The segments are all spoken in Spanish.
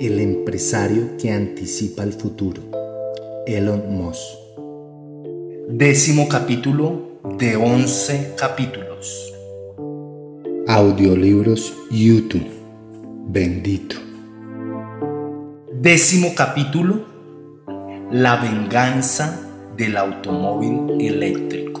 El empresario que anticipa el futuro. Elon Musk. Décimo capítulo de 11 capítulos. Audiolibros YouTube. Bendito. Décimo capítulo. La venganza del automóvil eléctrico.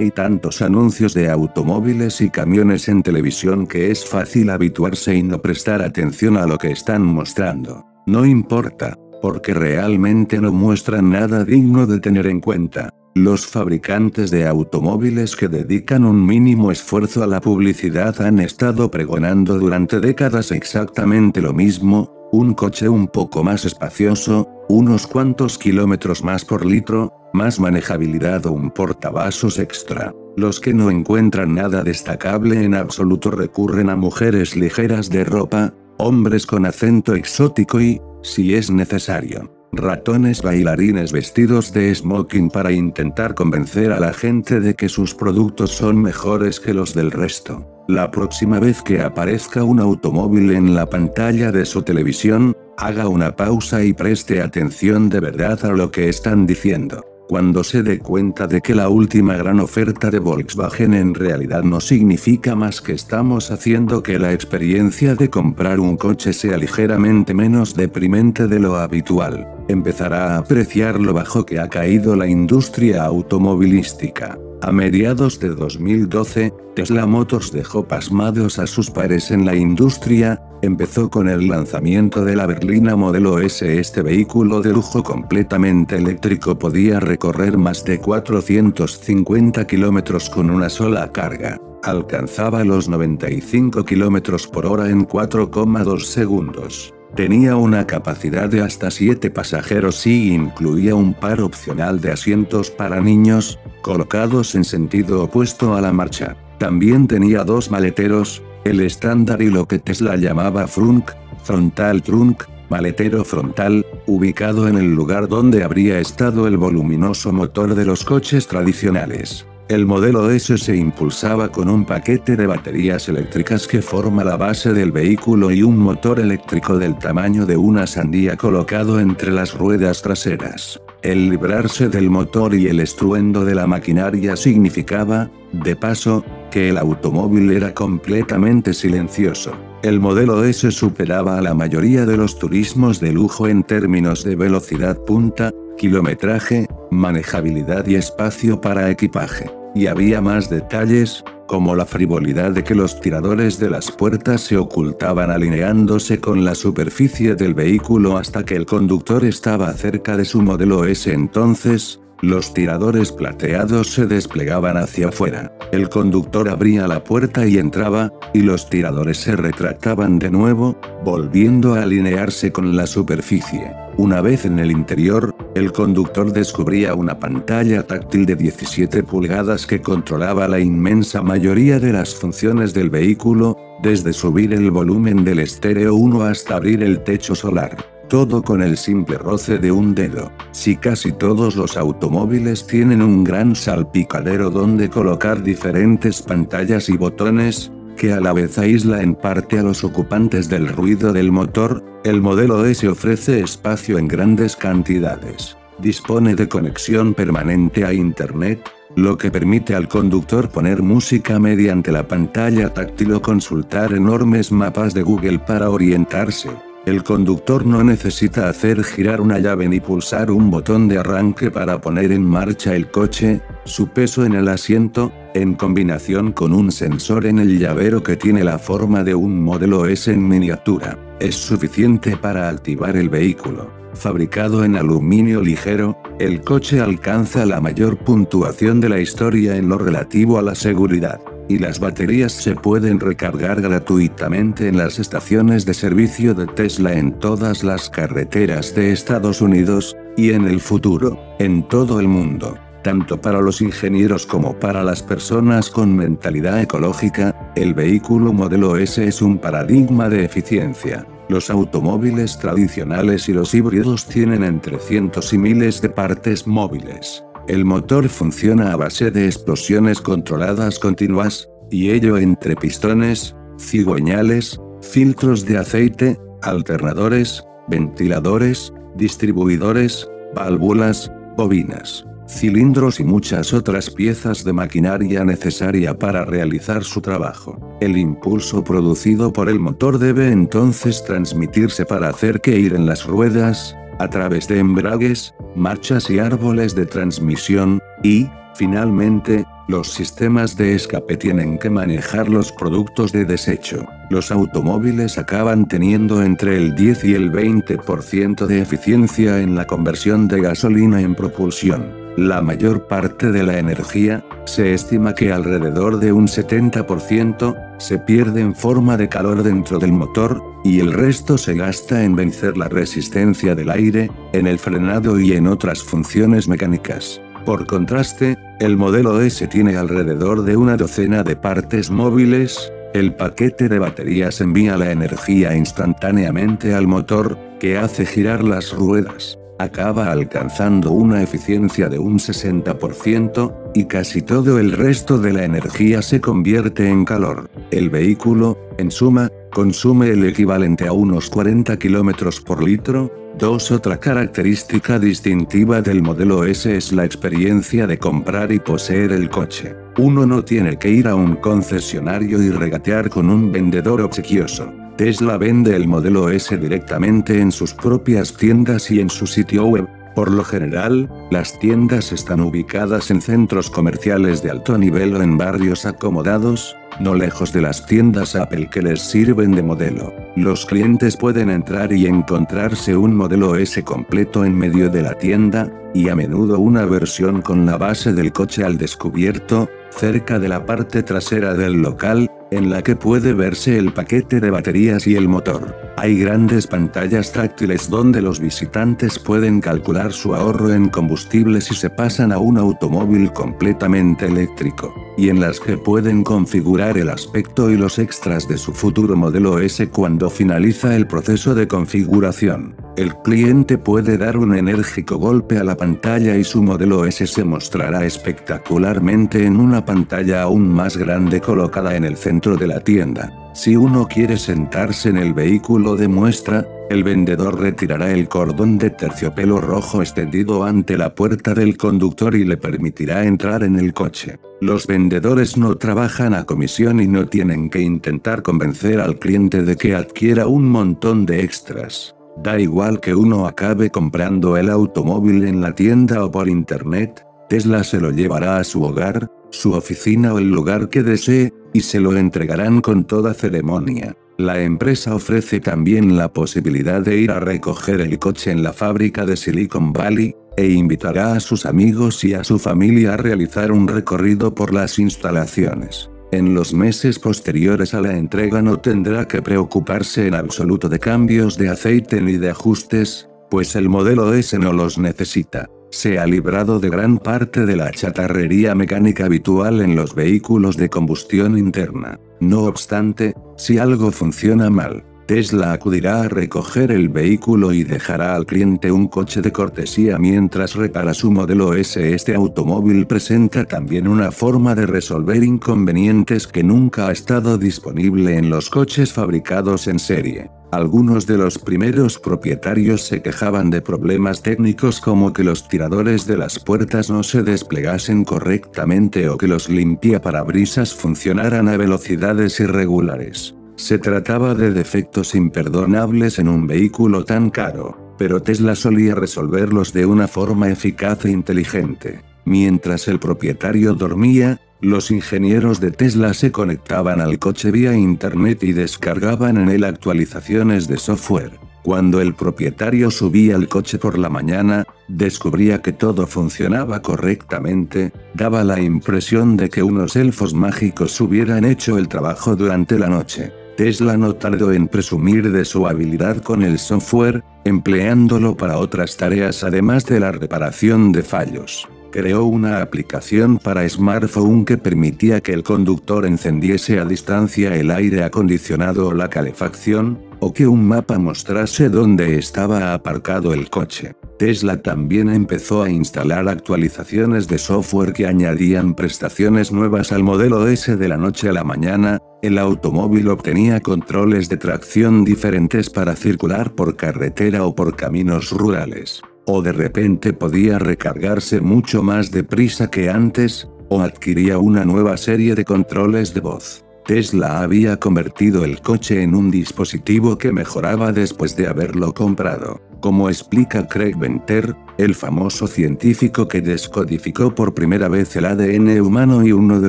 Hay tantos anuncios de automóviles y camiones en televisión que es fácil habituarse y no prestar atención a lo que están mostrando. No importa, porque realmente no muestran nada digno de tener en cuenta. Los fabricantes de automóviles que dedican un mínimo esfuerzo a la publicidad han estado pregonando durante décadas exactamente lo mismo, un coche un poco más espacioso, unos cuantos kilómetros más por litro, más manejabilidad o un portavasos extra. Los que no encuentran nada destacable en absoluto recurren a mujeres ligeras de ropa, hombres con acento exótico y, si es necesario, ratones bailarines vestidos de smoking para intentar convencer a la gente de que sus productos son mejores que los del resto. La próxima vez que aparezca un automóvil en la pantalla de su televisión, haga una pausa y preste atención de verdad a lo que están diciendo. Cuando se dé cuenta de que la última gran oferta de Volkswagen en realidad no significa más que estamos haciendo que la experiencia de comprar un coche sea ligeramente menos deprimente de lo habitual, empezará a apreciar lo bajo que ha caído la industria automovilística. A mediados de 2012, Tesla Motors dejó pasmados a sus pares en la industria, empezó con el lanzamiento de la berlina modelo S. Este vehículo de lujo completamente eléctrico podía recorrer más de 450 kilómetros con una sola carga. Alcanzaba los 95 kilómetros por hora en 4,2 segundos. Tenía una capacidad de hasta 7 pasajeros y incluía un par opcional de asientos para niños, colocados en sentido opuesto a la marcha. También tenía dos maleteros, el estándar y lo que Tesla llamaba frunk, frontal trunk, maletero frontal, ubicado en el lugar donde habría estado el voluminoso motor de los coches tradicionales. El modelo S se impulsaba con un paquete de baterías eléctricas que forma la base del vehículo y un motor eléctrico del tamaño de una sandía colocado entre las ruedas traseras. El librarse del motor y el estruendo de la maquinaria significaba, de paso, que el automóvil era completamente silencioso. El modelo S superaba a la mayoría de los turismos de lujo en términos de velocidad punta, kilometraje, manejabilidad y espacio para equipaje. Y había más detalles, como la frivolidad de que los tiradores de las puertas se ocultaban alineándose con la superficie del vehículo hasta que el conductor estaba cerca de su modelo S entonces, los tiradores plateados se desplegaban hacia afuera. El conductor abría la puerta y entraba, y los tiradores se retractaban de nuevo, volviendo a alinearse con la superficie. Una vez en el interior, el conductor descubría una pantalla táctil de 17 pulgadas que controlaba la inmensa mayoría de las funciones del vehículo, desde subir el volumen del estéreo 1 hasta abrir el techo solar. Todo con el simple roce de un dedo. Si casi todos los automóviles tienen un gran salpicadero donde colocar diferentes pantallas y botones, que a la vez aísla en parte a los ocupantes del ruido del motor, el modelo S ofrece espacio en grandes cantidades. Dispone de conexión permanente a Internet, lo que permite al conductor poner música mediante la pantalla táctil o consultar enormes mapas de Google para orientarse. El conductor no necesita hacer girar una llave ni pulsar un botón de arranque para poner en marcha el coche, su peso en el asiento, en combinación con un sensor en el llavero que tiene la forma de un modelo S en miniatura, es suficiente para activar el vehículo. Fabricado en aluminio ligero, el coche alcanza la mayor puntuación de la historia en lo relativo a la seguridad y las baterías se pueden recargar gratuitamente en las estaciones de servicio de Tesla en todas las carreteras de Estados Unidos, y en el futuro, en todo el mundo. Tanto para los ingenieros como para las personas con mentalidad ecológica, el vehículo modelo S es un paradigma de eficiencia. Los automóviles tradicionales y los híbridos tienen entre cientos y miles de partes móviles. El motor funciona a base de explosiones controladas continuas, y ello entre pistones, cigüeñales, filtros de aceite, alternadores, ventiladores, distribuidores, válvulas, bobinas, cilindros y muchas otras piezas de maquinaria necesaria para realizar su trabajo. El impulso producido por el motor debe entonces transmitirse para hacer que ir en las ruedas, a través de embragues, marchas y árboles de transmisión, y, finalmente, los sistemas de escape tienen que manejar los productos de desecho. Los automóviles acaban teniendo entre el 10 y el 20% de eficiencia en la conversión de gasolina en propulsión. La mayor parte de la energía, se estima que alrededor de un 70%, se pierde en forma de calor dentro del motor, y el resto se gasta en vencer la resistencia del aire, en el frenado y en otras funciones mecánicas. Por contraste, el modelo S tiene alrededor de una docena de partes móviles, el paquete de baterías envía la energía instantáneamente al motor, que hace girar las ruedas acaba alcanzando una eficiencia de un 60%, y casi todo el resto de la energía se convierte en calor. El vehículo, en suma, consume el equivalente a unos 40 km por litro, 2. Otra característica distintiva del modelo S es la experiencia de comprar y poseer el coche. Uno no tiene que ir a un concesionario y regatear con un vendedor obsequioso. Tesla vende el modelo S directamente en sus propias tiendas y en su sitio web. Por lo general, las tiendas están ubicadas en centros comerciales de alto nivel o en barrios acomodados, no lejos de las tiendas Apple que les sirven de modelo. Los clientes pueden entrar y encontrarse un modelo S completo en medio de la tienda, y a menudo una versión con la base del coche al descubierto, cerca de la parte trasera del local, en la que puede verse el paquete de baterías y el motor. Hay grandes pantallas táctiles donde los visitantes pueden calcular su ahorro en combustible si se pasan a un automóvil completamente eléctrico, y en las que pueden configurar el aspecto y los extras de su futuro modelo S cuando finaliza el proceso de configuración. El cliente puede dar un enérgico golpe a la pantalla y su modelo S se mostrará espectacularmente en una pantalla aún más grande colocada en el centro de la tienda. Si uno quiere sentarse en el vehículo de muestra, el vendedor retirará el cordón de terciopelo rojo extendido ante la puerta del conductor y le permitirá entrar en el coche. Los vendedores no trabajan a comisión y no tienen que intentar convencer al cliente de que adquiera un montón de extras. Da igual que uno acabe comprando el automóvil en la tienda o por internet, Tesla se lo llevará a su hogar, su oficina o el lugar que desee, y se lo entregarán con toda ceremonia. La empresa ofrece también la posibilidad de ir a recoger el coche en la fábrica de Silicon Valley, e invitará a sus amigos y a su familia a realizar un recorrido por las instalaciones. En los meses posteriores a la entrega no tendrá que preocuparse en absoluto de cambios de aceite ni de ajustes, pues el modelo S no los necesita. Se ha librado de gran parte de la chatarrería mecánica habitual en los vehículos de combustión interna. No obstante, si algo funciona mal, Tesla acudirá a recoger el vehículo y dejará al cliente un coche de cortesía mientras repara su modelo S. Este automóvil presenta también una forma de resolver inconvenientes que nunca ha estado disponible en los coches fabricados en serie. Algunos de los primeros propietarios se quejaban de problemas técnicos como que los tiradores de las puertas no se desplegasen correctamente o que los limpiaparabrisas funcionaran a velocidades irregulares. Se trataba de defectos imperdonables en un vehículo tan caro, pero Tesla solía resolverlos de una forma eficaz e inteligente. Mientras el propietario dormía, los ingenieros de Tesla se conectaban al coche vía internet y descargaban en él actualizaciones de software. Cuando el propietario subía al coche por la mañana, descubría que todo funcionaba correctamente, daba la impresión de que unos elfos mágicos hubieran hecho el trabajo durante la noche. Tesla no tardó en presumir de su habilidad con el software, empleándolo para otras tareas además de la reparación de fallos. Creó una aplicación para smartphone que permitía que el conductor encendiese a distancia el aire acondicionado o la calefacción, o que un mapa mostrase dónde estaba aparcado el coche. Tesla también empezó a instalar actualizaciones de software que añadían prestaciones nuevas al modelo S de la noche a la mañana, el automóvil obtenía controles de tracción diferentes para circular por carretera o por caminos rurales, o de repente podía recargarse mucho más deprisa que antes, o adquiría una nueva serie de controles de voz. Tesla había convertido el coche en un dispositivo que mejoraba después de haberlo comprado, como explica Craig Venter, el famoso científico que descodificó por primera vez el ADN humano y uno de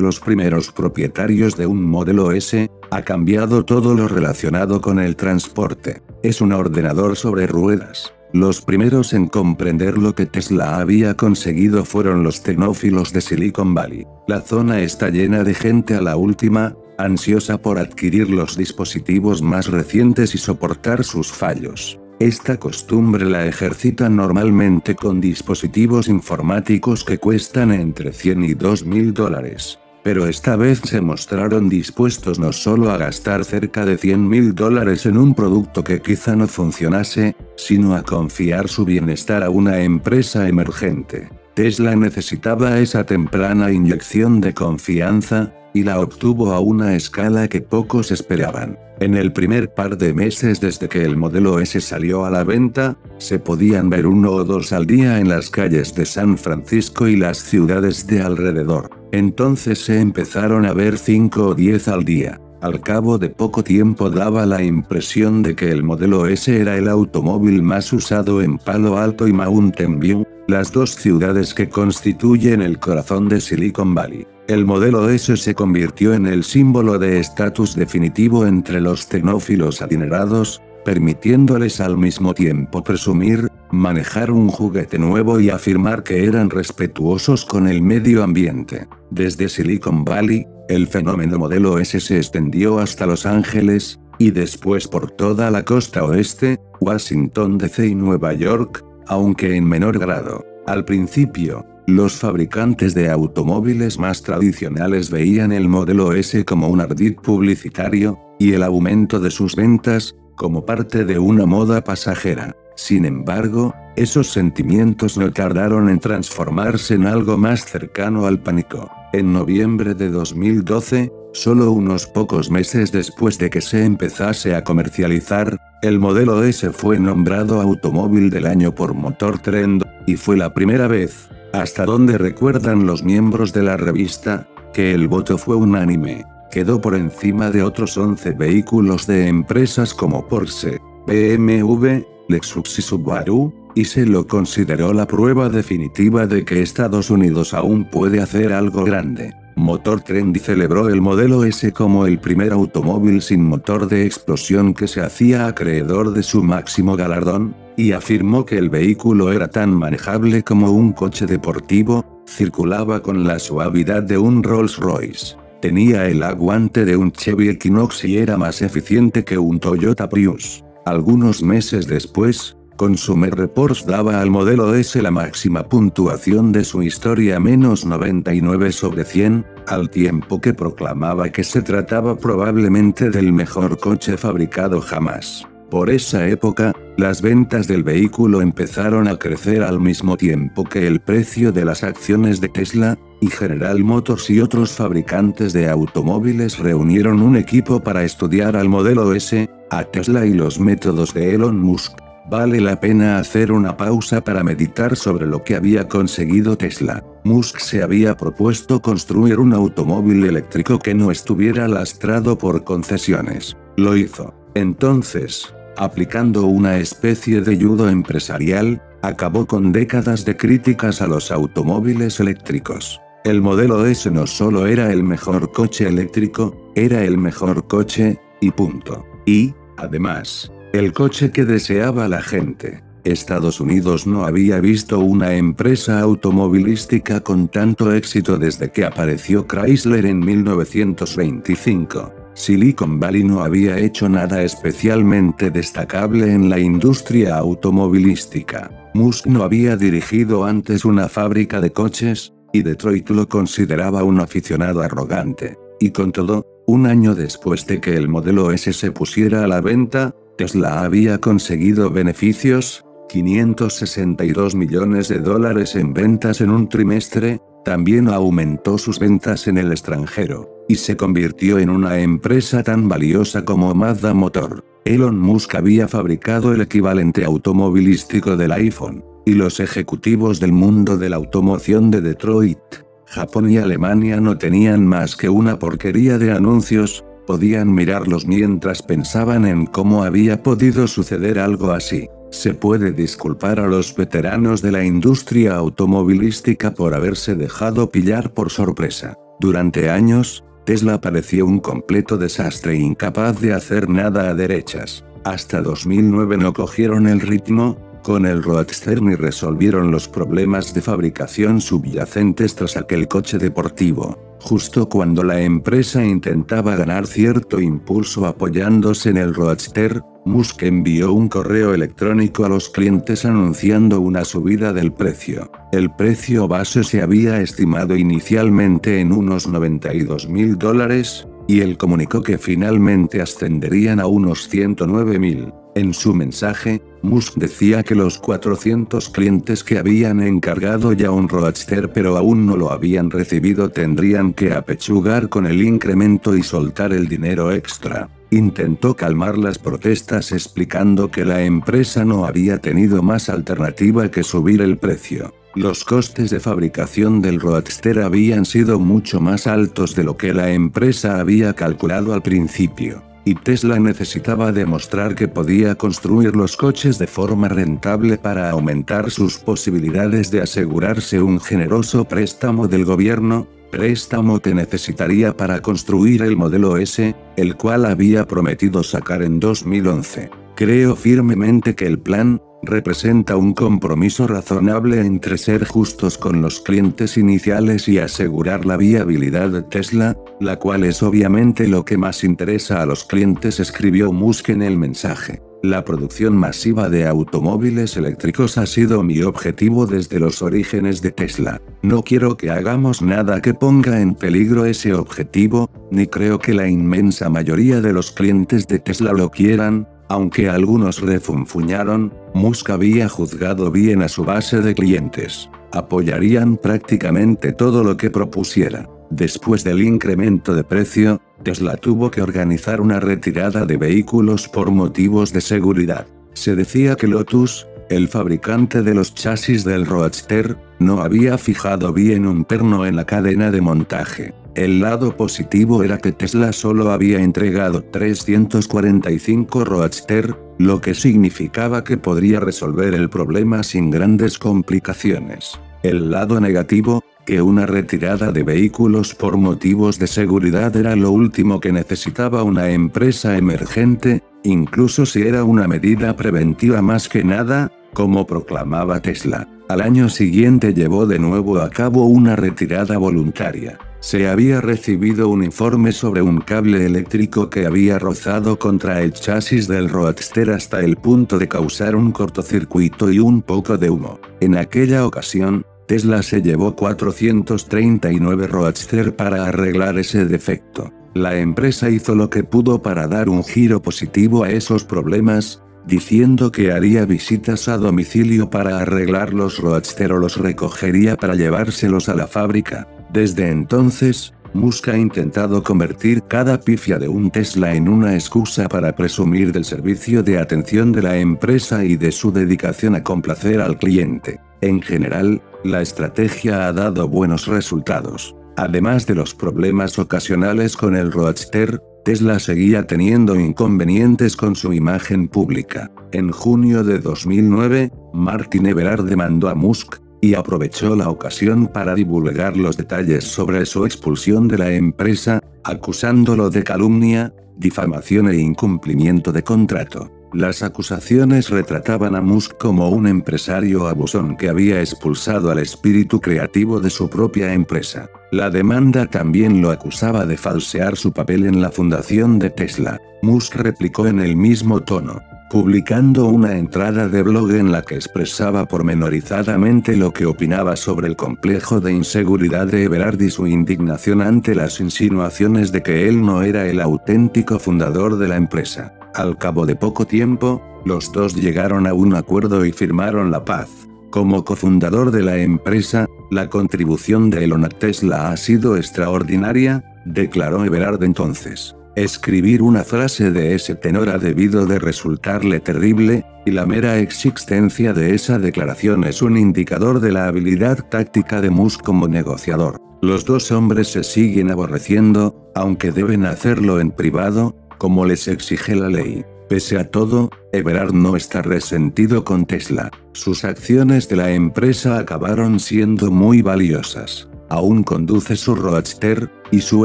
los primeros propietarios de un modelo S, ha cambiado todo lo relacionado con el transporte. Es un ordenador sobre ruedas. Los primeros en comprender lo que Tesla había conseguido fueron los tecnófilos de Silicon Valley. La zona está llena de gente a la última, ansiosa por adquirir los dispositivos más recientes y soportar sus fallos. Esta costumbre la ejercitan normalmente con dispositivos informáticos que cuestan entre 100 y 2 mil dólares. Pero esta vez se mostraron dispuestos no solo a gastar cerca de 100 mil dólares en un producto que quizá no funcionase, sino a confiar su bienestar a una empresa emergente. Tesla necesitaba esa temprana inyección de confianza, y la obtuvo a una escala que pocos esperaban. En el primer par de meses desde que el modelo S salió a la venta, se podían ver uno o dos al día en las calles de San Francisco y las ciudades de alrededor. Entonces se empezaron a ver 5 o 10 al día. Al cabo de poco tiempo daba la impresión de que el modelo S era el automóvil más usado en Palo Alto y Mountain View, las dos ciudades que constituyen el corazón de Silicon Valley. El modelo S se convirtió en el símbolo de estatus definitivo entre los tecnófilos adinerados, permitiéndoles al mismo tiempo presumir, manejar un juguete nuevo y afirmar que eran respetuosos con el medio ambiente. Desde Silicon Valley, el fenómeno modelo S se extendió hasta Los Ángeles, y después por toda la costa oeste, Washington DC y Nueva York, aunque en menor grado. Al principio, los fabricantes de automóviles más tradicionales veían el modelo S como un ardid publicitario, y el aumento de sus ventas, como parte de una moda pasajera. Sin embargo, esos sentimientos no tardaron en transformarse en algo más cercano al pánico. En noviembre de 2012, solo unos pocos meses después de que se empezase a comercializar, el modelo S fue nombrado Automóvil del Año por Motor Trend, y fue la primera vez, hasta donde recuerdan los miembros de la revista, que el voto fue unánime. Quedó por encima de otros 11 vehículos de empresas como Porsche, BMW, Lexus y Subaru, y se lo consideró la prueba definitiva de que Estados Unidos aún puede hacer algo grande. Motor Trendy celebró el modelo S como el primer automóvil sin motor de explosión que se hacía acreedor de su máximo galardón, y afirmó que el vehículo era tan manejable como un coche deportivo, circulaba con la suavidad de un Rolls Royce, tenía el aguante de un Chevy Equinox y era más eficiente que un Toyota Prius. Algunos meses después, Consumer Reports daba al modelo S la máxima puntuación de su historia menos 99 sobre 100, al tiempo que proclamaba que se trataba probablemente del mejor coche fabricado jamás. Por esa época, las ventas del vehículo empezaron a crecer al mismo tiempo que el precio de las acciones de Tesla, y General Motors y otros fabricantes de automóviles reunieron un equipo para estudiar al modelo S, a Tesla y los métodos de Elon Musk. Vale la pena hacer una pausa para meditar sobre lo que había conseguido Tesla. Musk se había propuesto construir un automóvil eléctrico que no estuviera lastrado por concesiones. Lo hizo. Entonces, aplicando una especie de judo empresarial, acabó con décadas de críticas a los automóviles eléctricos. El modelo S no solo era el mejor coche eléctrico, era el mejor coche, y punto. Y, además, el coche que deseaba la gente. Estados Unidos no había visto una empresa automovilística con tanto éxito desde que apareció Chrysler en 1925. Silicon Valley no había hecho nada especialmente destacable en la industria automovilística. Musk no había dirigido antes una fábrica de coches, y Detroit lo consideraba un aficionado arrogante. Y con todo, un año después de que el modelo S se pusiera a la venta, Tesla había conseguido beneficios, 562 millones de dólares en ventas en un trimestre, también aumentó sus ventas en el extranjero, y se convirtió en una empresa tan valiosa como Mazda Motor. Elon Musk había fabricado el equivalente automovilístico del iPhone, y los ejecutivos del mundo de la automoción de Detroit, Japón y Alemania no tenían más que una porquería de anuncios, podían mirarlos mientras pensaban en cómo había podido suceder algo así. Se puede disculpar a los veteranos de la industria automovilística por haberse dejado pillar por sorpresa. Durante años, Tesla pareció un completo desastre incapaz de hacer nada a derechas. Hasta 2009 no cogieron el ritmo, con el Roadster ni resolvieron los problemas de fabricación subyacentes tras aquel coche deportivo. Justo cuando la empresa intentaba ganar cierto impulso apoyándose en el Roadster, Musk envió un correo electrónico a los clientes anunciando una subida del precio. El precio base se había estimado inicialmente en unos 92 mil dólares, y él comunicó que finalmente ascenderían a unos 109 mil. En su mensaje, Musk decía que los 400 clientes que habían encargado ya un Roadster pero aún no lo habían recibido tendrían que apechugar con el incremento y soltar el dinero extra. Intentó calmar las protestas explicando que la empresa no había tenido más alternativa que subir el precio. Los costes de fabricación del Roadster habían sido mucho más altos de lo que la empresa había calculado al principio y Tesla necesitaba demostrar que podía construir los coches de forma rentable para aumentar sus posibilidades de asegurarse un generoso préstamo del gobierno, préstamo que necesitaría para construir el modelo S, el cual había prometido sacar en 2011. Creo firmemente que el plan, representa un compromiso razonable entre ser justos con los clientes iniciales y asegurar la viabilidad de Tesla, la cual es obviamente lo que más interesa a los clientes, escribió Musk en el mensaje. La producción masiva de automóviles eléctricos ha sido mi objetivo desde los orígenes de Tesla. No quiero que hagamos nada que ponga en peligro ese objetivo, ni creo que la inmensa mayoría de los clientes de Tesla lo quieran, aunque algunos refunfuñaron, Musk había juzgado bien a su base de clientes. Apoyarían prácticamente todo lo que propusiera. Después del incremento de precio, Tesla tuvo que organizar una retirada de vehículos por motivos de seguridad. Se decía que Lotus, el fabricante de los chasis del Roadster, no había fijado bien un perno en la cadena de montaje. El lado positivo era que Tesla solo había entregado 345 Roadster, lo que significaba que podría resolver el problema sin grandes complicaciones. El lado negativo, que una retirada de vehículos por motivos de seguridad era lo último que necesitaba una empresa emergente, incluso si era una medida preventiva más que nada, como proclamaba Tesla. Al año siguiente llevó de nuevo a cabo una retirada voluntaria. Se había recibido un informe sobre un cable eléctrico que había rozado contra el chasis del Roadster hasta el punto de causar un cortocircuito y un poco de humo. En aquella ocasión, Tesla se llevó 439 Roadster para arreglar ese defecto. La empresa hizo lo que pudo para dar un giro positivo a esos problemas, diciendo que haría visitas a domicilio para arreglar los Roadster o los recogería para llevárselos a la fábrica. Desde entonces, Musk ha intentado convertir cada pifia de un Tesla en una excusa para presumir del servicio de atención de la empresa y de su dedicación a complacer al cliente. En general, la estrategia ha dado buenos resultados. Además de los problemas ocasionales con el Roadster, Tesla seguía teniendo inconvenientes con su imagen pública. En junio de 2009, Martin Everard demandó a Musk, y aprovechó la ocasión para divulgar los detalles sobre su expulsión de la empresa, acusándolo de calumnia, difamación e incumplimiento de contrato. Las acusaciones retrataban a Musk como un empresario abusón que había expulsado al espíritu creativo de su propia empresa. La demanda también lo acusaba de falsear su papel en la fundación de Tesla. Musk replicó en el mismo tono. Publicando una entrada de blog en la que expresaba pormenorizadamente lo que opinaba sobre el complejo de inseguridad de Everard y su indignación ante las insinuaciones de que él no era el auténtico fundador de la empresa. Al cabo de poco tiempo, los dos llegaron a un acuerdo y firmaron la paz. Como cofundador de la empresa, la contribución de Elon Tesla ha sido extraordinaria, declaró Everard entonces. Escribir una frase de ese tenor ha debido de resultarle terrible, y la mera existencia de esa declaración es un indicador de la habilidad táctica de Musk como negociador. Los dos hombres se siguen aborreciendo, aunque deben hacerlo en privado, como les exige la ley. Pese a todo, Everard no está resentido con Tesla. Sus acciones de la empresa acabaron siendo muy valiosas aún conduce su Roadster, y su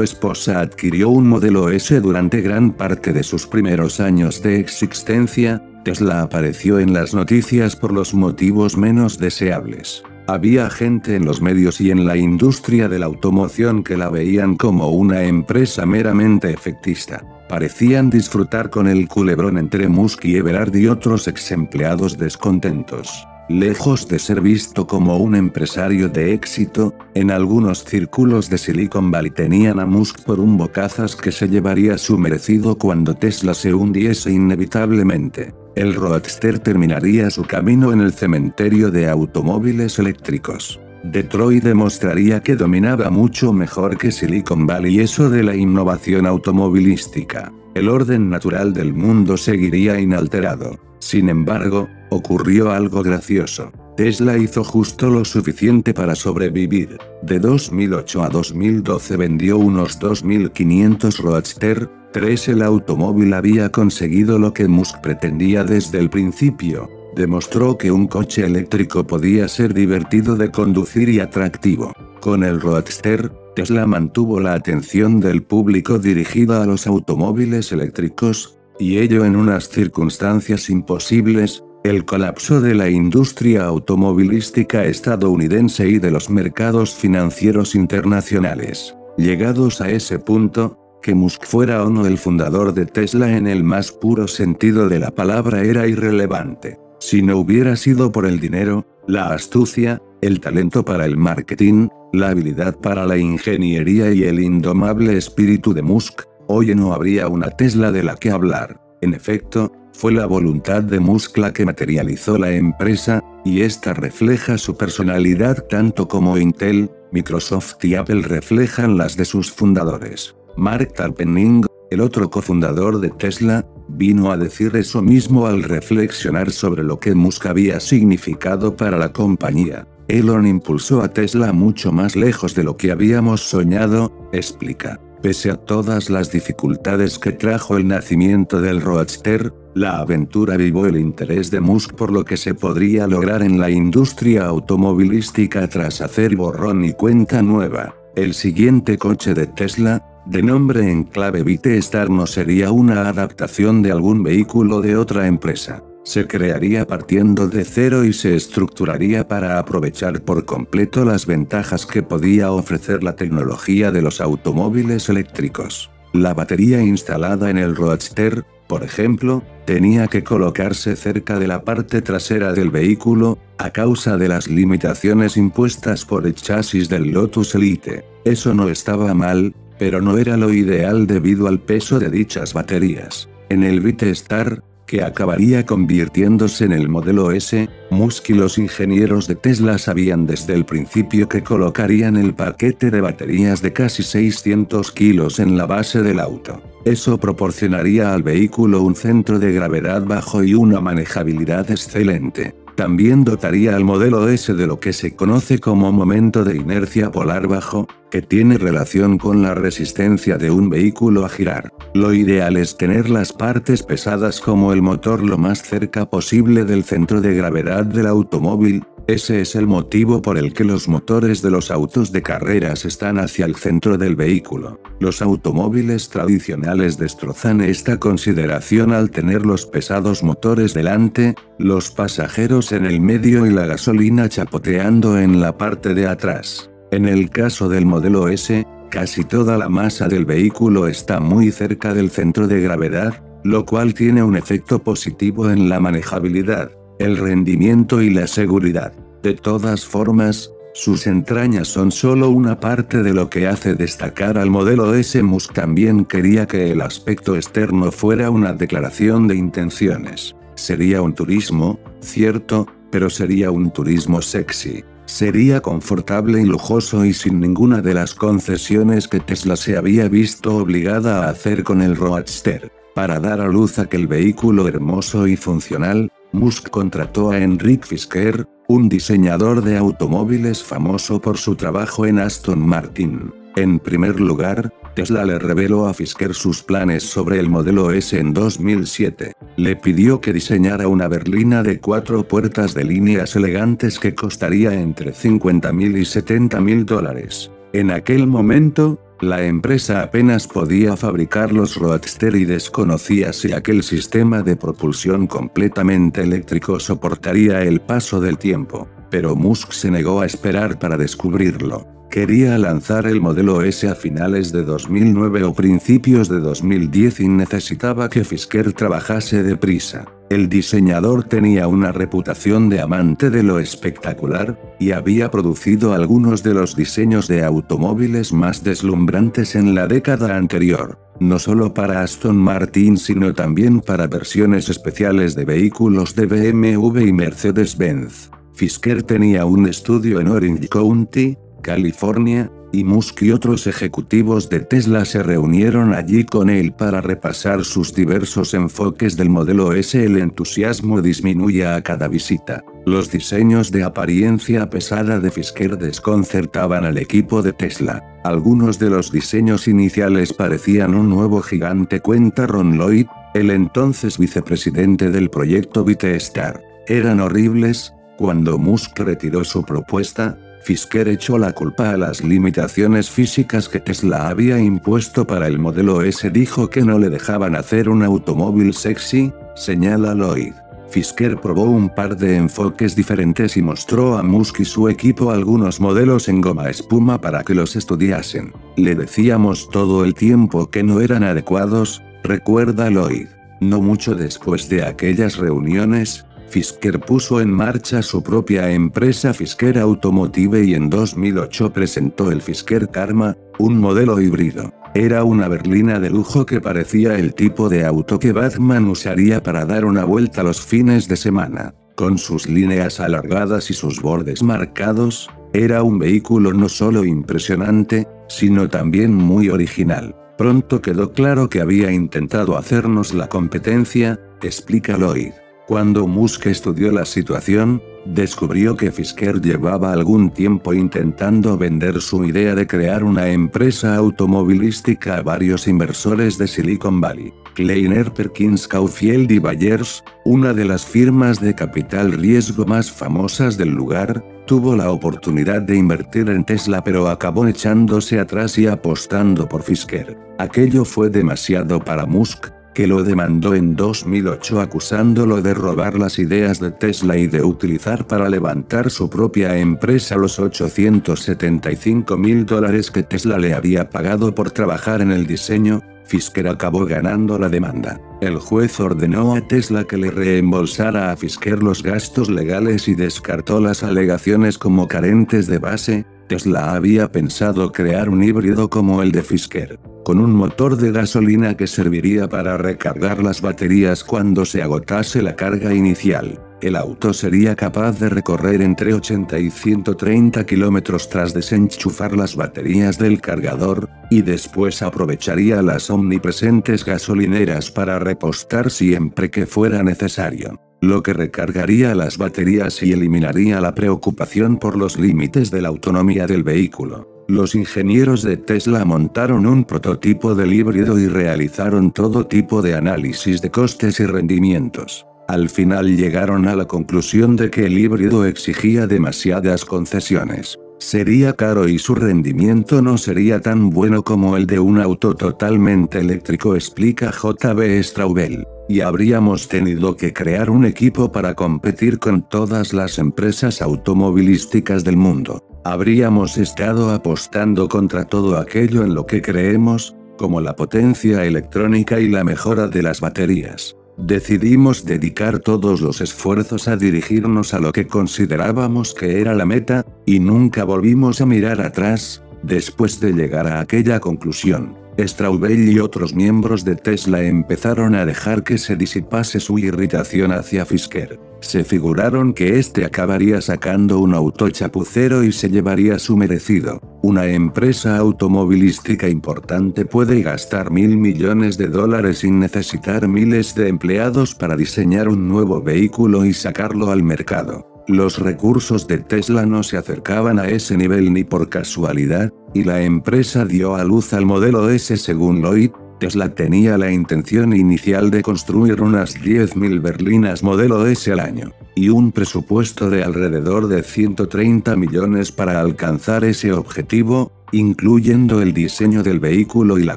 esposa adquirió un modelo S durante gran parte de sus primeros años de existencia, Tesla apareció en las noticias por los motivos menos deseables. Había gente en los medios y en la industria de la automoción que la veían como una empresa meramente efectista. Parecían disfrutar con el culebrón entre Musk y Everard y otros ex empleados descontentos. Lejos de ser visto como un empresario de éxito, en algunos círculos de Silicon Valley tenían a Musk por un bocazas que se llevaría su merecido cuando Tesla se hundiese inevitablemente. El Roadster terminaría su camino en el cementerio de automóviles eléctricos. Detroit demostraría que dominaba mucho mejor que Silicon Valley eso de la innovación automovilística. El orden natural del mundo seguiría inalterado. Sin embargo, ocurrió algo gracioso. Tesla hizo justo lo suficiente para sobrevivir. De 2008 a 2012 vendió unos 2.500 Roadster, 3 el automóvil había conseguido lo que Musk pretendía desde el principio. Demostró que un coche eléctrico podía ser divertido de conducir y atractivo. Con el Roadster, Tesla mantuvo la atención del público dirigida a los automóviles eléctricos, y ello en unas circunstancias imposibles, el colapso de la industria automovilística estadounidense y de los mercados financieros internacionales. Llegados a ese punto, que Musk fuera o no el fundador de Tesla en el más puro sentido de la palabra era irrelevante. Si no hubiera sido por el dinero, la astucia, el talento para el marketing, la habilidad para la ingeniería y el indomable espíritu de Musk, hoy no habría una Tesla de la que hablar. En efecto, fue la voluntad de Musk la que materializó la empresa, y esta refleja su personalidad tanto como Intel, Microsoft y Apple reflejan las de sus fundadores. Mark Tarpenning, el otro cofundador de Tesla, vino a decir eso mismo al reflexionar sobre lo que Musk había significado para la compañía. Elon impulsó a Tesla mucho más lejos de lo que habíamos soñado, explica. Pese a todas las dificultades que trajo el nacimiento del Roadster, la aventura vivó el interés de Musk por lo que se podría lograr en la industria automovilística tras hacer borrón y cuenta nueva. El siguiente coche de Tesla, de nombre en clave Star no sería una adaptación de algún vehículo de otra empresa se crearía partiendo de cero y se estructuraría para aprovechar por completo las ventajas que podía ofrecer la tecnología de los automóviles eléctricos. La batería instalada en el Roadster, por ejemplo, tenía que colocarse cerca de la parte trasera del vehículo, a causa de las limitaciones impuestas por el chasis del Lotus Elite. Eso no estaba mal, pero no era lo ideal debido al peso de dichas baterías. En el Star, que acabaría convirtiéndose en el modelo S, Musk y los ingenieros de Tesla sabían desde el principio que colocarían el paquete de baterías de casi 600 kilos en la base del auto. Eso proporcionaría al vehículo un centro de gravedad bajo y una manejabilidad excelente. También dotaría al modelo S de lo que se conoce como momento de inercia polar bajo, que tiene relación con la resistencia de un vehículo a girar. Lo ideal es tener las partes pesadas como el motor lo más cerca posible del centro de gravedad del automóvil, ese es el motivo por el que los motores de los autos de carreras están hacia el centro del vehículo. Los automóviles tradicionales destrozan esta consideración al tener los pesados motores delante, los pasajeros en el medio y la gasolina chapoteando en la parte de atrás. En el caso del modelo S, casi toda la masa del vehículo está muy cerca del centro de gravedad, lo cual tiene un efecto positivo en la manejabilidad, el rendimiento y la seguridad. De todas formas, sus entrañas son solo una parte de lo que hace destacar al modelo S. Musk también quería que el aspecto externo fuera una declaración de intenciones. Sería un turismo, cierto, pero sería un turismo sexy. Sería confortable y lujoso y sin ninguna de las concesiones que Tesla se había visto obligada a hacer con el Roadster. Para dar a luz aquel vehículo hermoso y funcional, Musk contrató a Enric Fisker, un diseñador de automóviles famoso por su trabajo en Aston Martin. En primer lugar, Tesla le reveló a Fisker sus planes sobre el modelo S en 2007. Le pidió que diseñara una berlina de cuatro puertas de líneas elegantes que costaría entre 50.000 y 70.000 dólares. En aquel momento, la empresa apenas podía fabricar los Roadster y desconocía si aquel sistema de propulsión completamente eléctrico soportaría el paso del tiempo, pero Musk se negó a esperar para descubrirlo. Quería lanzar el modelo S a finales de 2009 o principios de 2010 y necesitaba que Fisker trabajase deprisa. El diseñador tenía una reputación de amante de lo espectacular, y había producido algunos de los diseños de automóviles más deslumbrantes en la década anterior, no solo para Aston Martin sino también para versiones especiales de vehículos de BMW y Mercedes-Benz. Fisker tenía un estudio en Orange County, California, y Musk y otros ejecutivos de Tesla se reunieron allí con él para repasar sus diversos enfoques del modelo S. El entusiasmo disminuye a cada visita. Los diseños de apariencia pesada de Fisker desconcertaban al equipo de Tesla. Algunos de los diseños iniciales parecían un nuevo gigante cuenta Ron Lloyd, el entonces vicepresidente del proyecto Vitestar. Eran horribles, cuando Musk retiró su propuesta, Fisker echó la culpa a las limitaciones físicas que Tesla había impuesto para el modelo S. Dijo que no le dejaban hacer un automóvil sexy, señala Lloyd. Fisker probó un par de enfoques diferentes y mostró a Musk y su equipo algunos modelos en goma espuma para que los estudiasen. Le decíamos todo el tiempo que no eran adecuados, recuerda Lloyd. No mucho después de aquellas reuniones, Fisker puso en marcha su propia empresa Fisker Automotive y en 2008 presentó el Fisker Karma, un modelo híbrido. Era una berlina de lujo que parecía el tipo de auto que Batman usaría para dar una vuelta los fines de semana. Con sus líneas alargadas y sus bordes marcados, era un vehículo no solo impresionante, sino también muy original. Pronto quedó claro que había intentado hacernos la competencia, explica Lloyd. Cuando Musk estudió la situación, descubrió que Fisker llevaba algún tiempo intentando vender su idea de crear una empresa automovilística a varios inversores de Silicon Valley. Kleiner Perkins Caufield y Bayers, una de las firmas de capital riesgo más famosas del lugar, tuvo la oportunidad de invertir en Tesla pero acabó echándose atrás y apostando por Fisker. Aquello fue demasiado para Musk, que lo demandó en 2008 acusándolo de robar las ideas de Tesla y de utilizar para levantar su propia empresa los 875 mil dólares que Tesla le había pagado por trabajar en el diseño, Fisker acabó ganando la demanda. El juez ordenó a Tesla que le reembolsara a Fisker los gastos legales y descartó las alegaciones como carentes de base, Tesla había pensado crear un híbrido como el de Fisker, con un motor de gasolina que serviría para recargar las baterías cuando se agotase la carga inicial. El auto sería capaz de recorrer entre 80 y 130 kilómetros tras desenchufar las baterías del cargador, y después aprovecharía las omnipresentes gasolineras para repostar siempre que fuera necesario lo que recargaría las baterías y eliminaría la preocupación por los límites de la autonomía del vehículo. Los ingenieros de Tesla montaron un prototipo del híbrido y realizaron todo tipo de análisis de costes y rendimientos. Al final llegaron a la conclusión de que el híbrido exigía demasiadas concesiones. Sería caro y su rendimiento no sería tan bueno como el de un auto totalmente eléctrico, explica JB Straubel y habríamos tenido que crear un equipo para competir con todas las empresas automovilísticas del mundo. Habríamos estado apostando contra todo aquello en lo que creemos, como la potencia electrónica y la mejora de las baterías. Decidimos dedicar todos los esfuerzos a dirigirnos a lo que considerábamos que era la meta, y nunca volvimos a mirar atrás, después de llegar a aquella conclusión. Straubel y otros miembros de Tesla empezaron a dejar que se disipase su irritación hacia Fisker. Se figuraron que este acabaría sacando un auto chapucero y se llevaría su merecido. Una empresa automovilística importante puede gastar mil millones de dólares sin necesitar miles de empleados para diseñar un nuevo vehículo y sacarlo al mercado. Los recursos de Tesla no se acercaban a ese nivel ni por casualidad, y la empresa dio a luz al modelo S según Lloyd, Tesla tenía la intención inicial de construir unas 10.000 berlinas modelo S al año, y un presupuesto de alrededor de 130 millones para alcanzar ese objetivo, incluyendo el diseño del vehículo y la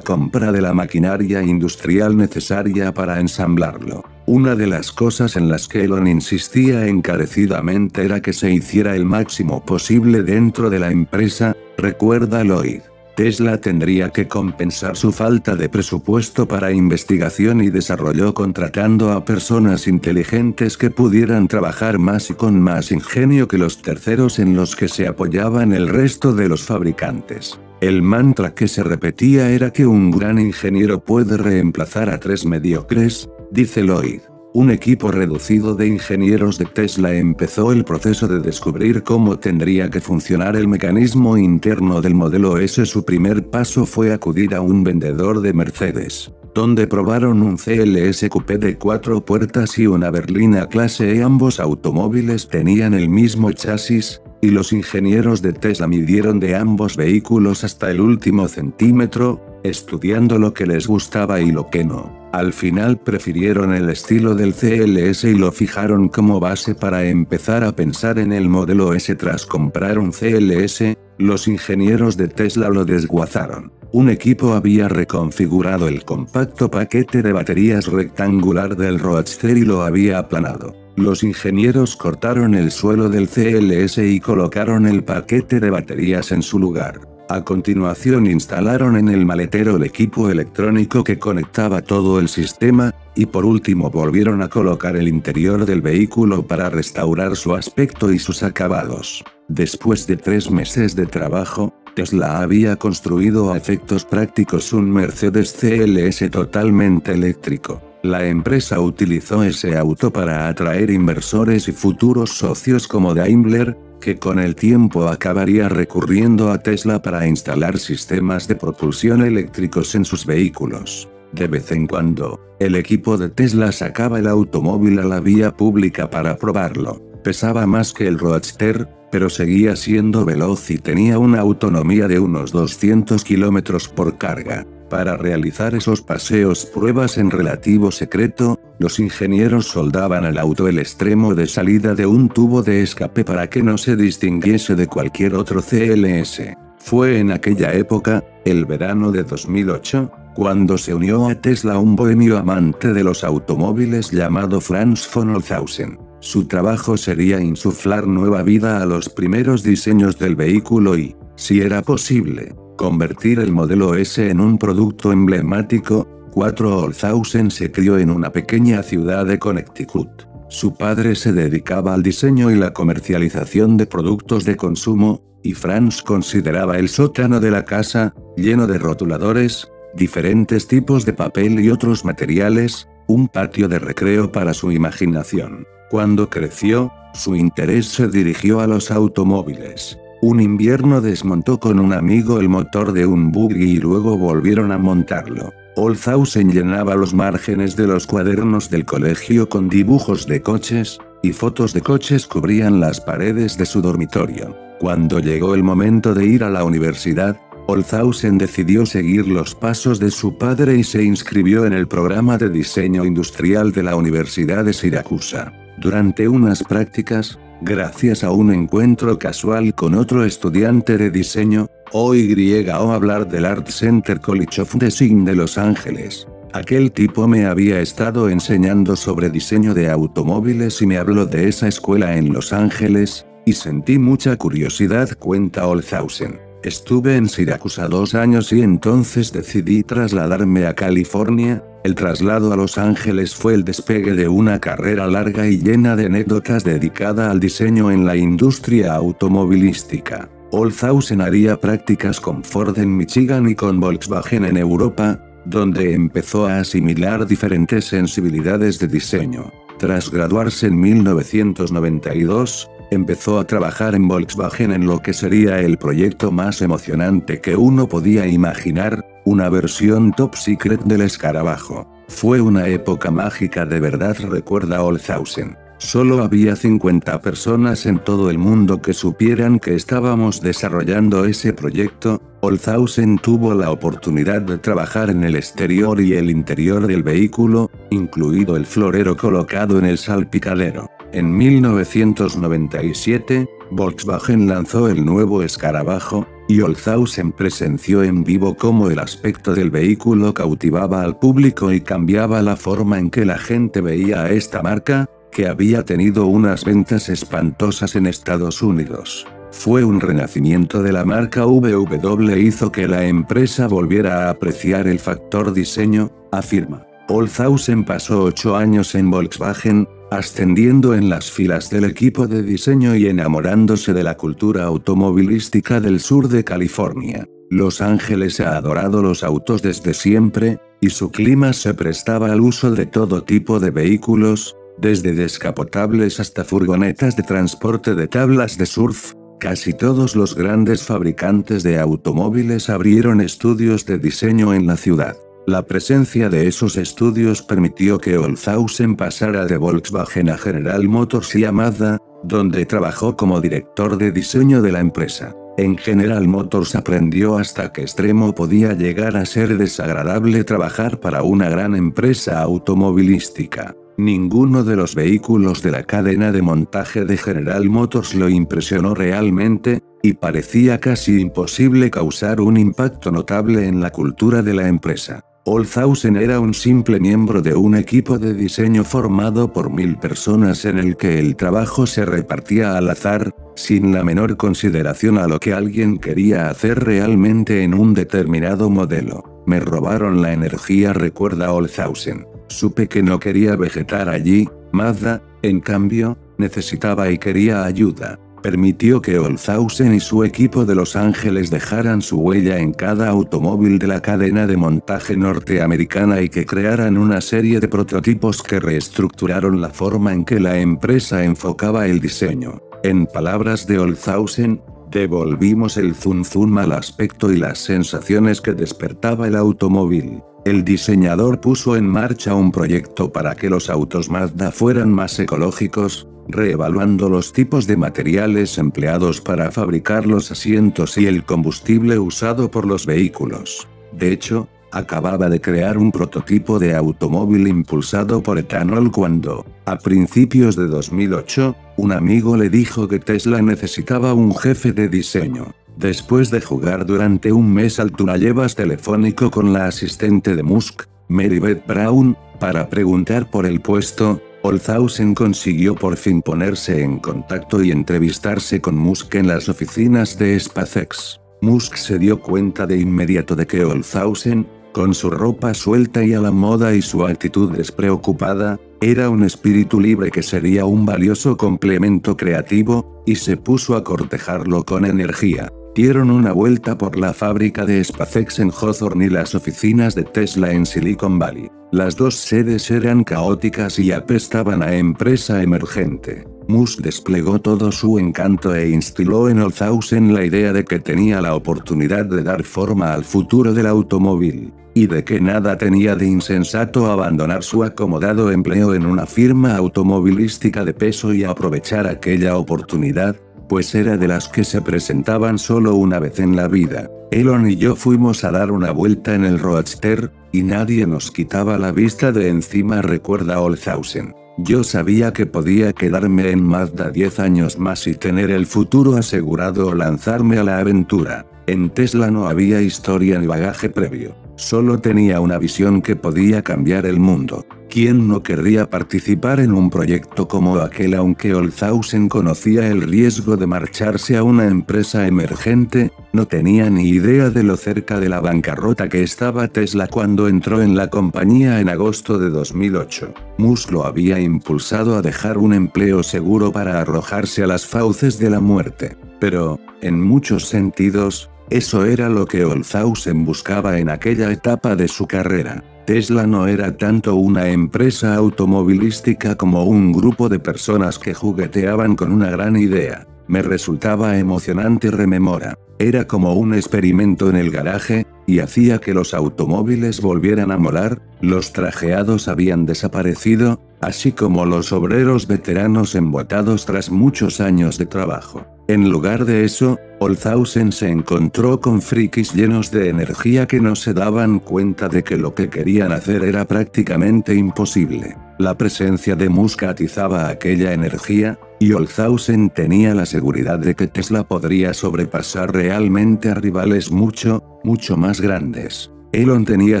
compra de la maquinaria industrial necesaria para ensamblarlo. Una de las cosas en las que Elon insistía encarecidamente era que se hiciera el máximo posible dentro de la empresa, recuerda Lloyd. Tesla tendría que compensar su falta de presupuesto para investigación y desarrollo contratando a personas inteligentes que pudieran trabajar más y con más ingenio que los terceros en los que se apoyaban el resto de los fabricantes. El mantra que se repetía era que un gran ingeniero puede reemplazar a tres mediocres, dice Lloyd. Un equipo reducido de ingenieros de Tesla empezó el proceso de descubrir cómo tendría que funcionar el mecanismo interno del modelo S. Su primer paso fue acudir a un vendedor de Mercedes, donde probaron un CLS Coupé de cuatro puertas y una berlina clase E. Ambos automóviles tenían el mismo chasis, y los ingenieros de Tesla midieron de ambos vehículos hasta el último centímetro, estudiando lo que les gustaba y lo que no. Al final prefirieron el estilo del CLS y lo fijaron como base para empezar a pensar en el modelo S tras comprar un CLS, los ingenieros de Tesla lo desguazaron. Un equipo había reconfigurado el compacto paquete de baterías rectangular del Roadster y lo había aplanado. Los ingenieros cortaron el suelo del CLS y colocaron el paquete de baterías en su lugar. A continuación instalaron en el maletero el equipo electrónico que conectaba todo el sistema, y por último volvieron a colocar el interior del vehículo para restaurar su aspecto y sus acabados. Después de tres meses de trabajo, Tesla había construido a efectos prácticos un Mercedes CLS totalmente eléctrico. La empresa utilizó ese auto para atraer inversores y futuros socios como Daimler, que con el tiempo acabaría recurriendo a Tesla para instalar sistemas de propulsión eléctricos en sus vehículos. De vez en cuando, el equipo de Tesla sacaba el automóvil a la vía pública para probarlo. Pesaba más que el Roadster, pero seguía siendo veloz y tenía una autonomía de unos 200 km por carga. Para realizar esos paseos pruebas en relativo secreto, los ingenieros soldaban al auto el extremo de salida de un tubo de escape para que no se distinguiese de cualquier otro CLS. Fue en aquella época, el verano de 2008, cuando se unió a Tesla un bohemio amante de los automóviles llamado Franz von Olshausen. Su trabajo sería insuflar nueva vida a los primeros diseños del vehículo y, si era posible, convertir el modelo S en un producto emblemático, 4 Olshausen se crió en una pequeña ciudad de Connecticut. Su padre se dedicaba al diseño y la comercialización de productos de consumo, y Franz consideraba el sótano de la casa, lleno de rotuladores, diferentes tipos de papel y otros materiales, un patio de recreo para su imaginación. Cuando creció, su interés se dirigió a los automóviles. Un invierno desmontó con un amigo el motor de un buggy y luego volvieron a montarlo. Olshausen llenaba los márgenes de los cuadernos del colegio con dibujos de coches, y fotos de coches cubrían las paredes de su dormitorio. Cuando llegó el momento de ir a la universidad, Olshausen decidió seguir los pasos de su padre y se inscribió en el programa de diseño industrial de la Universidad de Siracusa. Durante unas prácticas, gracias a un encuentro casual con otro estudiante de diseño, OYO hablar del Art Center College of Design de Los Ángeles. Aquel tipo me había estado enseñando sobre diseño de automóviles y me habló de esa escuela en Los Ángeles, y sentí mucha curiosidad, cuenta Olshausen. Estuve en Siracusa dos años y entonces decidí trasladarme a California, el traslado a Los Ángeles fue el despegue de una carrera larga y llena de anécdotas dedicada al diseño en la industria automovilística. Olshausen haría prácticas con Ford en Michigan y con Volkswagen en Europa, donde empezó a asimilar diferentes sensibilidades de diseño. Tras graduarse en 1992, empezó a trabajar en Volkswagen en lo que sería el proyecto más emocionante que uno podía imaginar, una versión top secret del escarabajo. Fue una época mágica de verdad recuerda Olshausen. Solo había 50 personas en todo el mundo que supieran que estábamos desarrollando ese proyecto, Olshausen tuvo la oportunidad de trabajar en el exterior y el interior del vehículo, incluido el florero colocado en el salpicadero. En 1997, Volkswagen lanzó el nuevo escarabajo, y Olshausen presenció en vivo cómo el aspecto del vehículo cautivaba al público y cambiaba la forma en que la gente veía a esta marca, que había tenido unas ventas espantosas en Estados Unidos. Fue un renacimiento de la marca VW hizo que la empresa volviera a apreciar el factor diseño, afirma. Olshausen pasó ocho años en Volkswagen, ascendiendo en las filas del equipo de diseño y enamorándose de la cultura automovilística del sur de California. Los Ángeles ha adorado los autos desde siempre, y su clima se prestaba al uso de todo tipo de vehículos, desde descapotables hasta furgonetas de transporte de tablas de surf, casi todos los grandes fabricantes de automóviles abrieron estudios de diseño en la ciudad. La presencia de esos estudios permitió que Olshausen pasara de Volkswagen a General Motors y a Mazda, donde trabajó como director de diseño de la empresa. En General Motors aprendió hasta qué extremo podía llegar a ser desagradable trabajar para una gran empresa automovilística. Ninguno de los vehículos de la cadena de montaje de General Motors lo impresionó realmente, y parecía casi imposible causar un impacto notable en la cultura de la empresa. Olshausen era un simple miembro de un equipo de diseño formado por mil personas en el que el trabajo se repartía al azar, sin la menor consideración a lo que alguien quería hacer realmente en un determinado modelo. Me robaron la energía recuerda Olshausen. Supe que no quería vegetar allí, Mazda, en cambio, necesitaba y quería ayuda. Permitió que Olshausen y su equipo de Los Ángeles dejaran su huella en cada automóvil de la cadena de montaje norteamericana y que crearan una serie de prototipos que reestructuraron la forma en que la empresa enfocaba el diseño. En palabras de Olshausen, devolvimos el zum zum al aspecto y las sensaciones que despertaba el automóvil. El diseñador puso en marcha un proyecto para que los autos Mazda fueran más ecológicos, reevaluando los tipos de materiales empleados para fabricar los asientos y el combustible usado por los vehículos. De hecho, acababa de crear un prototipo de automóvil impulsado por etanol cuando, a principios de 2008, un amigo le dijo que Tesla necesitaba un jefe de diseño. Después de jugar durante un mes al turallevas telefónico con la asistente de Musk, Mary Brown, para preguntar por el puesto, Olshausen consiguió por fin ponerse en contacto y entrevistarse con Musk en las oficinas de SpaceX. Musk se dio cuenta de inmediato de que Olshausen, con su ropa suelta y a la moda y su actitud despreocupada, era un espíritu libre que sería un valioso complemento creativo, y se puso a cortejarlo con energía. Dieron una vuelta por la fábrica de SpaceX en Hawthorne y las oficinas de Tesla en Silicon Valley. Las dos sedes eran caóticas y apestaban a empresa emergente. Musk desplegó todo su encanto e instiló en Olshausen la idea de que tenía la oportunidad de dar forma al futuro del automóvil, y de que nada tenía de insensato abandonar su acomodado empleo en una firma automovilística de peso y aprovechar aquella oportunidad, pues era de las que se presentaban solo una vez en la vida. Elon y yo fuimos a dar una vuelta en el Roadster, y nadie nos quitaba la vista de encima recuerda Olshausen. Yo sabía que podía quedarme en Mazda 10 años más y tener el futuro asegurado o lanzarme a la aventura. En Tesla no había historia ni bagaje previo. Solo tenía una visión que podía cambiar el mundo. ¿Quién no querría participar en un proyecto como aquel aunque Olzhausen conocía el riesgo de marcharse a una empresa emergente? No tenía ni idea de lo cerca de la bancarrota que estaba Tesla cuando entró en la compañía en agosto de 2008. Musk lo había impulsado a dejar un empleo seguro para arrojarse a las fauces de la muerte. Pero, en muchos sentidos, eso era lo que Olzhausen buscaba en aquella etapa de su carrera. Tesla no era tanto una empresa automovilística como un grupo de personas que jugueteaban con una gran idea. Me resultaba emocionante rememora. Era como un experimento en el garaje, y hacía que los automóviles volvieran a molar, los trajeados habían desaparecido, así como los obreros veteranos embotados tras muchos años de trabajo. En lugar de eso, Olzhausen se encontró con frikis llenos de energía que no se daban cuenta de que lo que querían hacer era prácticamente imposible. La presencia de Musk atizaba aquella energía, y Olzhausen tenía la seguridad de que Tesla podría sobrepasar realmente a rivales mucho, mucho más grandes. Elon tenía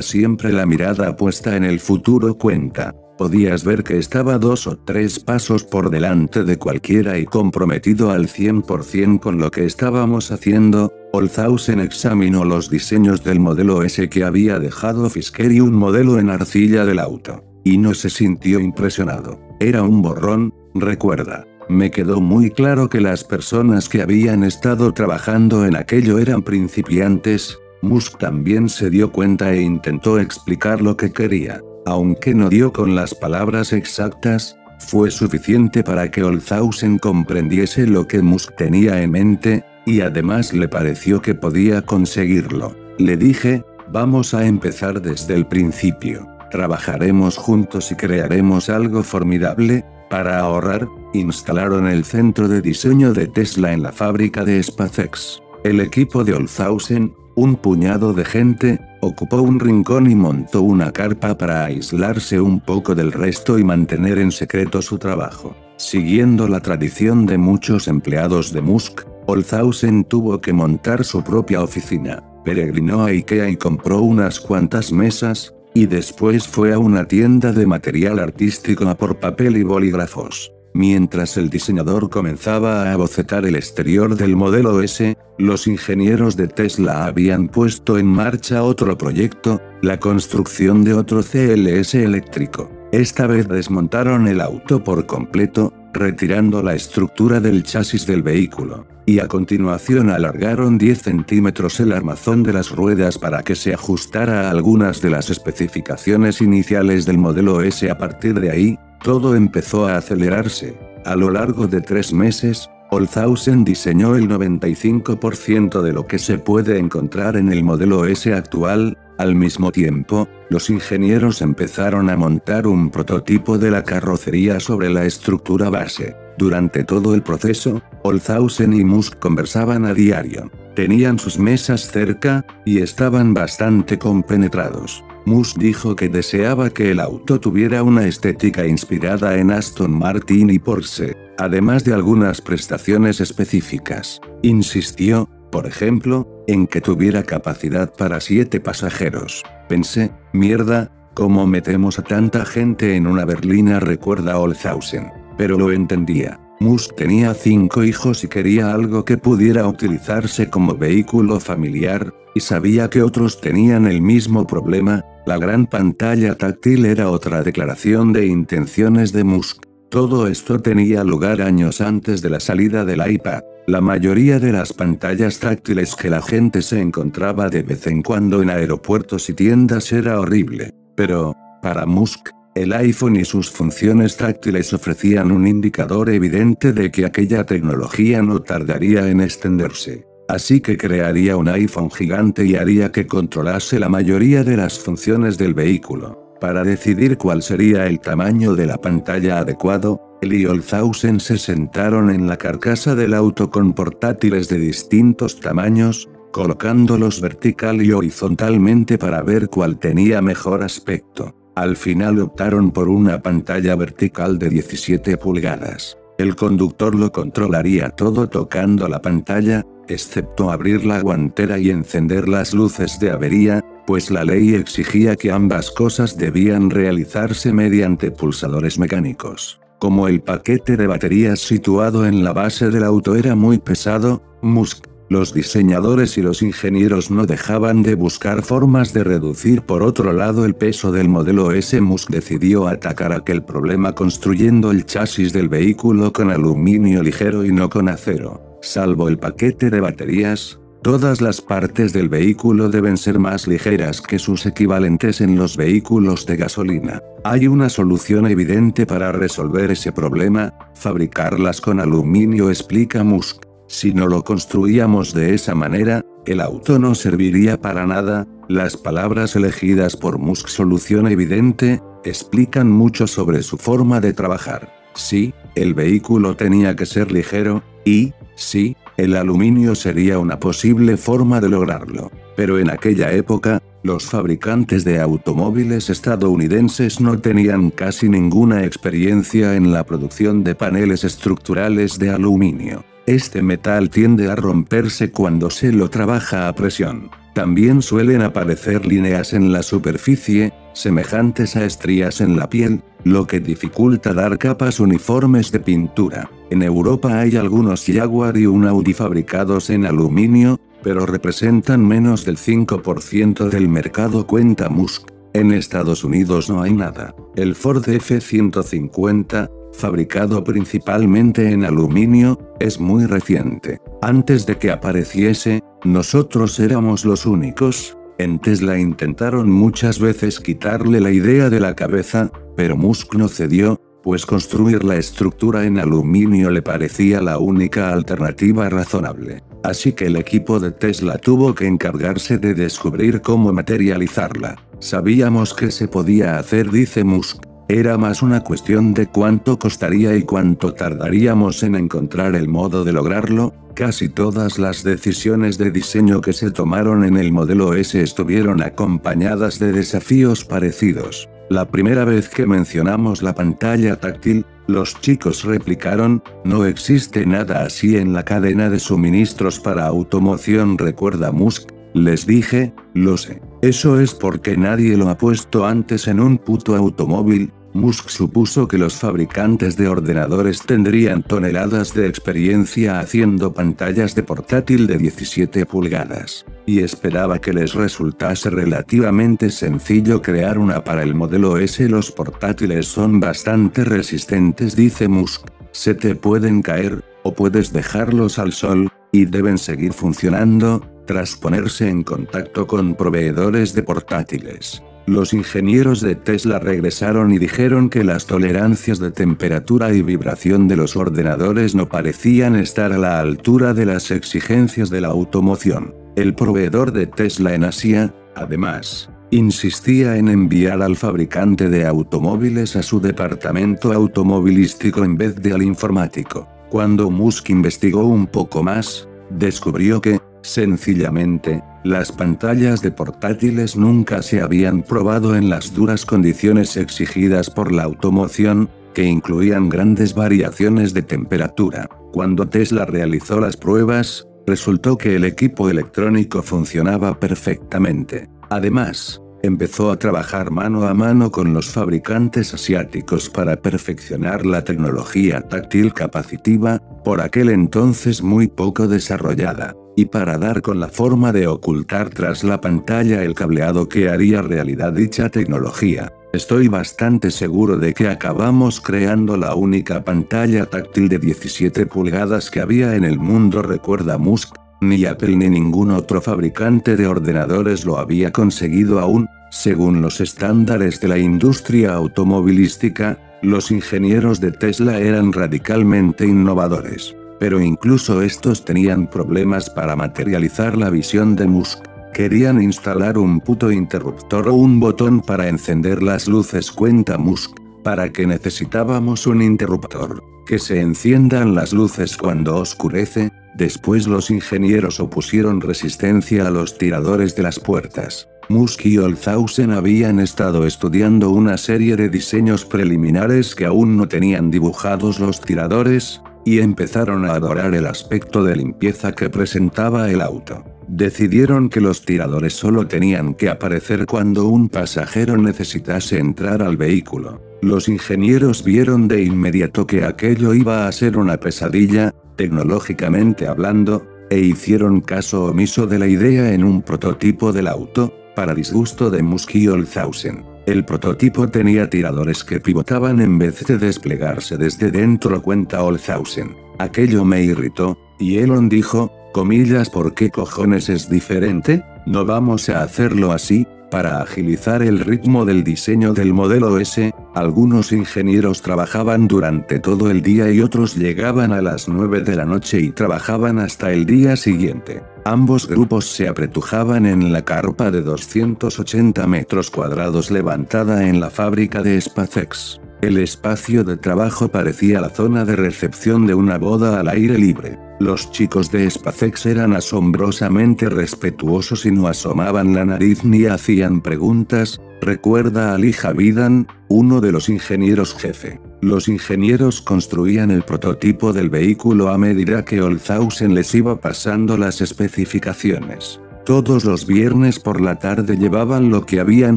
siempre la mirada puesta en el futuro cuenta. Podías ver que estaba dos o tres pasos por delante de cualquiera y comprometido al 100% con lo que estábamos haciendo. Olzhausen examinó los diseños del modelo S que había dejado Fisker y un modelo en arcilla del auto. Y no se sintió impresionado. Era un borrón, recuerda. Me quedó muy claro que las personas que habían estado trabajando en aquello eran principiantes. Musk también se dio cuenta e intentó explicar lo que quería. Aunque no dio con las palabras exactas, fue suficiente para que Olzhausen comprendiese lo que Musk tenía en mente, y además le pareció que podía conseguirlo. Le dije, vamos a empezar desde el principio. Trabajaremos juntos y crearemos algo formidable. Para ahorrar, instalaron el centro de diseño de Tesla en la fábrica de SpaceX. El equipo de Olzhausen, un puñado de gente, ocupó un rincón y montó una carpa para aislarse un poco del resto y mantener en secreto su trabajo. Siguiendo la tradición de muchos empleados de Musk, Olzhausen tuvo que montar su propia oficina. Peregrinó a Ikea y compró unas cuantas mesas, y después fue a una tienda de material artístico a por papel y bolígrafos. Mientras el diseñador comenzaba a bocetar el exterior del modelo S, los ingenieros de Tesla habían puesto en marcha otro proyecto, la construcción de otro CLS eléctrico. Esta vez desmontaron el auto por completo, retirando la estructura del chasis del vehículo, y a continuación alargaron 10 centímetros el armazón de las ruedas para que se ajustara a algunas de las especificaciones iniciales del modelo S. A partir de ahí, todo empezó a acelerarse. A lo largo de tres meses, Olzhausen diseñó el 95% de lo que se puede encontrar en el modelo S actual, al mismo tiempo, los ingenieros empezaron a montar un prototipo de la carrocería sobre la estructura base. Durante todo el proceso, Olzhausen y Musk conversaban a diario. Tenían sus mesas cerca, y estaban bastante compenetrados. Musk dijo que deseaba que el auto tuviera una estética inspirada en Aston Martin y Porsche, además de algunas prestaciones específicas. Insistió, por ejemplo, en que tuviera capacidad para siete pasajeros. Pensé, mierda, ¿cómo metemos a tanta gente en una berlina? recuerda Olshausen. Pero lo entendía. Musk tenía cinco hijos y quería algo que pudiera utilizarse como vehículo familiar, y sabía que otros tenían el mismo problema, la gran pantalla táctil era otra declaración de intenciones de Musk. Todo esto tenía lugar años antes de la salida del iPad. La mayoría de las pantallas táctiles que la gente se encontraba de vez en cuando en aeropuertos y tiendas era horrible. Pero, para Musk, el iPhone y sus funciones táctiles ofrecían un indicador evidente de que aquella tecnología no tardaría en extenderse. Así que crearía un iPhone gigante y haría que controlase la mayoría de las funciones del vehículo. Para decidir cuál sería el tamaño de la pantalla adecuado, él y Olzhausen se sentaron en la carcasa del auto con portátiles de distintos tamaños, colocándolos vertical y horizontalmente para ver cuál tenía mejor aspecto. Al final optaron por una pantalla vertical de 17 pulgadas. El conductor lo controlaría todo tocando la pantalla, excepto abrir la guantera y encender las luces de avería, pues la ley exigía que ambas cosas debían realizarse mediante pulsadores mecánicos. Como el paquete de baterías situado en la base del auto era muy pesado, Musk los diseñadores y los ingenieros no dejaban de buscar formas de reducir por otro lado el peso del modelo S. Musk decidió atacar aquel problema construyendo el chasis del vehículo con aluminio ligero y no con acero. Salvo el paquete de baterías, todas las partes del vehículo deben ser más ligeras que sus equivalentes en los vehículos de gasolina. Hay una solución evidente para resolver ese problema, fabricarlas con aluminio explica Musk. Si no lo construíamos de esa manera, el auto no serviría para nada, las palabras elegidas por Musk solución evidente, explican mucho sobre su forma de trabajar. Sí, el vehículo tenía que ser ligero, y, sí, el aluminio sería una posible forma de lograrlo. Pero en aquella época, los fabricantes de automóviles estadounidenses no tenían casi ninguna experiencia en la producción de paneles estructurales de aluminio. Este metal tiende a romperse cuando se lo trabaja a presión. También suelen aparecer líneas en la superficie, semejantes a estrías en la piel, lo que dificulta dar capas uniformes de pintura. En Europa hay algunos Jaguar y un Audi fabricados en aluminio, pero representan menos del 5% del mercado cuenta Musk. En Estados Unidos no hay nada. El Ford F-150, fabricado principalmente en aluminio, es muy reciente. Antes de que apareciese, nosotros éramos los únicos. En Tesla intentaron muchas veces quitarle la idea de la cabeza, pero Musk no cedió, pues construir la estructura en aluminio le parecía la única alternativa razonable. Así que el equipo de Tesla tuvo que encargarse de descubrir cómo materializarla. Sabíamos que se podía hacer, dice Musk, era más una cuestión de cuánto costaría y cuánto tardaríamos en encontrar el modo de lograrlo, casi todas las decisiones de diseño que se tomaron en el modelo S estuvieron acompañadas de desafíos parecidos. La primera vez que mencionamos la pantalla táctil, los chicos replicaron, no existe nada así en la cadena de suministros para automoción recuerda Musk, les dije, lo sé. Eso es porque nadie lo ha puesto antes en un puto automóvil, Musk supuso que los fabricantes de ordenadores tendrían toneladas de experiencia haciendo pantallas de portátil de 17 pulgadas, y esperaba que les resultase relativamente sencillo crear una para el modelo S. Los portátiles son bastante resistentes, dice Musk, se te pueden caer, o puedes dejarlos al sol, y deben seguir funcionando, tras ponerse en contacto con proveedores de portátiles. Los ingenieros de Tesla regresaron y dijeron que las tolerancias de temperatura y vibración de los ordenadores no parecían estar a la altura de las exigencias de la automoción. El proveedor de Tesla en Asia, además, insistía en enviar al fabricante de automóviles a su departamento automovilístico en vez de al informático. Cuando Musk investigó un poco más, descubrió que, sencillamente, las pantallas de portátiles nunca se habían probado en las duras condiciones exigidas por la automoción, que incluían grandes variaciones de temperatura. Cuando Tesla realizó las pruebas, resultó que el equipo electrónico funcionaba perfectamente. Además, empezó a trabajar mano a mano con los fabricantes asiáticos para perfeccionar la tecnología táctil capacitiva, por aquel entonces muy poco desarrollada y para dar con la forma de ocultar tras la pantalla el cableado que haría realidad dicha tecnología. Estoy bastante seguro de que acabamos creando la única pantalla táctil de 17 pulgadas que había en el mundo, recuerda Musk. Ni Apple ni ningún otro fabricante de ordenadores lo había conseguido aún, según los estándares de la industria automovilística, los ingenieros de Tesla eran radicalmente innovadores pero incluso estos tenían problemas para materializar la visión de Musk. Querían instalar un puto interruptor o un botón para encender las luces cuenta Musk. ¿Para que necesitábamos un interruptor? Que se enciendan las luces cuando oscurece, después los ingenieros opusieron resistencia a los tiradores de las puertas. Musk y Olthausen habían estado estudiando una serie de diseños preliminares que aún no tenían dibujados los tiradores, y empezaron a adorar el aspecto de limpieza que presentaba el auto. Decidieron que los tiradores solo tenían que aparecer cuando un pasajero necesitase entrar al vehículo. Los ingenieros vieron de inmediato que aquello iba a ser una pesadilla, tecnológicamente hablando, e hicieron caso omiso de la idea en un prototipo del auto, para disgusto de Musk y Olshausen. El prototipo tenía tiradores que pivotaban en vez de desplegarse desde dentro, cuenta Olshausen. Aquello me irritó, y Elon dijo, comillas, ¿por qué cojones es diferente? No vamos a hacerlo así, para agilizar el ritmo del diseño del modelo S, algunos ingenieros trabajaban durante todo el día y otros llegaban a las 9 de la noche y trabajaban hasta el día siguiente. Ambos grupos se apretujaban en la carpa de 280 metros cuadrados levantada en la fábrica de SpaceX. El espacio de trabajo parecía la zona de recepción de una boda al aire libre. Los chicos de SpaceX eran asombrosamente respetuosos y no asomaban la nariz ni hacían preguntas, recuerda Ali Javidan, uno de los ingenieros jefe. Los ingenieros construían el prototipo del vehículo a medida que Olshausen les iba pasando las especificaciones. Todos los viernes por la tarde llevaban lo que habían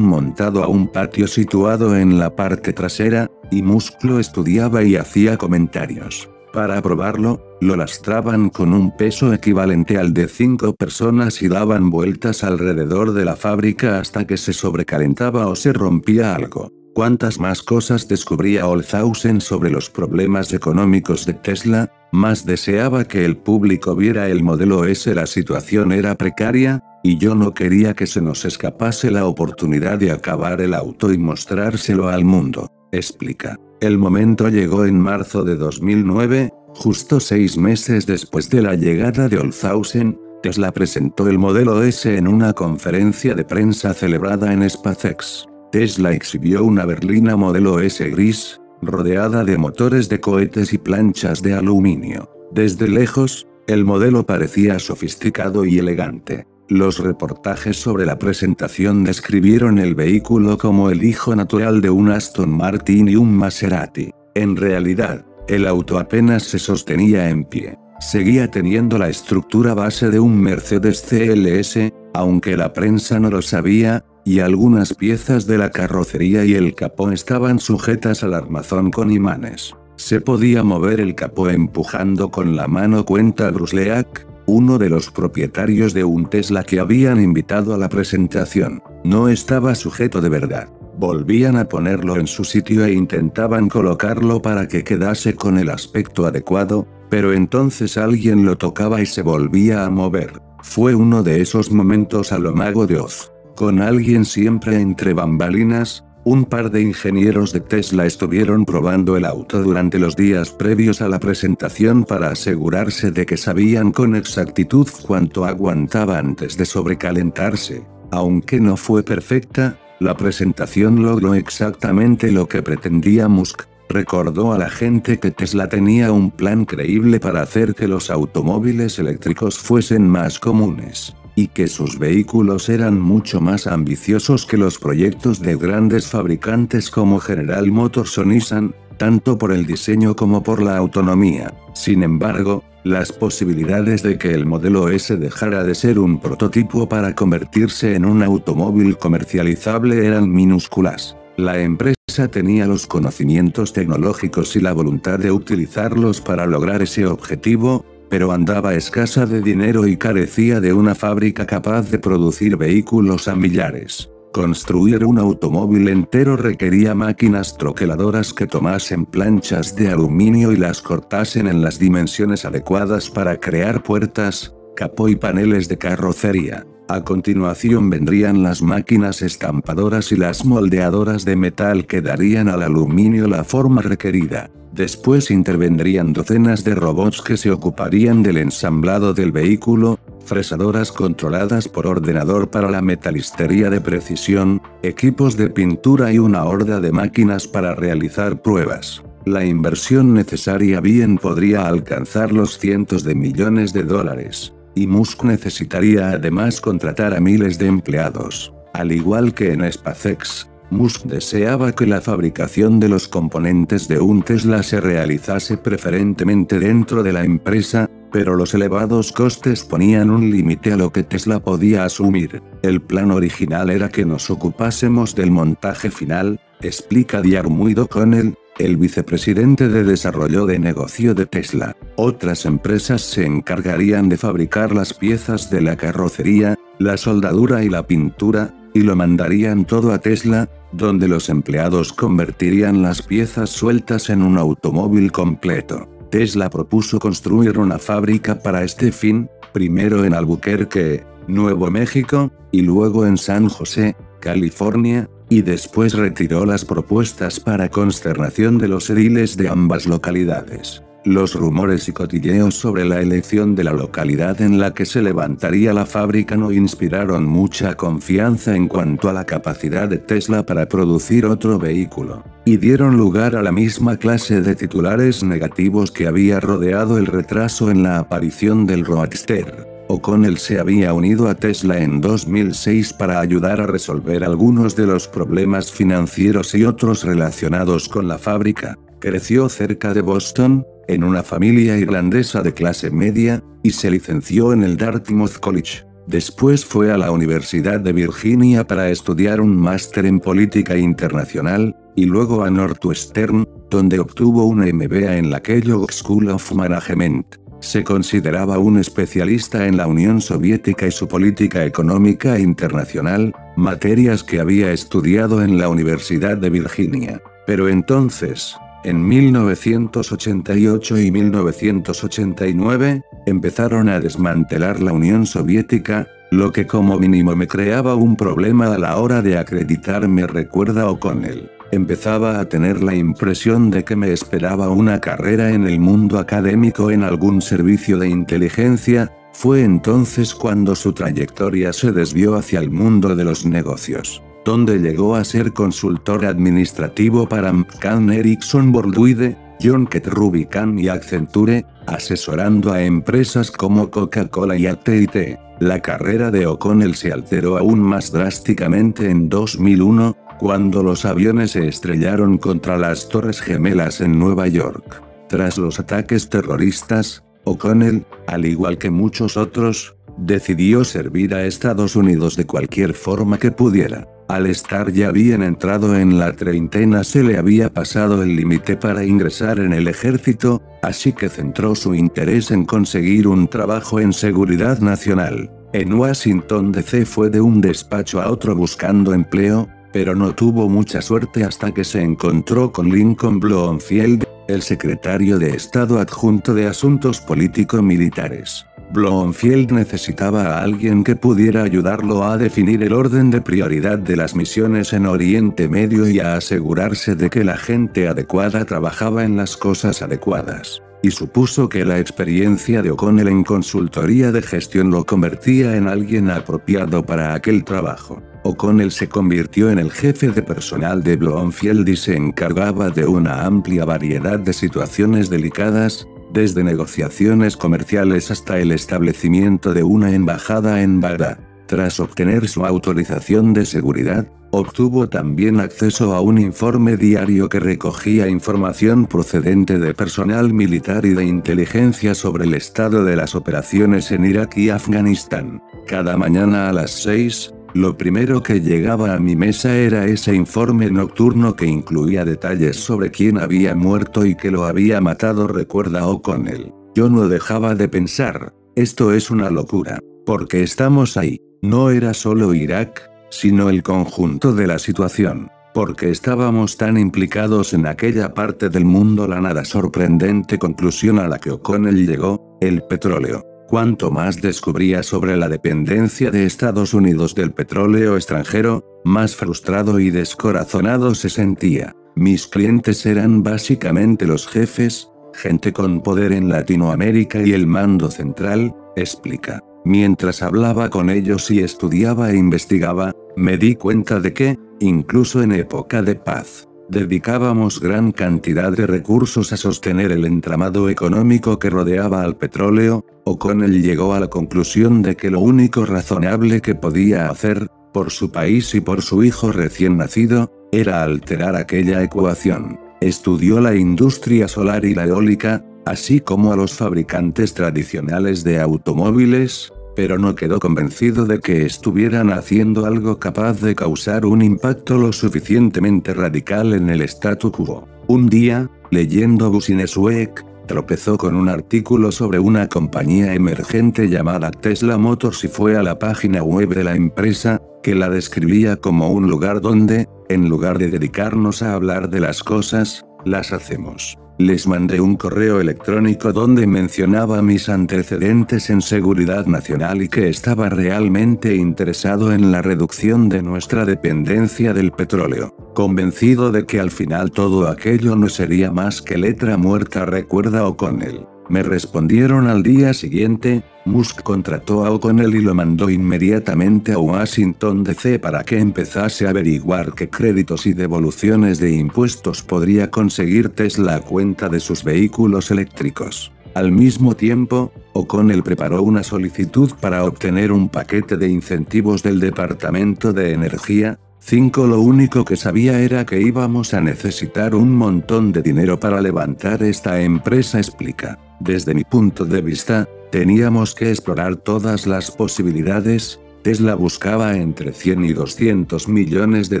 montado a un patio situado en la parte trasera, y Musclo estudiaba y hacía comentarios. Para probarlo, lo lastraban con un peso equivalente al de cinco personas y daban vueltas alrededor de la fábrica hasta que se sobrecalentaba o se rompía algo. Cuantas más cosas descubría Olshausen sobre los problemas económicos de Tesla, más deseaba que el público viera el modelo S. La situación era precaria, y yo no quería que se nos escapase la oportunidad de acabar el auto y mostrárselo al mundo, explica. El momento llegó en marzo de 2009, justo seis meses después de la llegada de Olshausen, Tesla presentó el modelo S en una conferencia de prensa celebrada en SpaceX. Tesla exhibió una berlina modelo S gris, rodeada de motores de cohetes y planchas de aluminio. Desde lejos, el modelo parecía sofisticado y elegante. Los reportajes sobre la presentación describieron el vehículo como el hijo natural de un Aston Martin y un Maserati. En realidad, el auto apenas se sostenía en pie. Seguía teniendo la estructura base de un Mercedes CLS, aunque la prensa no lo sabía, y algunas piezas de la carrocería y el capó estaban sujetas al armazón con imanes. Se podía mover el capó empujando con la mano cuenta Brusleak, uno de los propietarios de un Tesla que habían invitado a la presentación. No estaba sujeto de verdad. Volvían a ponerlo en su sitio e intentaban colocarlo para que quedase con el aspecto adecuado, pero entonces alguien lo tocaba y se volvía a mover. Fue uno de esos momentos a lo mago de Oz. Con alguien siempre entre bambalinas, un par de ingenieros de Tesla estuvieron probando el auto durante los días previos a la presentación para asegurarse de que sabían con exactitud cuánto aguantaba antes de sobrecalentarse. Aunque no fue perfecta, la presentación logró exactamente lo que pretendía Musk. Recordó a la gente que Tesla tenía un plan creíble para hacer que los automóviles eléctricos fuesen más comunes y que sus vehículos eran mucho más ambiciosos que los proyectos de grandes fabricantes como General Motors o Nissan, tanto por el diseño como por la autonomía. Sin embargo, las posibilidades de que el modelo S dejara de ser un prototipo para convertirse en un automóvil comercializable eran minúsculas. La empresa tenía los conocimientos tecnológicos y la voluntad de utilizarlos para lograr ese objetivo, pero andaba escasa de dinero y carecía de una fábrica capaz de producir vehículos a millares. Construir un automóvil entero requería máquinas troqueladoras que tomasen planchas de aluminio y las cortasen en las dimensiones adecuadas para crear puertas, capó y paneles de carrocería. A continuación vendrían las máquinas estampadoras y las moldeadoras de metal que darían al aluminio la forma requerida. Después intervendrían docenas de robots que se ocuparían del ensamblado del vehículo, fresadoras controladas por ordenador para la metalistería de precisión, equipos de pintura y una horda de máquinas para realizar pruebas. La inversión necesaria bien podría alcanzar los cientos de millones de dólares. Y Musk necesitaría además contratar a miles de empleados. Al igual que en SpaceX, Musk deseaba que la fabricación de los componentes de un Tesla se realizase preferentemente dentro de la empresa, pero los elevados costes ponían un límite a lo que Tesla podía asumir. El plan original era que nos ocupásemos del montaje final, explica Diarmuid O'Connell, el vicepresidente de desarrollo de negocio de Tesla. Otras empresas se encargarían de fabricar las piezas de la carrocería, la soldadura y la pintura, y lo mandarían todo a Tesla, donde los empleados convertirían las piezas sueltas en un automóvil completo. Tesla propuso construir una fábrica para este fin, primero en Albuquerque, Nuevo México, y luego en San José, California, y después retiró las propuestas para consternación de los ediles de ambas localidades. Los rumores y cotilleos sobre la elección de la localidad en la que se levantaría la fábrica no inspiraron mucha confianza en cuanto a la capacidad de Tesla para producir otro vehículo, y dieron lugar a la misma clase de titulares negativos que había rodeado el retraso en la aparición del Roadster. O'Connell se había unido a Tesla en 2006 para ayudar a resolver algunos de los problemas financieros y otros relacionados con la fábrica. Creció cerca de Boston, en una familia irlandesa de clase media, y se licenció en el Dartmouth College. Después fue a la Universidad de Virginia para estudiar un máster en política internacional, y luego a Northwestern, donde obtuvo una MBA en la Kellogg School of Management. Se consideraba un especialista en la Unión Soviética y su política económica internacional, materias que había estudiado en la Universidad de Virginia. Pero entonces, en 1988 y 1989, empezaron a desmantelar la Unión Soviética, lo que como mínimo me creaba un problema a la hora de acreditarme recuerda O'Connell. Empezaba a tener la impresión de que me esperaba una carrera en el mundo académico en algún servicio de inteligencia, fue entonces cuando su trayectoria se desvió hacia el mundo de los negocios donde llegó a ser consultor administrativo para McCann Erickson Worldwide, John Kett Rubicam y Accenture, asesorando a empresas como Coca-Cola y AT&T. La carrera de O'Connell se alteró aún más drásticamente en 2001, cuando los aviones se estrellaron contra las Torres Gemelas en Nueva York. Tras los ataques terroristas, O'Connell, al igual que muchos otros, decidió servir a Estados Unidos de cualquier forma que pudiera. Al estar ya bien entrado en la treintena se le había pasado el límite para ingresar en el ejército, así que centró su interés en conseguir un trabajo en seguridad nacional. En Washington DC fue de un despacho a otro buscando empleo, pero no tuvo mucha suerte hasta que se encontró con Lincoln Bloomfield, el secretario de Estado adjunto de Asuntos Político-Militares. Blomfield necesitaba a alguien que pudiera ayudarlo a definir el orden de prioridad de las misiones en Oriente Medio y a asegurarse de que la gente adecuada trabajaba en las cosas adecuadas. Y supuso que la experiencia de O'Connell en consultoría de gestión lo convertía en alguien apropiado para aquel trabajo. O'Connell se convirtió en el jefe de personal de Blomfield y se encargaba de una amplia variedad de situaciones delicadas, desde negociaciones comerciales hasta el establecimiento de una embajada en Bagdad. Tras obtener su autorización de seguridad, obtuvo también acceso a un informe diario que recogía información procedente de personal militar y de inteligencia sobre el estado de las operaciones en Irak y Afganistán. Cada mañana a las 6, lo primero que llegaba a mi mesa era ese informe nocturno que incluía detalles sobre quién había muerto y que lo había matado, recuerda O'Connell. Yo no dejaba de pensar, esto es una locura, porque estamos ahí. No era solo Irak, sino el conjunto de la situación porque estábamos tan implicados en aquella parte del mundo la nada sorprendente conclusión a la que O'Connell llegó, el petróleo. Cuanto más descubría sobre la dependencia de Estados Unidos del petróleo extranjero, más frustrado y descorazonado se sentía. Mis clientes eran básicamente los jefes, gente con poder en Latinoamérica y el mando central, explica. Mientras hablaba con ellos y estudiaba e investigaba, me di cuenta de que, incluso en época de paz, Dedicábamos gran cantidad de recursos a sostener el entramado económico que rodeaba al petróleo, O'Connell llegó a la conclusión de que lo único razonable que podía hacer, por su país y por su hijo recién nacido, era alterar aquella ecuación. Estudió la industria solar y la eólica, así como a los fabricantes tradicionales de automóviles, pero no quedó convencido de que estuvieran haciendo algo capaz de causar un impacto lo suficientemente radical en el statu quo. Un día, leyendo Business Week, tropezó con un artículo sobre una compañía emergente llamada Tesla Motors y fue a la página web de la empresa, que la describía como un lugar donde, en lugar de dedicarnos a hablar de las cosas, las hacemos. Les mandé un correo electrónico donde mencionaba mis antecedentes en seguridad nacional y que estaba realmente interesado en la reducción de nuestra dependencia del petróleo. Convencido de que al final todo aquello no sería más que letra muerta recuerda O'Connell. Me respondieron al día siguiente, Musk contrató a O'Connell y lo mandó inmediatamente a Washington DC para que empezase a averiguar qué créditos y devoluciones de impuestos podría conseguir Tesla a cuenta de sus vehículos eléctricos. Al mismo tiempo, O'Connell preparó una solicitud para obtener un paquete de incentivos del Departamento de Energía, 5. Lo único que sabía era que íbamos a necesitar un montón de dinero para levantar esta empresa, explica. Desde mi punto de vista, teníamos que explorar todas las posibilidades, Tesla buscaba entre 100 y 200 millones de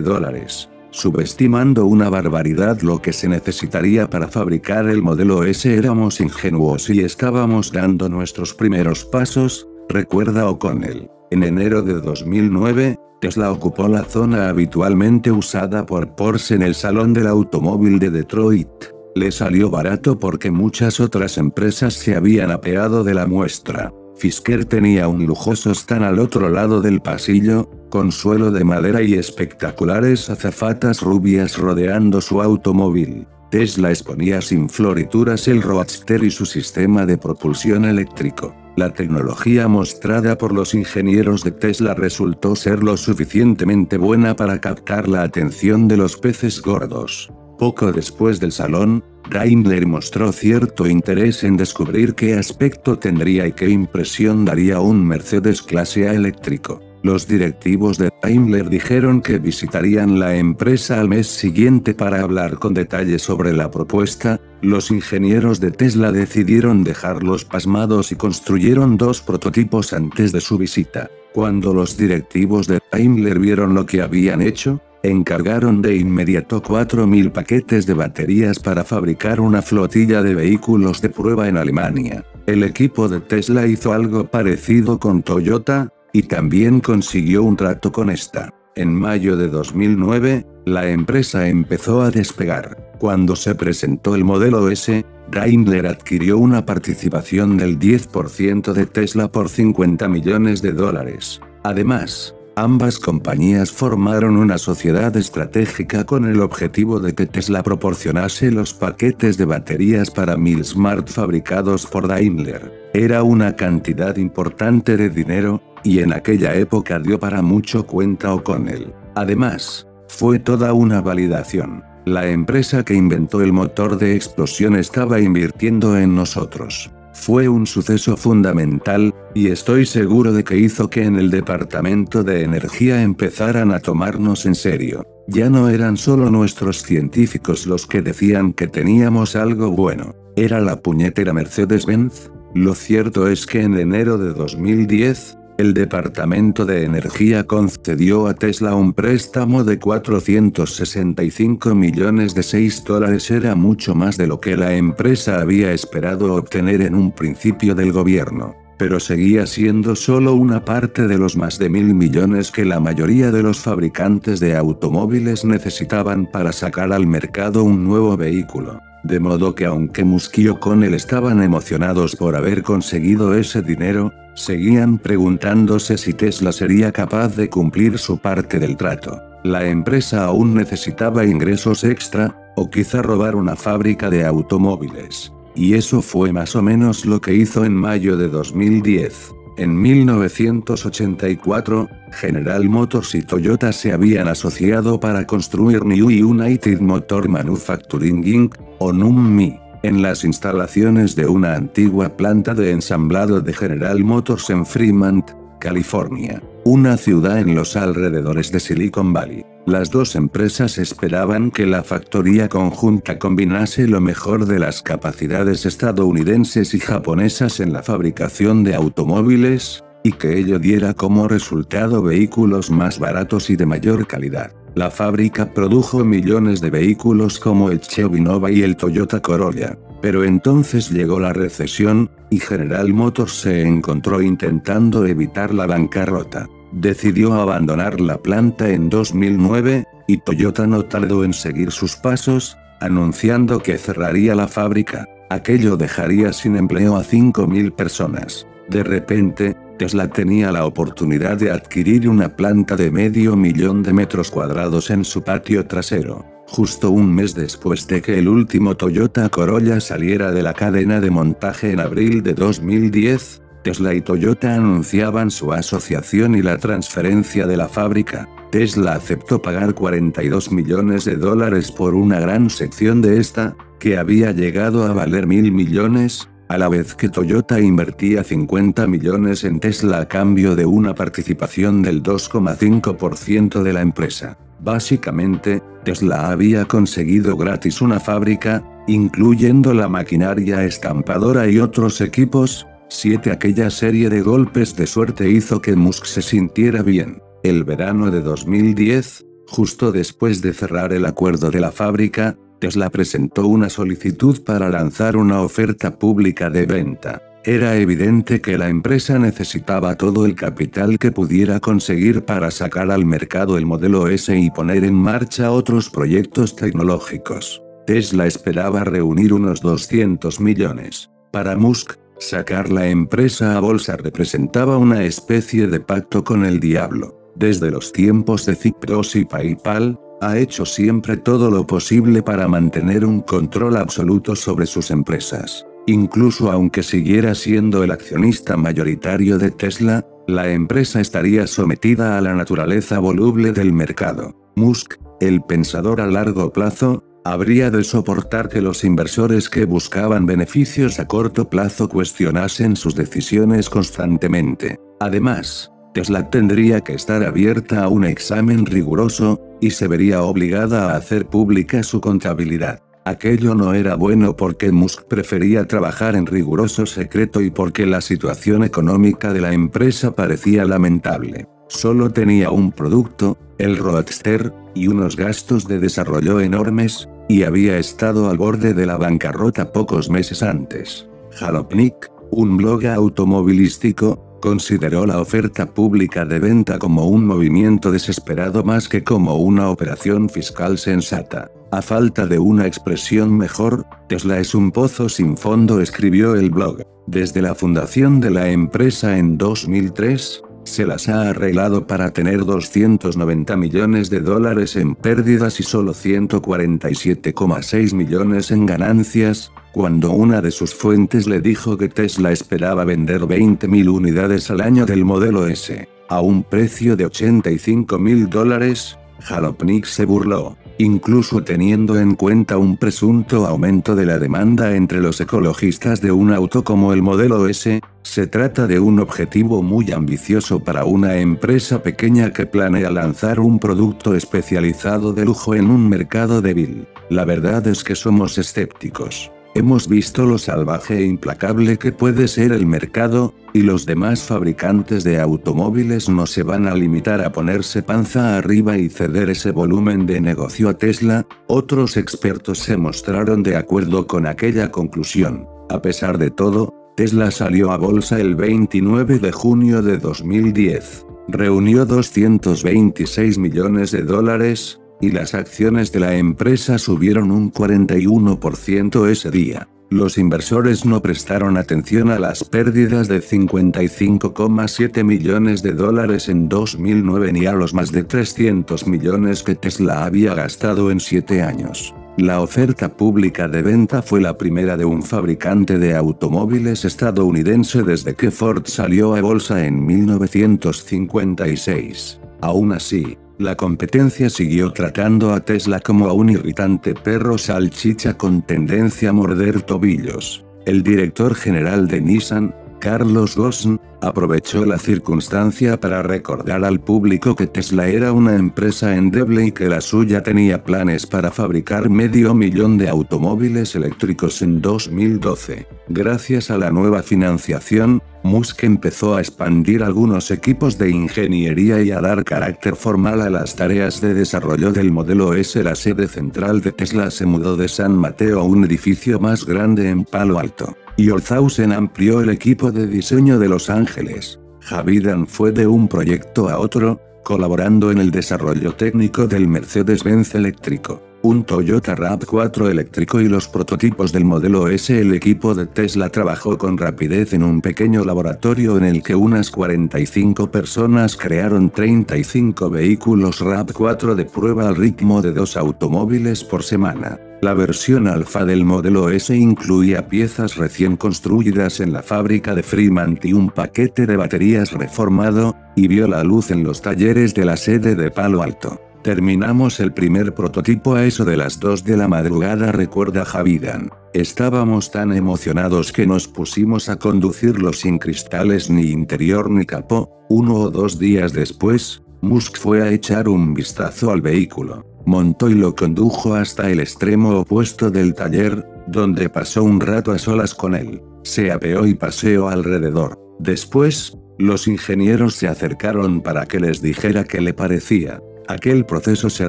dólares, subestimando una barbaridad lo que se necesitaría para fabricar el modelo S. Éramos ingenuos y estábamos dando nuestros primeros pasos, recuerda O'Connell. En enero de 2009, Tesla ocupó la zona habitualmente usada por Porsche en el Salón del Automóvil de Detroit. Le salió barato porque muchas otras empresas se habían apeado de la muestra. Fisker tenía un lujoso stand al otro lado del pasillo, con suelo de madera y espectaculares azafatas rubias rodeando su automóvil. Tesla exponía sin florituras el Roadster y su sistema de propulsión eléctrico. La tecnología mostrada por los ingenieros de Tesla resultó ser lo suficientemente buena para captar la atención de los peces gordos. Poco después del salón, Daimler mostró cierto interés en descubrir qué aspecto tendría y qué impresión daría un Mercedes clase A eléctrico. Los directivos de Daimler dijeron que visitarían la empresa al mes siguiente para hablar con detalle sobre la propuesta, los ingenieros de Tesla decidieron dejarlos pasmados y construyeron dos prototipos antes de su visita. Cuando los directivos de Daimler vieron lo que habían hecho, encargaron de inmediato 4.000 paquetes de baterías para fabricar una flotilla de vehículos de prueba en Alemania. El equipo de Tesla hizo algo parecido con Toyota, y también consiguió un trato con esta. En mayo de 2009, la empresa empezó a despegar. Cuando se presentó el modelo S, Daimler adquirió una participación del 10% de Tesla por 50 millones de dólares. Además, Ambas compañías formaron una sociedad estratégica con el objetivo de que Tesla proporcionase los paquetes de baterías para mil Smart fabricados por Daimler. Era una cantidad importante de dinero, y en aquella época dio para mucho cuenta O'Connell. Además, fue toda una validación. La empresa que inventó el motor de explosión estaba invirtiendo en nosotros. Fue un suceso fundamental, y estoy seguro de que hizo que en el Departamento de Energía empezaran a tomarnos en serio. Ya no eran solo nuestros científicos los que decían que teníamos algo bueno, era la puñetera Mercedes-Benz. Lo cierto es que en enero de 2010, el Departamento de Energía concedió a Tesla un préstamo de 465 millones de 6 dólares. Era mucho más de lo que la empresa había esperado obtener en un principio del gobierno, pero seguía siendo solo una parte de los más de mil millones que la mayoría de los fabricantes de automóviles necesitaban para sacar al mercado un nuevo vehículo. De modo que aunque Musk y O'Connell estaban emocionados por haber conseguido ese dinero, seguían preguntándose si Tesla sería capaz de cumplir su parte del trato. La empresa aún necesitaba ingresos extra, o quizá robar una fábrica de automóviles. Y eso fue más o menos lo que hizo en mayo de 2010. En 1984, General Motors y Toyota se habían asociado para construir New United Motor Manufacturing Inc., o NUMMI, en las instalaciones de una antigua planta de ensamblado de General Motors en Fremont, California, una ciudad en los alrededores de Silicon Valley. Las dos empresas esperaban que la factoría conjunta combinase lo mejor de las capacidades estadounidenses y japonesas en la fabricación de automóviles, y que ello diera como resultado vehículos más baratos y de mayor calidad. La fábrica produjo millones de vehículos como el Chevy Nova y el Toyota Corolla. Pero entonces llegó la recesión, y General Motors se encontró intentando evitar la bancarrota. Decidió abandonar la planta en 2009, y Toyota no tardó en seguir sus pasos, anunciando que cerraría la fábrica. Aquello dejaría sin empleo a 5.000 personas. De repente, Tesla tenía la oportunidad de adquirir una planta de medio millón de metros cuadrados en su patio trasero. Justo un mes después de que el último Toyota Corolla saliera de la cadena de montaje en abril de 2010, Tesla y Toyota anunciaban su asociación y la transferencia de la fábrica. Tesla aceptó pagar 42 millones de dólares por una gran sección de esta, que había llegado a valer mil millones, a la vez que Toyota invertía 50 millones en Tesla a cambio de una participación del 2,5% de la empresa. Básicamente, Tesla había conseguido gratis una fábrica, incluyendo la maquinaria estampadora y otros equipos, 7. Aquella serie de golpes de suerte hizo que Musk se sintiera bien. El verano de 2010, justo después de cerrar el acuerdo de la fábrica, Tesla presentó una solicitud para lanzar una oferta pública de venta. Era evidente que la empresa necesitaba todo el capital que pudiera conseguir para sacar al mercado el modelo S y poner en marcha otros proyectos tecnológicos. Tesla esperaba reunir unos 200 millones. Para Musk, Sacar la empresa a bolsa representaba una especie de pacto con el diablo. Desde los tiempos de Zipros y PayPal, ha hecho siempre todo lo posible para mantener un control absoluto sobre sus empresas. Incluso aunque siguiera siendo el accionista mayoritario de Tesla, la empresa estaría sometida a la naturaleza voluble del mercado. Musk, el pensador a largo plazo, habría de soportar que los inversores que buscaban beneficios a corto plazo cuestionasen sus decisiones constantemente. Además, Tesla tendría que estar abierta a un examen riguroso, y se vería obligada a hacer pública su contabilidad. Aquello no era bueno porque Musk prefería trabajar en riguroso secreto y porque la situación económica de la empresa parecía lamentable. Solo tenía un producto, el Roadster, y unos gastos de desarrollo enormes, y había estado al borde de la bancarrota pocos meses antes. Jalopnik, un blog automovilístico, consideró la oferta pública de venta como un movimiento desesperado más que como una operación fiscal sensata. A falta de una expresión mejor, Tesla es un pozo sin fondo, escribió el blog. Desde la fundación de la empresa en 2003, se las ha arreglado para tener 290 millones de dólares en pérdidas y solo 147,6 millones en ganancias, cuando una de sus fuentes le dijo que Tesla esperaba vender 20.000 unidades al año del modelo S, a un precio de 85 mil dólares, Jalopnik se burló. Incluso teniendo en cuenta un presunto aumento de la demanda entre los ecologistas de un auto como el modelo S, se trata de un objetivo muy ambicioso para una empresa pequeña que planea lanzar un producto especializado de lujo en un mercado débil. La verdad es que somos escépticos. Hemos visto lo salvaje e implacable que puede ser el mercado, y los demás fabricantes de automóviles no se van a limitar a ponerse panza arriba y ceder ese volumen de negocio a Tesla, otros expertos se mostraron de acuerdo con aquella conclusión. A pesar de todo, Tesla salió a bolsa el 29 de junio de 2010. Reunió 226 millones de dólares, y las acciones de la empresa subieron un 41% ese día. Los inversores no prestaron atención a las pérdidas de 55,7 millones de dólares en 2009 ni a los más de 300 millones que Tesla había gastado en 7 años. La oferta pública de venta fue la primera de un fabricante de automóviles estadounidense desde que Ford salió a bolsa en 1956. Aún así, la competencia siguió tratando a Tesla como a un irritante perro salchicha con tendencia a morder tobillos. El director general de Nissan, Carlos Ghosn, aprovechó la circunstancia para recordar al público que Tesla era una empresa endeble y que la suya tenía planes para fabricar medio millón de automóviles eléctricos en 2012. Gracias a la nueva financiación, Musk empezó a expandir algunos equipos de ingeniería y a dar carácter formal a las tareas de desarrollo del modelo S. La sede central de Tesla se mudó de San Mateo a un edificio más grande en Palo Alto y Olzhausen amplió el equipo de diseño de Los Ángeles. Javidan fue de un proyecto a otro, colaborando en el desarrollo técnico del Mercedes-Benz eléctrico, un Toyota RAV4 eléctrico y los prototipos del modelo S. El equipo de Tesla trabajó con rapidez en un pequeño laboratorio en el que unas 45 personas crearon 35 vehículos RAV4 de prueba al ritmo de dos automóviles por semana. La versión alfa del modelo S incluía piezas recién construidas en la fábrica de Fremont y un paquete de baterías reformado, y vio la luz en los talleres de la sede de Palo Alto. Terminamos el primer prototipo a eso de las 2 de la madrugada recuerda Javidan. Estábamos tan emocionados que nos pusimos a conducirlo sin cristales ni interior ni capó. Uno o dos días después, Musk fue a echar un vistazo al vehículo montó y lo condujo hasta el extremo opuesto del taller, donde pasó un rato a solas con él. Se apeó y paseó alrededor. Después, los ingenieros se acercaron para que les dijera qué le parecía. Aquel proceso se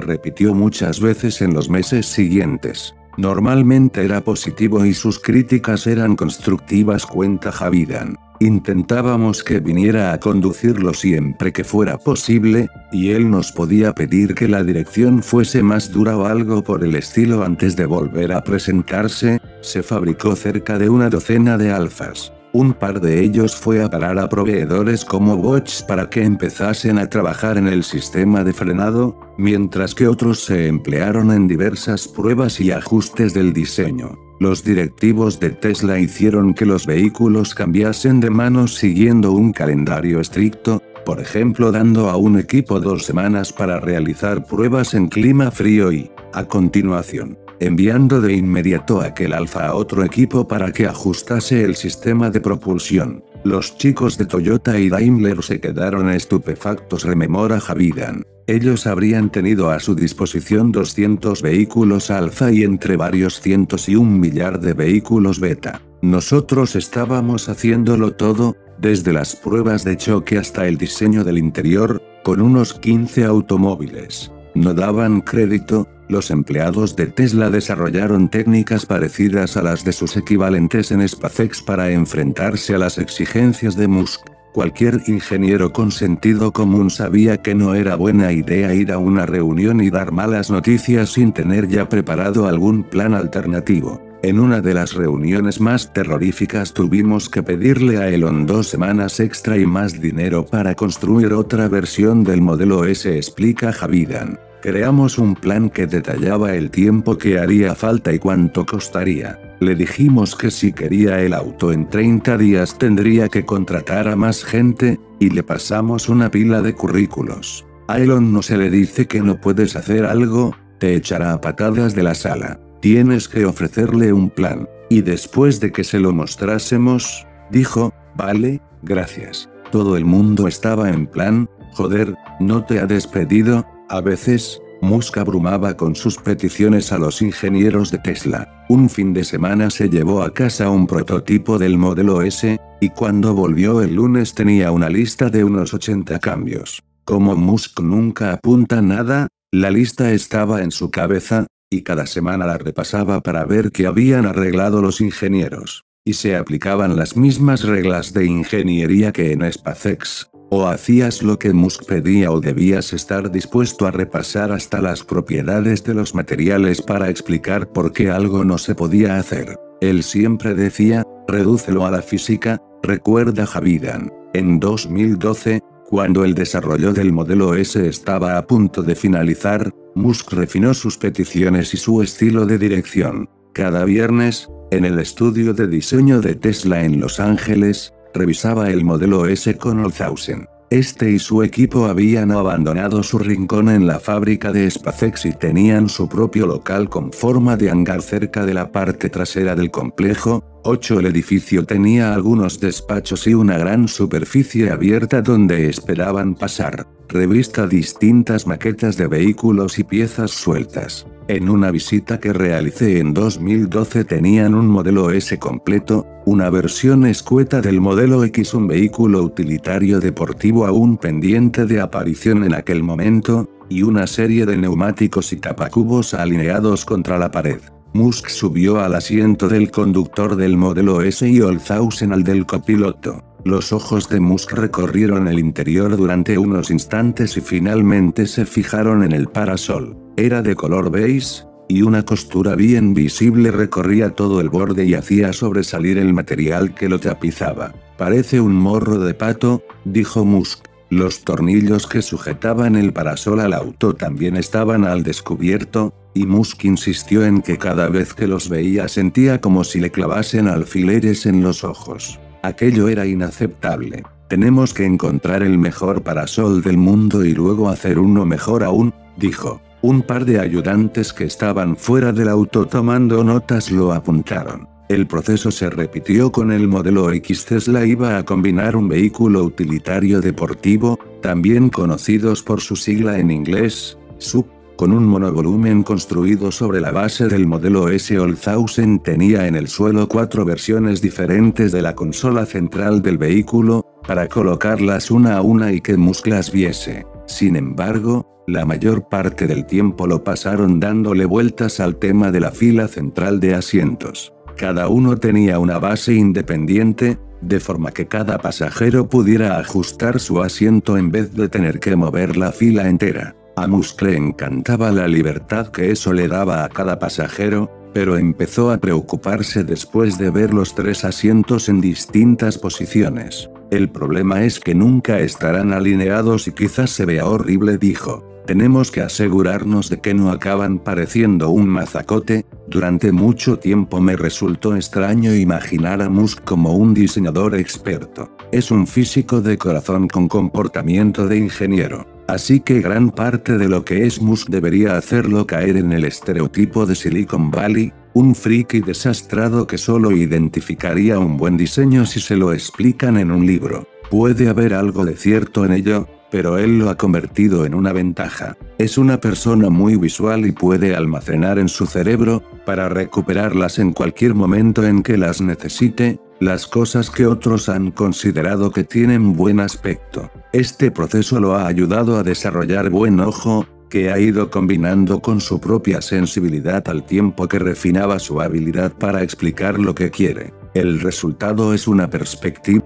repitió muchas veces en los meses siguientes. Normalmente era positivo y sus críticas eran constructivas cuenta Javidan. Intentábamos que viniera a conducirlo siempre que fuera posible, y él nos podía pedir que la dirección fuese más dura o algo por el estilo antes de volver a presentarse, se fabricó cerca de una docena de alfas. Un par de ellos fue a parar a proveedores como Bosch para que empezasen a trabajar en el sistema de frenado, mientras que otros se emplearon en diversas pruebas y ajustes del diseño. Los directivos de Tesla hicieron que los vehículos cambiasen de manos siguiendo un calendario estricto, por ejemplo dando a un equipo dos semanas para realizar pruebas en clima frío y, a continuación, enviando de inmediato aquel alfa a otro equipo para que ajustase el sistema de propulsión. Los chicos de Toyota y Daimler se quedaron estupefactos, rememora Javidan. Ellos habrían tenido a su disposición 200 vehículos alfa y entre varios cientos y un millar de vehículos beta. Nosotros estábamos haciéndolo todo, desde las pruebas de choque hasta el diseño del interior, con unos 15 automóviles. No daban crédito, los empleados de Tesla desarrollaron técnicas parecidas a las de sus equivalentes en SpaceX para enfrentarse a las exigencias de Musk. Cualquier ingeniero con sentido común sabía que no era buena idea ir a una reunión y dar malas noticias sin tener ya preparado algún plan alternativo. En una de las reuniones más terroríficas tuvimos que pedirle a Elon dos semanas extra y más dinero para construir otra versión del modelo S, explica Javidan. Creamos un plan que detallaba el tiempo que haría falta y cuánto costaría. Le dijimos que si quería el auto en 30 días tendría que contratar a más gente, y le pasamos una pila de currículos. A Elon no se le dice que no puedes hacer algo, te echará a patadas de la sala. Tienes que ofrecerle un plan. Y después de que se lo mostrásemos, dijo, vale, gracias. Todo el mundo estaba en plan, joder, no te ha despedido, a veces, Musk abrumaba con sus peticiones a los ingenieros de Tesla. Un fin de semana se llevó a casa un prototipo del modelo S, y cuando volvió el lunes tenía una lista de unos 80 cambios. Como Musk nunca apunta nada, la lista estaba en su cabeza, y cada semana la repasaba para ver qué habían arreglado los ingenieros. Y se aplicaban las mismas reglas de ingeniería que en SpaceX. O hacías lo que Musk pedía o debías estar dispuesto a repasar hasta las propiedades de los materiales para explicar por qué algo no se podía hacer. Él siempre decía, redúcelo a la física, recuerda Javidan. En 2012, cuando el desarrollo del modelo S estaba a punto de finalizar, Musk refinó sus peticiones y su estilo de dirección. Cada viernes, en el estudio de diseño de Tesla en Los Ángeles, revisaba el modelo S con Olshausen. Este y su equipo habían abandonado su rincón en la fábrica de Spacex y tenían su propio local con forma de hangar cerca de la parte trasera del complejo. 8. El edificio tenía algunos despachos y una gran superficie abierta donde esperaban pasar. Revista distintas maquetas de vehículos y piezas sueltas. En una visita que realicé en 2012 tenían un modelo S completo, una versión escueta del modelo X, un vehículo utilitario deportivo aún pendiente de aparición en aquel momento, y una serie de neumáticos y tapacubos alineados contra la pared. Musk subió al asiento del conductor del modelo S y Olzhausen al del copiloto. Los ojos de Musk recorrieron el interior durante unos instantes y finalmente se fijaron en el parasol. Era de color beige, y una costura bien visible recorría todo el borde y hacía sobresalir el material que lo tapizaba. Parece un morro de pato, dijo Musk. Los tornillos que sujetaban el parasol al auto también estaban al descubierto, y Musk insistió en que cada vez que los veía sentía como si le clavasen alfileres en los ojos. Aquello era inaceptable. Tenemos que encontrar el mejor parasol del mundo y luego hacer uno mejor aún, dijo. Un par de ayudantes que estaban fuera del auto tomando notas lo apuntaron. El proceso se repitió con el modelo X Tesla iba a combinar un vehículo utilitario deportivo, también conocidos por su sigla en inglés, SUV, con un monovolumen construido sobre la base del modelo S. Olzhausen tenía en el suelo cuatro versiones diferentes de la consola central del vehículo, para colocarlas una a una y que Musk las viese. Sin embargo, la mayor parte del tiempo lo pasaron dándole vueltas al tema de la fila central de asientos. Cada uno tenía una base independiente, de forma que cada pasajero pudiera ajustar su asiento en vez de tener que mover la fila entera. A Musk le encantaba la libertad que eso le daba a cada pasajero, pero empezó a preocuparse después de ver los tres asientos en distintas posiciones. El problema es que nunca estarán alineados y quizás se vea horrible, dijo. Tenemos que asegurarnos de que no acaban pareciendo un mazacote. Durante mucho tiempo me resultó extraño imaginar a Musk como un diseñador experto. Es un físico de corazón con comportamiento de ingeniero. Así que gran parte de lo que es Musk debería hacerlo caer en el estereotipo de Silicon Valley, un friki desastrado que solo identificaría un buen diseño si se lo explican en un libro. Puede haber algo de cierto en ello, pero él lo ha convertido en una ventaja. Es una persona muy visual y puede almacenar en su cerebro, para recuperarlas en cualquier momento en que las necesite, las cosas que otros han considerado que tienen buen aspecto. Este proceso lo ha ayudado a desarrollar buen ojo, que ha ido combinando con su propia sensibilidad al tiempo que refinaba su habilidad para explicar lo que quiere. El resultado es una perspectiva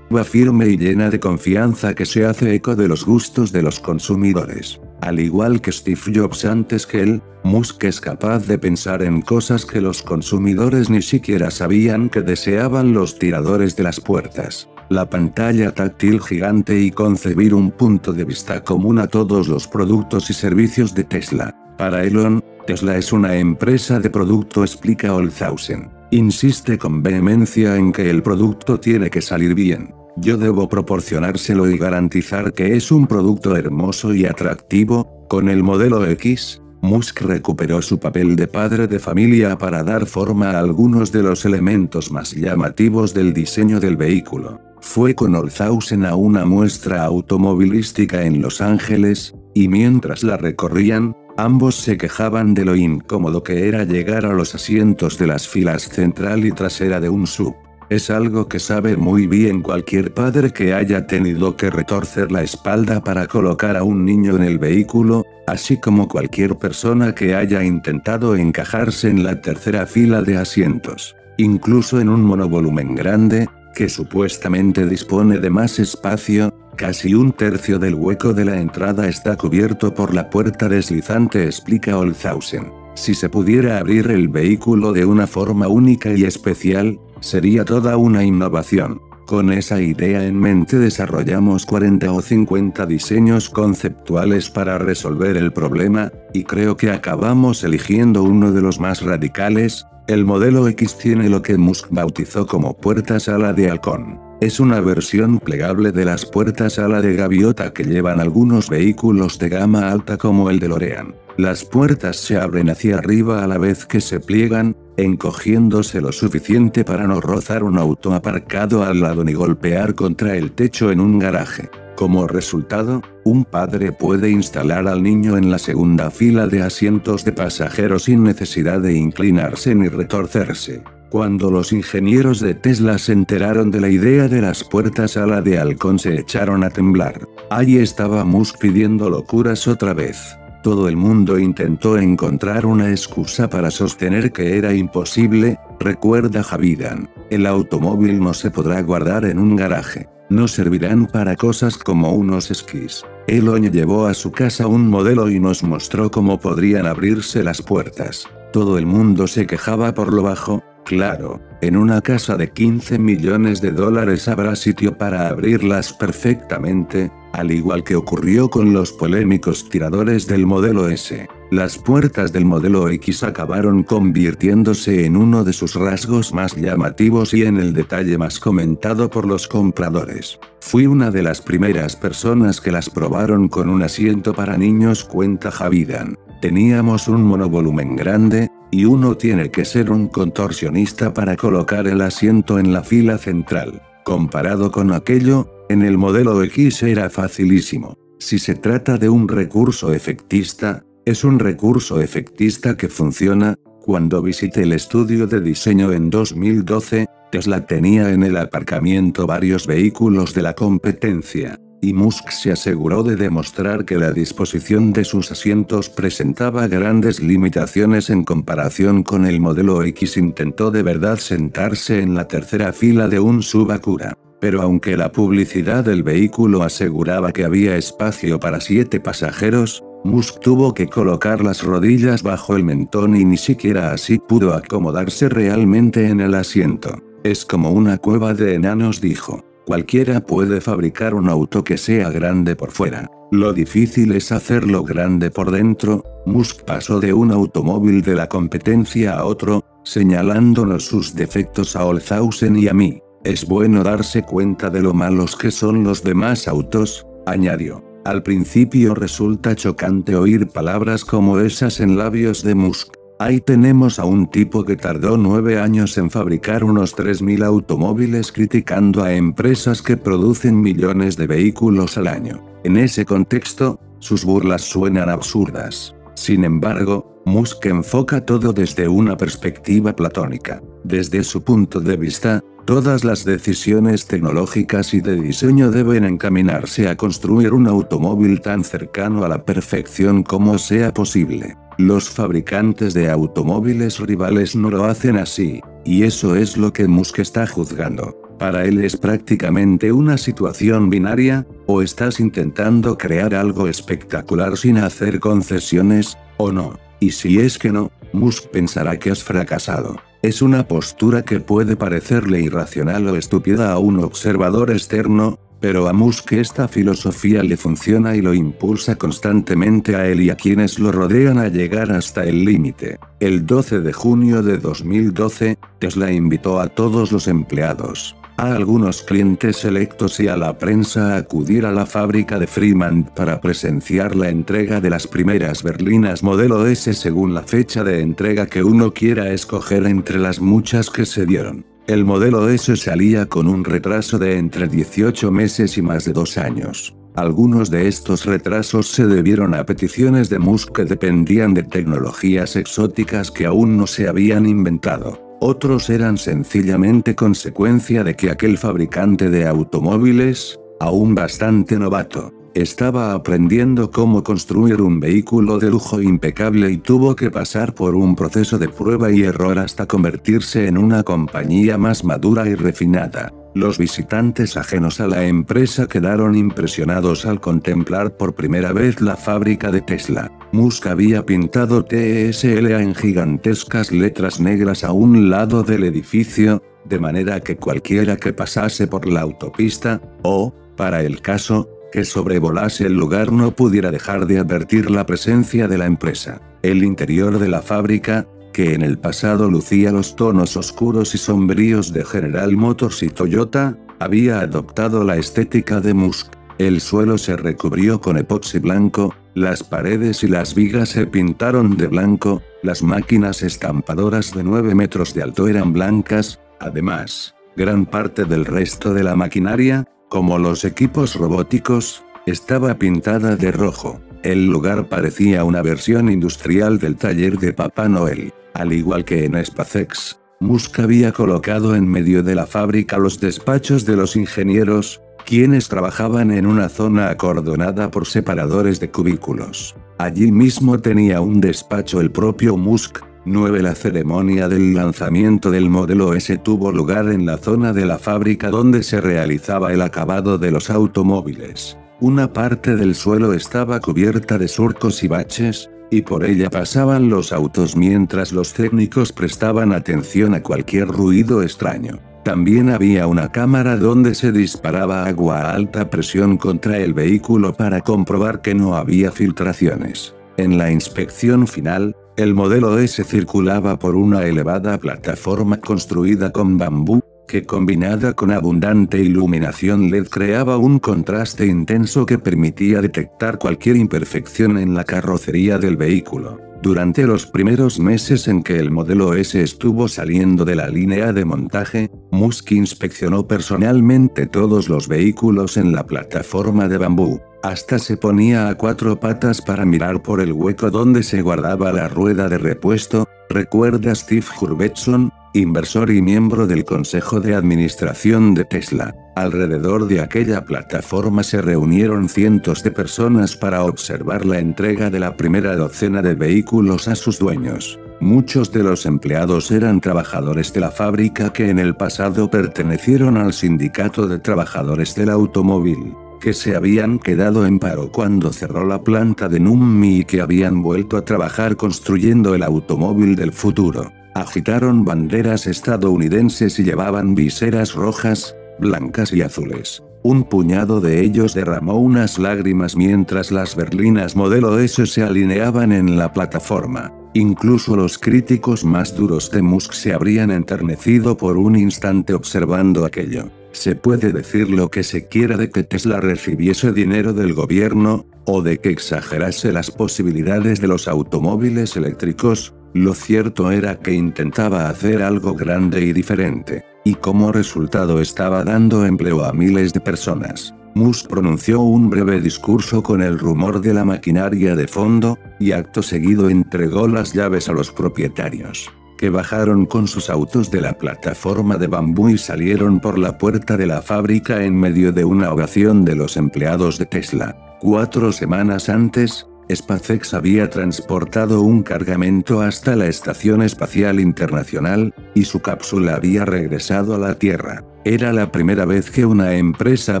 firme y llena de confianza que se hace eco de los gustos de los consumidores. Al igual que Steve Jobs antes que él, Musk es capaz de pensar en cosas que los consumidores ni siquiera sabían que deseaban los tiradores de las puertas, la pantalla táctil gigante y concebir un punto de vista común a todos los productos y servicios de Tesla. Para Elon, Tesla es una empresa de producto explica Olzhausen. Insiste con vehemencia en que el producto tiene que salir bien. Yo debo proporcionárselo y garantizar que es un producto hermoso y atractivo. Con el modelo X, Musk recuperó su papel de padre de familia para dar forma a algunos de los elementos más llamativos del diseño del vehículo. Fue con Olzhausen a una muestra automovilística en Los Ángeles, y mientras la recorrían, Ambos se quejaban de lo incómodo que era llegar a los asientos de las filas central y trasera de un sub. Es algo que sabe muy bien cualquier padre que haya tenido que retorcer la espalda para colocar a un niño en el vehículo, así como cualquier persona que haya intentado encajarse en la tercera fila de asientos. Incluso en un monovolumen grande, que supuestamente dispone de más espacio, Casi un tercio del hueco de la entrada está cubierto por la puerta deslizante, explica Olzhausen. Si se pudiera abrir el vehículo de una forma única y especial, sería toda una innovación. Con esa idea en mente desarrollamos 40 o 50 diseños conceptuales para resolver el problema, y creo que acabamos eligiendo uno de los más radicales, El modelo X tiene lo que Musk bautizó como puertas ala de halcón. Es una versión plegable de las puertas ala de gaviota que llevan algunos vehículos de gama alta como el de Lorean. Las puertas se abren hacia arriba a la vez que se pliegan, encogiéndose lo suficiente para no rozar un auto aparcado al lado ni golpear contra el techo en un garaje. Como resultado, un padre puede instalar al niño en la segunda fila de asientos de pasajeros sin necesidad de inclinarse ni retorcerse. Cuando los ingenieros de Tesla se enteraron de la idea de las puertas a la de halcón se echaron a temblar. Allí estaba Musk pidiendo locuras otra vez. Todo el mundo intentó encontrar una excusa para sostener que era imposible, recuerda Javidan. El automóvil no se podrá guardar en un garaje. No servirán para cosas como unos esquís. Elon llevó a su casa un modelo y nos mostró cómo podrían abrirse las puertas. Todo el mundo se quejaba por lo bajo, claro, en una casa de 15 millones de dólares habrá sitio para abrirlas perfectamente, al igual que ocurrió con los polémicos tiradores del modelo S. Las puertas del modelo X acabaron convirtiéndose en uno de sus rasgos más llamativos y en el detalle más comentado por los compradores. Fui una de las primeras personas que las probaron con un asiento para niños cuenta Javidan. Teníamos un monovolumen grande, y uno tiene que ser un contorsionista para colocar el asiento en la fila central. Comparado con aquello, en el modelo X era facilísimo. Si se trata de un recurso efectista, es un recurso efectista que funciona, cuando visité el estudio de diseño en 2012, Tesla tenía en el aparcamiento varios vehículos de la competencia, y Musk se aseguró de demostrar que la disposición de sus asientos presentaba grandes limitaciones en comparación con el modelo X. Intentó de verdad sentarse en la tercera fila de un Subacura. Pero aunque la publicidad del vehículo aseguraba que había espacio para siete pasajeros, Musk tuvo que colocar las rodillas bajo el mentón y ni siquiera así pudo acomodarse realmente en el asiento. Es como una cueva de enanos dijo. Cualquiera puede fabricar un auto que sea grande por fuera. Lo difícil es hacerlo grande por dentro. Musk pasó de un automóvil de la competencia a otro, señalándonos sus defectos a Olzhausen y a mí. Es bueno darse cuenta de lo malos que son los demás autos, añadió. Al principio resulta chocante oír palabras como esas en labios de Musk. Ahí tenemos a un tipo que tardó nueve años en fabricar unos 3.000 automóviles criticando a empresas que producen millones de vehículos al año. En ese contexto, sus burlas suenan absurdas. Sin embargo, Musk enfoca todo desde una perspectiva platónica. Desde su punto de vista, todas las decisiones tecnológicas y de diseño deben encaminarse a construir un automóvil tan cercano a la perfección como sea posible. Los fabricantes de automóviles rivales no lo hacen así, y eso es lo que Musk está juzgando. Para él es prácticamente una situación binaria, o estás intentando crear algo espectacular sin hacer concesiones, o no. Y si es que no, Musk pensará que has fracasado. Es una postura que puede parecerle irracional o estúpida a un observador externo, pero a Musk esta filosofía le funciona y lo impulsa constantemente a él y a quienes lo rodean a llegar hasta el límite. El 12 de junio de 2012, Tesla invitó a todos los empleados, a algunos clientes selectos y a la prensa a acudir a la fábrica de Fremont para presenciar la entrega de las primeras berlinas modelo S según la fecha de entrega que uno quiera escoger entre las muchas que se dieron. El modelo S salía con un retraso de entre 18 meses y más de dos años. Algunos de estos retrasos se debieron a peticiones de Musk que dependían de tecnologías exóticas que aún no se habían inventado. Otros eran sencillamente consecuencia de que aquel fabricante de automóviles, aún bastante novato, estaba aprendiendo cómo construir un vehículo de lujo impecable y tuvo que pasar por un proceso de prueba y error hasta convertirse en una compañía más madura y refinada. Los visitantes ajenos a la empresa quedaron impresionados al contemplar por primera vez la fábrica de Tesla. Musk había pintado TSLA en gigantescas letras negras a un lado del edificio, de manera que cualquiera que pasase por la autopista, o, para el caso, que sobrevolase el lugar no pudiera dejar de advertir la presencia de la empresa. El interior de la fábrica, que en el pasado lucía los tonos oscuros y sombríos de General Motors y Toyota, había adoptado la estética de Musk. El suelo se recubrió con epoxi blanco, las paredes y las vigas se pintaron de blanco, las máquinas estampadoras de 9 metros de alto eran blancas, además, gran parte del resto de la maquinaria, como los equipos robóticos, estaba pintada de rojo. El lugar parecía una versión industrial del taller de Papá Noel. Al igual que en SpaceX, Musk había colocado en medio de la fábrica los despachos de los ingenieros, quienes trabajaban en una zona acordonada por separadores de cubículos. Allí mismo tenía un despacho el propio Musk. 9. La ceremonia del lanzamiento del modelo S tuvo lugar en la zona de la fábrica donde se realizaba el acabado de los automóviles. Una parte del suelo estaba cubierta de surcos y baches, y por ella pasaban los autos mientras los técnicos prestaban atención a cualquier ruido extraño. También había una cámara donde se disparaba agua a alta presión contra el vehículo para comprobar que no había filtraciones. En la inspección final, el modelo S circulaba por una elevada plataforma construida con bambú, que combinada con abundante iluminación LED creaba un contraste intenso que permitía detectar cualquier imperfección en la carrocería del vehículo. Durante los primeros meses en que el modelo S estuvo saliendo de la línea de montaje, Musk inspeccionó personalmente todos los vehículos en la plataforma de bambú. Hasta se ponía a cuatro patas para mirar por el hueco donde se guardaba la rueda de repuesto, recuerda Steve Hurvetson, inversor y miembro del consejo de administración de Tesla. Alrededor de aquella plataforma se reunieron cientos de personas para observar la entrega de la primera docena de vehículos a sus dueños. Muchos de los empleados eran trabajadores de la fábrica que en el pasado pertenecieron al sindicato de trabajadores del automóvil que se habían quedado en paro cuando cerró la planta de Nummi y que habían vuelto a trabajar construyendo el automóvil del futuro. Agitaron banderas estadounidenses y llevaban viseras rojas, blancas y azules. Un puñado de ellos derramó unas lágrimas mientras las berlinas modelo S se alineaban en la plataforma. Incluso los críticos más duros de Musk se habrían enternecido por un instante observando aquello. Se puede decir lo que se quiera de que Tesla recibiese dinero del gobierno, o de que exagerase las posibilidades de los automóviles eléctricos, lo cierto era que intentaba hacer algo grande y diferente, y como resultado estaba dando empleo a miles de personas. Musk pronunció un breve discurso con el rumor de la maquinaria de fondo, y acto seguido entregó las llaves a los propietarios, que bajaron con sus autos de la plataforma de bambú y salieron por la puerta de la fábrica en medio de una ovación de los empleados de Tesla. Cuatro semanas antes, SpaceX había transportado un cargamento hasta la Estación Espacial Internacional, y su cápsula había regresado a la Tierra. Era la primera vez que una empresa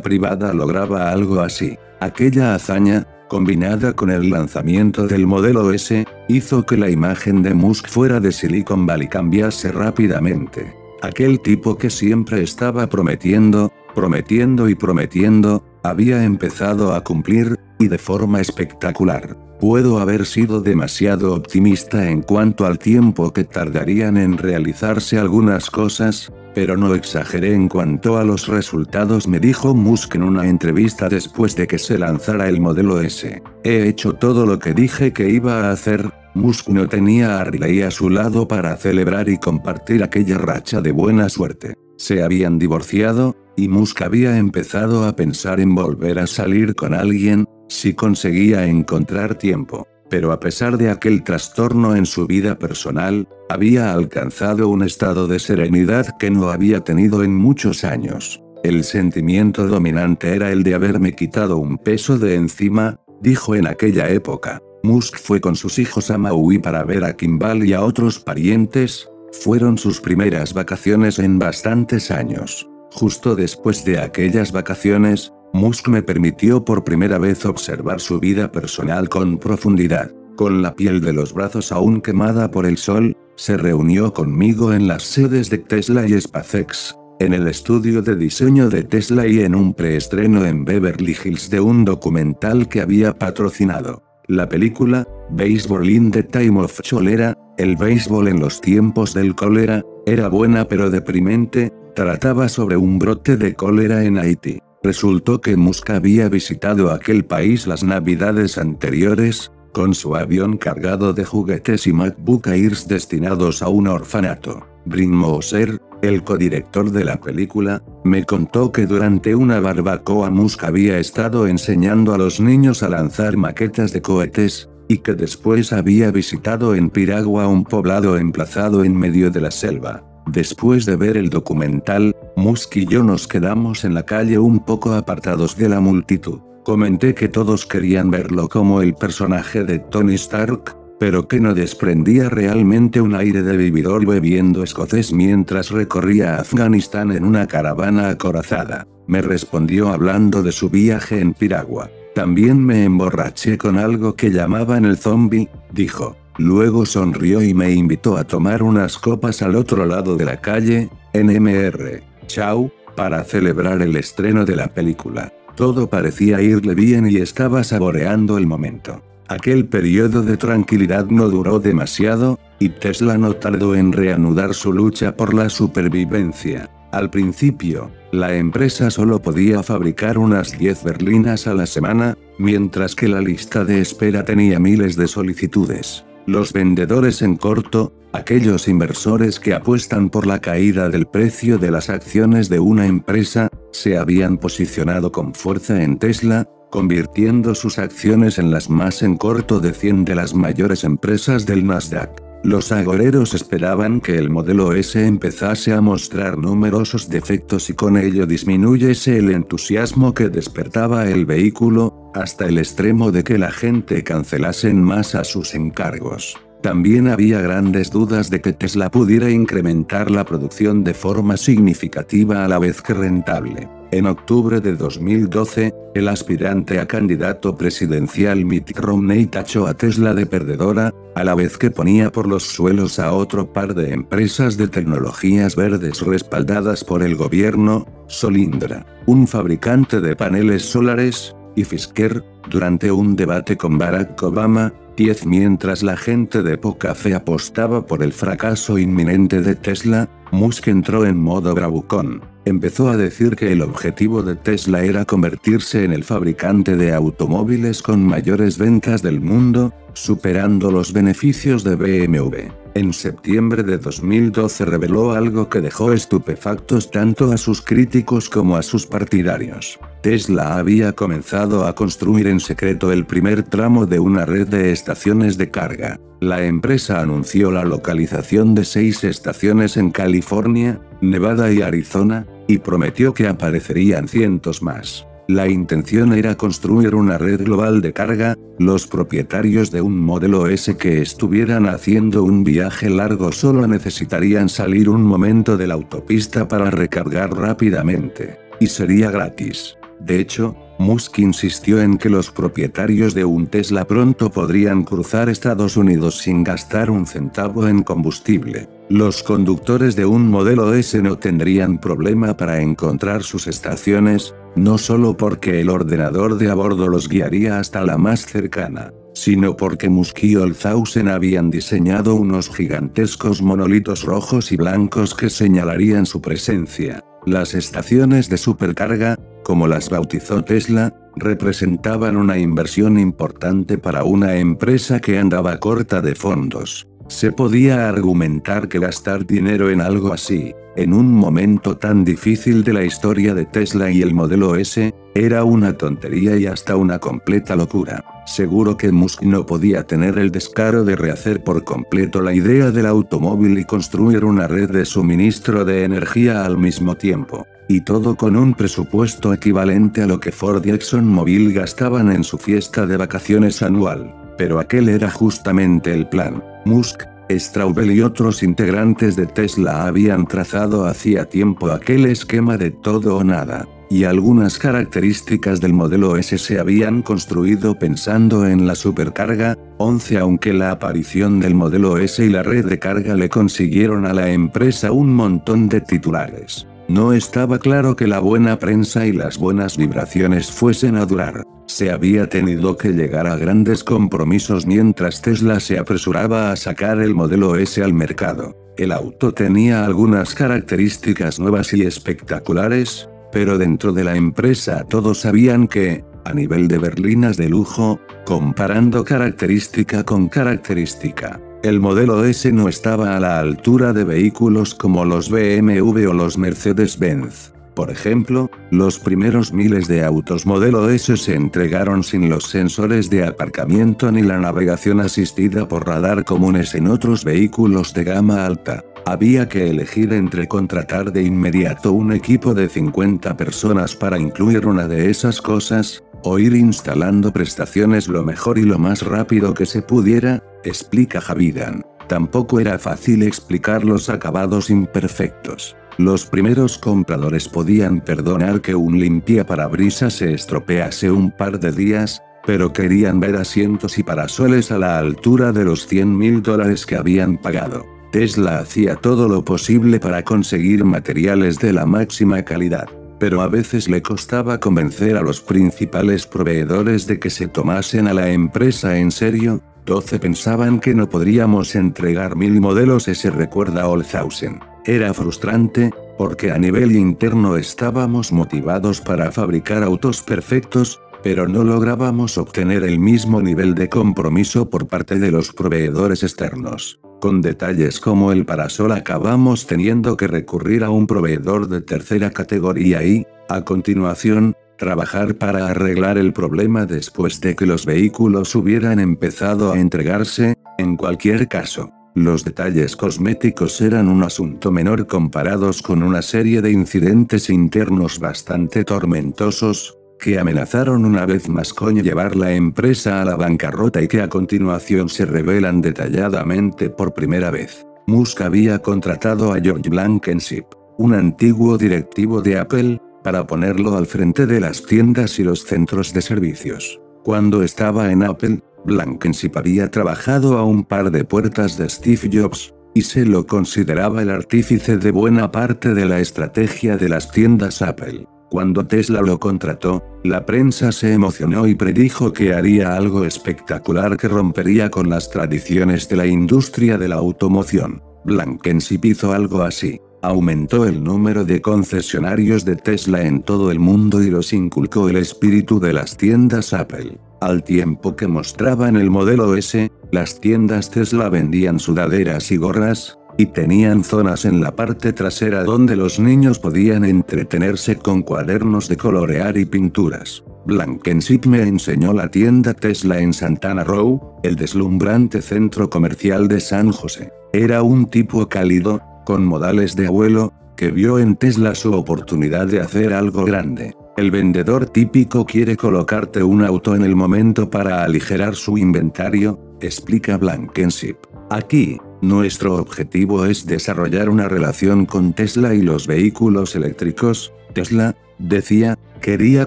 privada lograba algo así. Aquella hazaña, combinada con el lanzamiento del modelo S, hizo que la imagen de Musk fuera de Silicon Valley cambiase rápidamente. Aquel tipo que siempre estaba prometiendo, prometiendo y prometiendo, había empezado a cumplir, y de forma espectacular. Puedo haber sido demasiado optimista en cuanto al tiempo que tardarían en realizarse algunas cosas, pero no exageré en cuanto a los resultados, me dijo Musk en una entrevista después de que se lanzara el modelo S. He hecho todo lo que dije que iba a hacer. Musk no tenía a Riley a su lado para celebrar y compartir aquella racha de buena suerte. Se habían divorciado, y Musk había empezado a pensar en volver a salir con alguien, si conseguía encontrar tiempo. Pero a pesar de aquel trastorno en su vida personal, había alcanzado un estado de serenidad que no había tenido en muchos años. El sentimiento dominante era el de haberme quitado un peso de encima, dijo en aquella época. Musk fue con sus hijos a Maui para ver a Kimball y a otros parientes, fueron sus primeras vacaciones en bastantes años. Justo después de aquellas vacaciones, Musk me permitió por primera vez observar su vida personal con profundidad. Con la piel de los brazos aún quemada por el sol, se reunió conmigo en las sedes de Tesla y SpaceX, en el estudio de diseño de Tesla y en un preestreno en Beverly Hills de un documental que había patrocinado. La película, Baseball in the Time of Cholera, El béisbol en los tiempos del cólera, era buena pero deprimente, trataba sobre un brote de cólera en Haití. Resultó que Musk había visitado aquel país las navidades anteriores, con su avión cargado de juguetes y MacBook Airs destinados a un orfanato. Brin Moser, el codirector de la película, me contó que durante una barbacoa Musk había estado enseñando a los niños a lanzar maquetas de cohetes, y que después había visitado en Piragua un poblado emplazado en medio de la selva. Después de ver el documental, Musk y yo nos quedamos en la calle un poco apartados de la multitud. Comenté que todos querían verlo como el personaje de Tony Stark, pero que no desprendía realmente un aire de vividor bebiendo escocés mientras recorría Afganistán en una caravana acorazada. Me respondió hablando de su viaje en Piragua. También me emborraché con algo que llamaban el zombie, dijo. Luego sonrió y me invitó a tomar unas copas al otro lado de la calle, NMR. Chau, para celebrar el estreno de la película. Todo parecía irle bien y estaba saboreando el momento. Aquel periodo de tranquilidad no duró demasiado, y Tesla no tardó en reanudar su lucha por la supervivencia. Al principio, la empresa solo podía fabricar unas 10 berlinas a la semana, mientras que la lista de espera tenía miles de solicitudes. Los vendedores en corto, aquellos inversores que apuestan por la caída del precio de las acciones de una empresa, se habían posicionado con fuerza en Tesla, convirtiendo sus acciones en las más en corto de 100 de las mayores empresas del Nasdaq. Los agoreros esperaban que el modelo S empezase a mostrar numerosos defectos y con ello disminuyese el entusiasmo que despertaba el vehículo, hasta el extremo de que la gente cancelase en masa sus encargos. También había grandes dudas de que Tesla pudiera incrementar la producción de forma significativa a la vez que rentable. En octubre de 2012, el aspirante a candidato presidencial Mitt Romney tachó a Tesla de perdedora, a la vez que ponía por los suelos a otro par de empresas de tecnologías verdes respaldadas por el gobierno, Solindra, un fabricante de paneles solares, y Fisker, durante un debate con Barack Obama, 10 Mientras la gente de poca fe apostaba por el fracaso inminente de Tesla, Musk entró en modo bravucón. Empezó a decir que el objetivo de Tesla era convertirse en el fabricante de automóviles con mayores ventas del mundo, superando los beneficios de BMW. En septiembre de 2012 reveló algo que dejó estupefactos tanto a sus críticos como a sus partidarios. Tesla había comenzado a construir en secreto el primer tramo de una red de estaciones de carga. La empresa anunció la localización de seis estaciones en California, Nevada y Arizona, y prometió que aparecerían cientos más. La intención era construir una red global de carga, los propietarios de un modelo S que estuvieran haciendo un viaje largo solo necesitarían salir un momento de la autopista para recargar rápidamente. Y sería gratis. De hecho, Musk insistió en que los propietarios de un Tesla pronto podrían cruzar Estados Unidos sin gastar un centavo en combustible. Los conductores de un modelo S no tendrían problema para encontrar sus estaciones, no solo porque el ordenador de a bordo los guiaría hasta la más cercana, sino porque Musk y Olzhausen habían diseñado unos gigantescos monolitos rojos y blancos que señalarían su presencia. Las estaciones de supercarga, como las bautizó Tesla, representaban una inversión importante para una empresa que andaba corta de fondos. Se podía argumentar que gastar dinero en algo así, en un momento tan difícil de la historia de Tesla y el modelo S, era una tontería y hasta una completa locura. Seguro que Musk no podía tener el descaro de rehacer por completo la idea del automóvil y construir una red de suministro de energía al mismo tiempo. Y todo con un presupuesto equivalente a lo que Ford y ExxonMobil gastaban en su fiesta de vacaciones anual. Pero aquel era justamente el plan. Musk, Straubel y otros integrantes de Tesla habían trazado hacía tiempo aquel esquema de todo o nada y algunas características del modelo S se habían construido pensando en la supercarga, 11 aunque la aparición del modelo S y la red de carga le consiguieron a la empresa un montón de titulares. No estaba claro que la buena prensa y las buenas vibraciones fuesen a durar. Se había tenido que llegar a grandes compromisos mientras Tesla se apresuraba a sacar el modelo S al mercado. El auto tenía algunas características nuevas y espectaculares, pero dentro de la empresa todos sabían que, a nivel de berlinas de lujo, comparando característica con característica, el modelo S no estaba a la altura de vehículos como los BMW o los Mercedes-Benz. Por ejemplo, los primeros miles de autos modelo S se entregaron sin los sensores de aparcamiento ni la navegación asistida por radar comunes en otros vehículos de gama alta. Había que elegir entre contratar de inmediato un equipo de 50 personas para incluir una de esas cosas, o ir instalando prestaciones lo mejor y lo más rápido que se pudiera, explica Javidan. Tampoco era fácil explicar los acabados imperfectos. Los primeros compradores podían perdonar que un limpia parabrisas se estropease un par de días, pero querían ver asientos y parasoles a la altura de los 100 mil dólares que habían pagado. Tesla hacía todo lo posible para conseguir materiales de la máxima calidad, pero a veces le costaba convencer a los principales proveedores de que se tomasen a la empresa en serio, 12 pensaban que no podríamos entregar mil modelos ese recuerda Olshausen. Era frustrante, porque a nivel interno estábamos motivados para fabricar autos perfectos, pero no lográbamos obtener el mismo nivel de compromiso por parte de los proveedores externos. Con detalles como el parasol acabamos teniendo que recurrir a un proveedor de tercera categoría y, a continuación, trabajar para arreglar el problema después de que los vehículos hubieran empezado a entregarse, en cualquier caso. Los detalles cosméticos eran un asunto menor comparados con una serie de incidentes internos bastante tormentosos, que amenazaron una vez más con llevar la empresa a la bancarrota y que a continuación se revelan detalladamente por primera vez. Musk había contratado a George Blankenship, un antiguo directivo de Apple, para ponerlo al frente de las tiendas y los centros de servicios. Cuando estaba en Apple, Blankenship había trabajado a un par de puertas de Steve Jobs, y se lo consideraba el artífice de buena parte de la estrategia de las tiendas Apple. Cuando Tesla lo contrató, la prensa se emocionó y predijo que haría algo espectacular que rompería con las tradiciones de la industria de la automoción. Blankenship hizo algo así. Aumentó el número de concesionarios de Tesla en todo el mundo y los inculcó el espíritu de las tiendas Apple. Al tiempo que mostraban el modelo S, las tiendas Tesla vendían sudaderas y gorras, y tenían zonas en la parte trasera donde los niños podían entretenerse con cuadernos de colorear y pinturas. Blankenship me enseñó la tienda Tesla en Santana Row, el deslumbrante centro comercial de San José. Era un tipo cálido, con modales de abuelo, que vio en Tesla su oportunidad de hacer algo grande. El vendedor típico quiere colocarte un auto en el momento para aligerar su inventario, explica Blankenship. Aquí, nuestro objetivo es desarrollar una relación con Tesla y los vehículos eléctricos. Tesla, decía, quería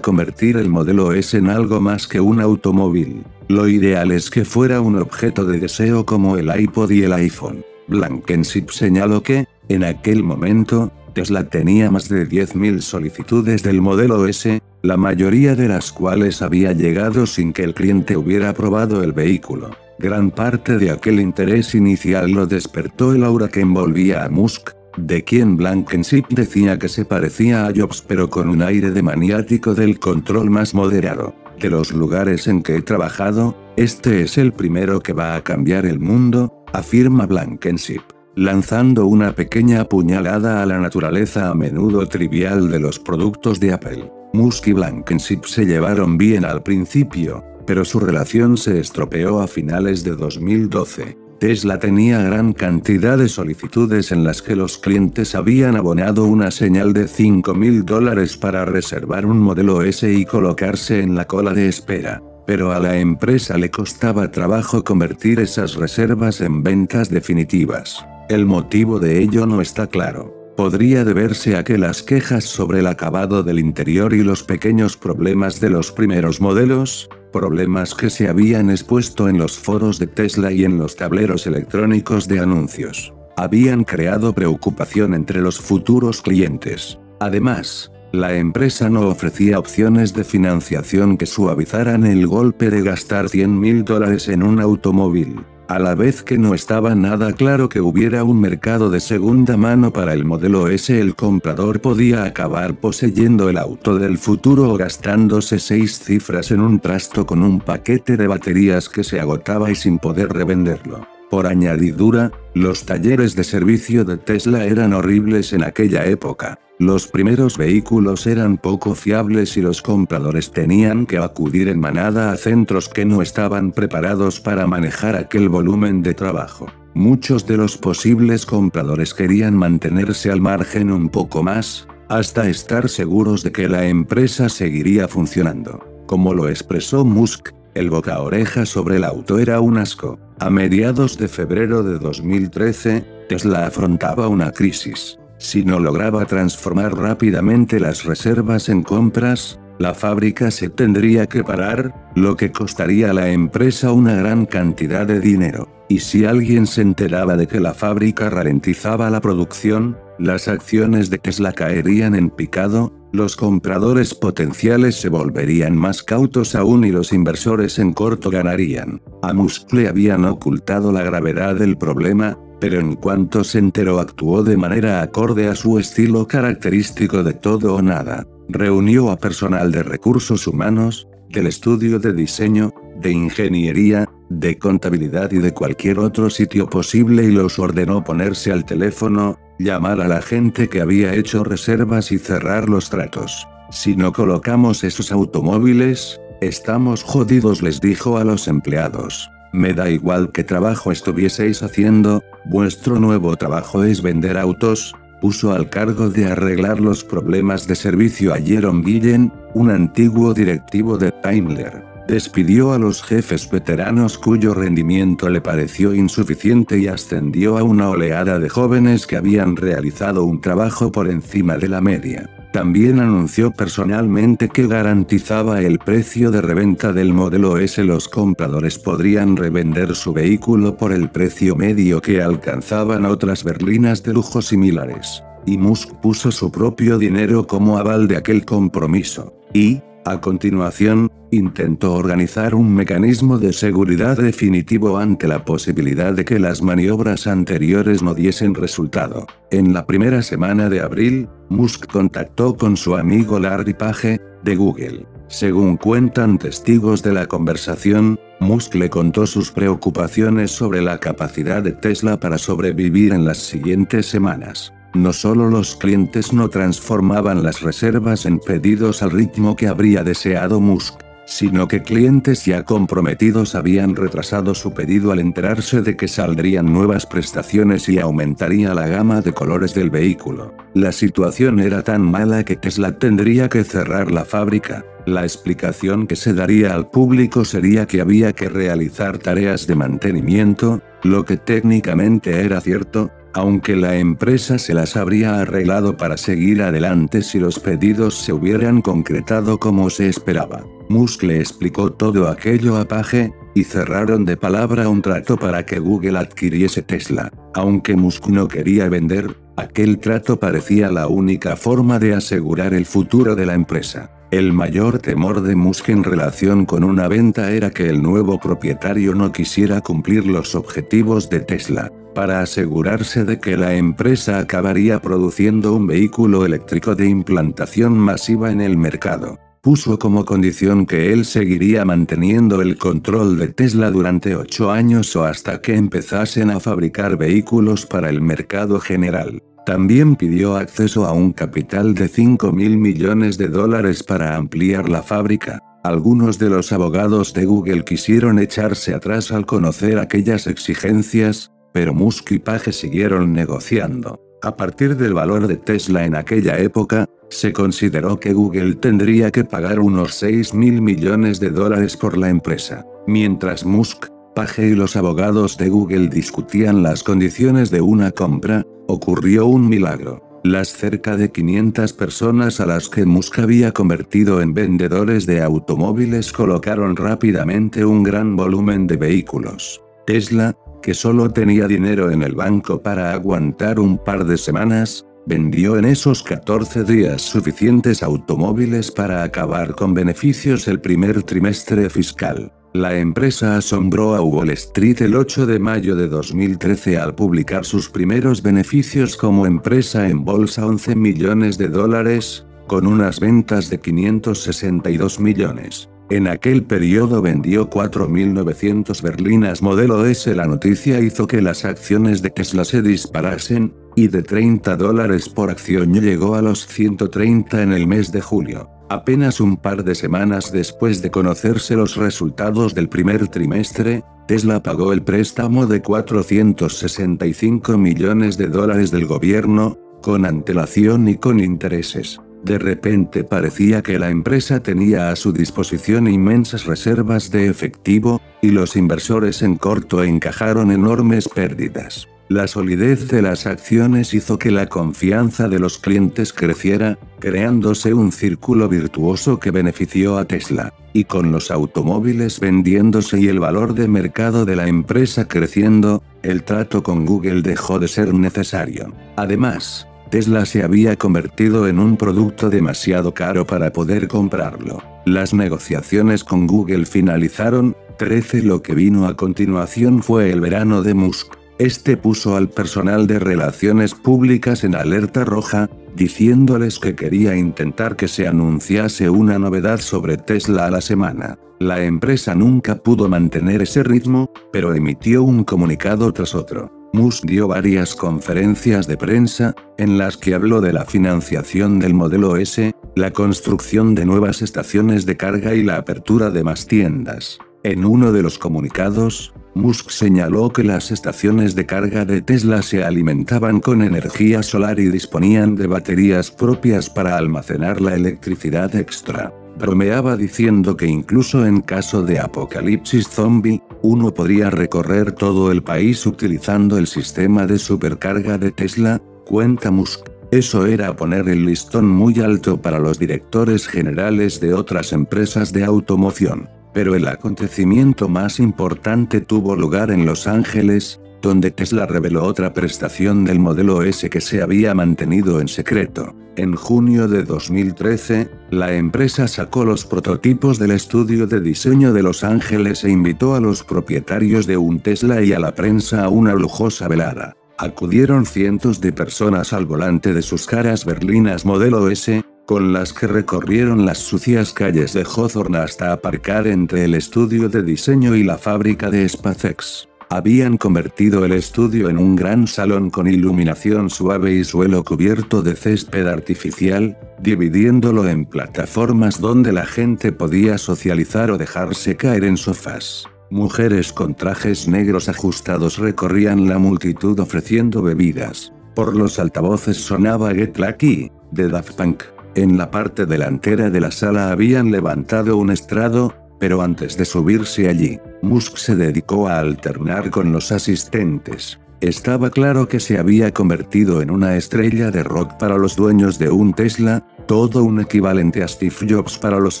convertir el modelo S en algo más que un automóvil. Lo ideal es que fuera un objeto de deseo como el iPod y el iPhone. Blankenship señaló que, en aquel momento, Tesla tenía más de 10.000 solicitudes del modelo S, la mayoría de las cuales había llegado sin que el cliente hubiera probado el vehículo. Gran parte de aquel interés inicial lo despertó el aura que envolvía a Musk, de quien Blankenship decía que se parecía a Jobs pero con un aire de maniático del control más moderado. De los lugares en que he trabajado, este es el primero que va a cambiar el mundo, afirma Blankenship lanzando una pequeña puñalada a la naturaleza a menudo trivial de los productos de Apple. Musk y Blankenship se llevaron bien al principio, pero su relación se estropeó a finales de 2012. Tesla tenía gran cantidad de solicitudes en las que los clientes habían abonado una señal de 5 mil dólares para reservar un modelo S y colocarse en la cola de espera. Pero a la empresa le costaba trabajo convertir esas reservas en ventas definitivas. El motivo de ello no está claro. Podría deberse a que las quejas sobre el acabado del interior y los pequeños problemas de los primeros modelos, problemas que se habían expuesto en los foros de Tesla y en los tableros electrónicos de anuncios, habían creado preocupación entre los futuros clientes. Además, La empresa no ofrecía opciones de financiación que suavizaran el golpe de gastar 100 mil dólares en un automóvil, a la vez que no estaba nada claro que hubiera un mercado de segunda mano para el modelo S. El comprador podía acabar poseyendo el auto del futuro o gastándose seis cifras en un trasto con un paquete de baterías que se agotaba y sin poder revenderlo. Por añadidura, los talleres de servicio de Tesla eran horribles en aquella época. Los primeros vehículos eran poco fiables y los compradores tenían que acudir en manada a centros que no estaban preparados para manejar aquel volumen de trabajo. Muchos de los posibles compradores querían mantenerse al margen un poco más, hasta estar seguros de que la empresa seguiría funcionando. Como lo expresó Musk, el boca oreja sobre el auto era un asco. A mediados de febrero de 2013, Tesla afrontaba una crisis. Si no lograba transformar rápidamente las reservas en compras, la fábrica se tendría que parar, lo que costaría a la empresa una gran cantidad de dinero. Y si alguien se enteraba de que la fábrica ralentizaba la producción, las acciones de Tesla caerían en picado, los compradores potenciales se volverían más cautos aún y los inversores en corto ganarían. A Musk le habían ocultado la gravedad del problema, pero en cuanto se enteró actuó de manera acorde a su estilo característico de todo o nada. Reunió a personal de recursos humanos, del estudio de diseño, de ingeniería, de contabilidad y de cualquier otro sitio posible y los ordenó ponerse al teléfono, llamar a la gente que había hecho reservas y cerrar los tratos. Si no colocamos esos automóviles, estamos jodidos les dijo a los empleados. Me da igual qué trabajo estuvieseis haciendo, vuestro nuevo trabajo es vender autos, puso al cargo de arreglar los problemas de servicio a Jerome Guillen, un antiguo directivo de Daimler. Despidió a los jefes veteranos cuyo rendimiento le pareció insuficiente y ascendió a una oleada de jóvenes que habían realizado un trabajo por encima de la media. También anunció personalmente que garantizaba el precio de reventa del modelo S. Los compradores podrían revender su vehículo por el precio medio que alcanzaban otras berlinas de lujo similares. Y Musk puso su propio dinero como aval de aquel compromiso. Y, a continuación, intentó organizar un mecanismo de seguridad definitivo ante la posibilidad de que las maniobras anteriores no diesen resultado. En la primera semana de abril, Musk contactó con su amigo Larry Page, de Google. Según cuentan testigos de la conversación, Musk le contó sus preocupaciones sobre la capacidad de Tesla para sobrevivir en las siguientes semanas. No solo los clientes no transformaban las reservas en pedidos al ritmo que habría deseado Musk, sino que clientes ya comprometidos habían retrasado su pedido al enterarse de que saldrían nuevas prestaciones y aumentaría la gama de colores del vehículo. La situación era tan mala que Tesla tendría que cerrar la fábrica. La explicación que se daría al público sería que había que realizar tareas de mantenimiento, lo que técnicamente era cierto, aunque la empresa se las habría arreglado para seguir adelante si los pedidos se hubieran concretado como se esperaba. Musk le explicó todo aquello a Page, y cerraron de palabra un trato para que Google adquiriese Tesla. Aunque Musk no quería vender, aquel trato parecía la única forma de asegurar el futuro de la empresa. El mayor temor de Musk en relación con una venta era que el nuevo propietario no quisiera cumplir los objetivos de Tesla, para asegurarse de que la empresa acabaría produciendo un vehículo eléctrico de implantación masiva en el mercado. Puso como condición que él seguiría manteniendo el control de Tesla durante ocho años o hasta que empezasen a fabricar vehículos para el mercado general. También pidió acceso a un capital de 5 mil millones de dólares para ampliar la fábrica. Algunos de los abogados de Google quisieron echarse atrás al conocer aquellas exigencias, pero Musk y Page siguieron negociando. A partir del valor de Tesla en aquella época, se consideró que Google tendría que pagar unos 6 mil millones de dólares por la empresa. Mientras Musk, Page y los abogados de Google discutían las condiciones de una compra, ocurrió un milagro. Las cerca de 500 personas a las que Musk había convertido en vendedores de automóviles colocaron rápidamente un gran volumen de vehículos. Tesla, que solo tenía dinero en el banco para aguantar un par de semanas, vendió en esos 14 días suficientes automóviles para acabar con beneficios el primer trimestre fiscal. La empresa asombró a Wall Street el 8 de mayo de 2013 al publicar sus primeros beneficios como empresa en bolsa 11 millones de dólares, con unas ventas de 562 millones. En aquel periodo vendió 4.900 berlinas modelo S. La noticia hizo que las acciones de Tesla se disparasen, y de 30 dólares por acción llegó a los 130 en el mes de julio. Apenas un par de semanas después de conocerse los resultados del primer trimestre, Tesla pagó el préstamo de 465 millones de dólares del gobierno, con antelación y con intereses. De repente parecía que la empresa tenía a su disposición inmensas reservas de efectivo, y los inversores en corto encajaron enormes pérdidas. La solidez de las acciones hizo que la confianza de los clientes creciera, creándose un círculo virtuoso que benefició a Tesla. Y con los automóviles vendiéndose y el valor de mercado de la empresa creciendo, el trato con Google dejó de ser necesario. Además, Tesla se había convertido en un producto demasiado caro para poder comprarlo. Las negociaciones con Google finalizaron, 13 lo que vino a continuación fue el verano de Musk. Este puso al personal de relaciones públicas en alerta roja, diciéndoles que quería intentar que se anunciase una novedad sobre Tesla a la semana. La empresa nunca pudo mantener ese ritmo, pero emitió un comunicado tras otro. Musk dio varias conferencias de prensa, en las que habló de la financiación del modelo S, la construcción de nuevas estaciones de carga y la apertura de más tiendas. En uno de los comunicados, Musk señaló que las estaciones de carga de Tesla se alimentaban con energía solar y disponían de baterías propias para almacenar la electricidad extra. Bromeaba diciendo que incluso en caso de apocalipsis zombie, uno podría recorrer todo el país utilizando el sistema de supercarga de Tesla, cuenta Musk. Eso era poner el listón muy alto para los directores generales de otras empresas de automoción. Pero el acontecimiento más importante tuvo lugar en Los Ángeles, donde Tesla reveló otra prestación del modelo S que se había mantenido en secreto. En junio de 2013, la empresa sacó los prototipos del estudio de diseño de Los Ángeles e invitó a los propietarios de un Tesla y a la prensa a una lujosa velada. Acudieron cientos de personas al volante de sus caras berlinas modelo S, con las que recorrieron las sucias calles de Hawthorne hasta aparcar entre el estudio de diseño y la fábrica de SpaceX. Habían convertido el estudio en un gran salón con iluminación suave y suelo cubierto de césped artificial, dividiéndolo en plataformas donde la gente podía socializar o dejarse caer en sofás. Mujeres con trajes negros ajustados recorrían la multitud ofreciendo bebidas. Por los altavoces sonaba Get Lucky, de Daft Punk. En la parte delantera de la sala habían levantado un estrado, pero antes de subirse allí, Musk se dedicó a alternar con los asistentes. Estaba claro que se había convertido en una estrella de rock para los dueños de un Tesla, todo un equivalente a Steve Jobs para los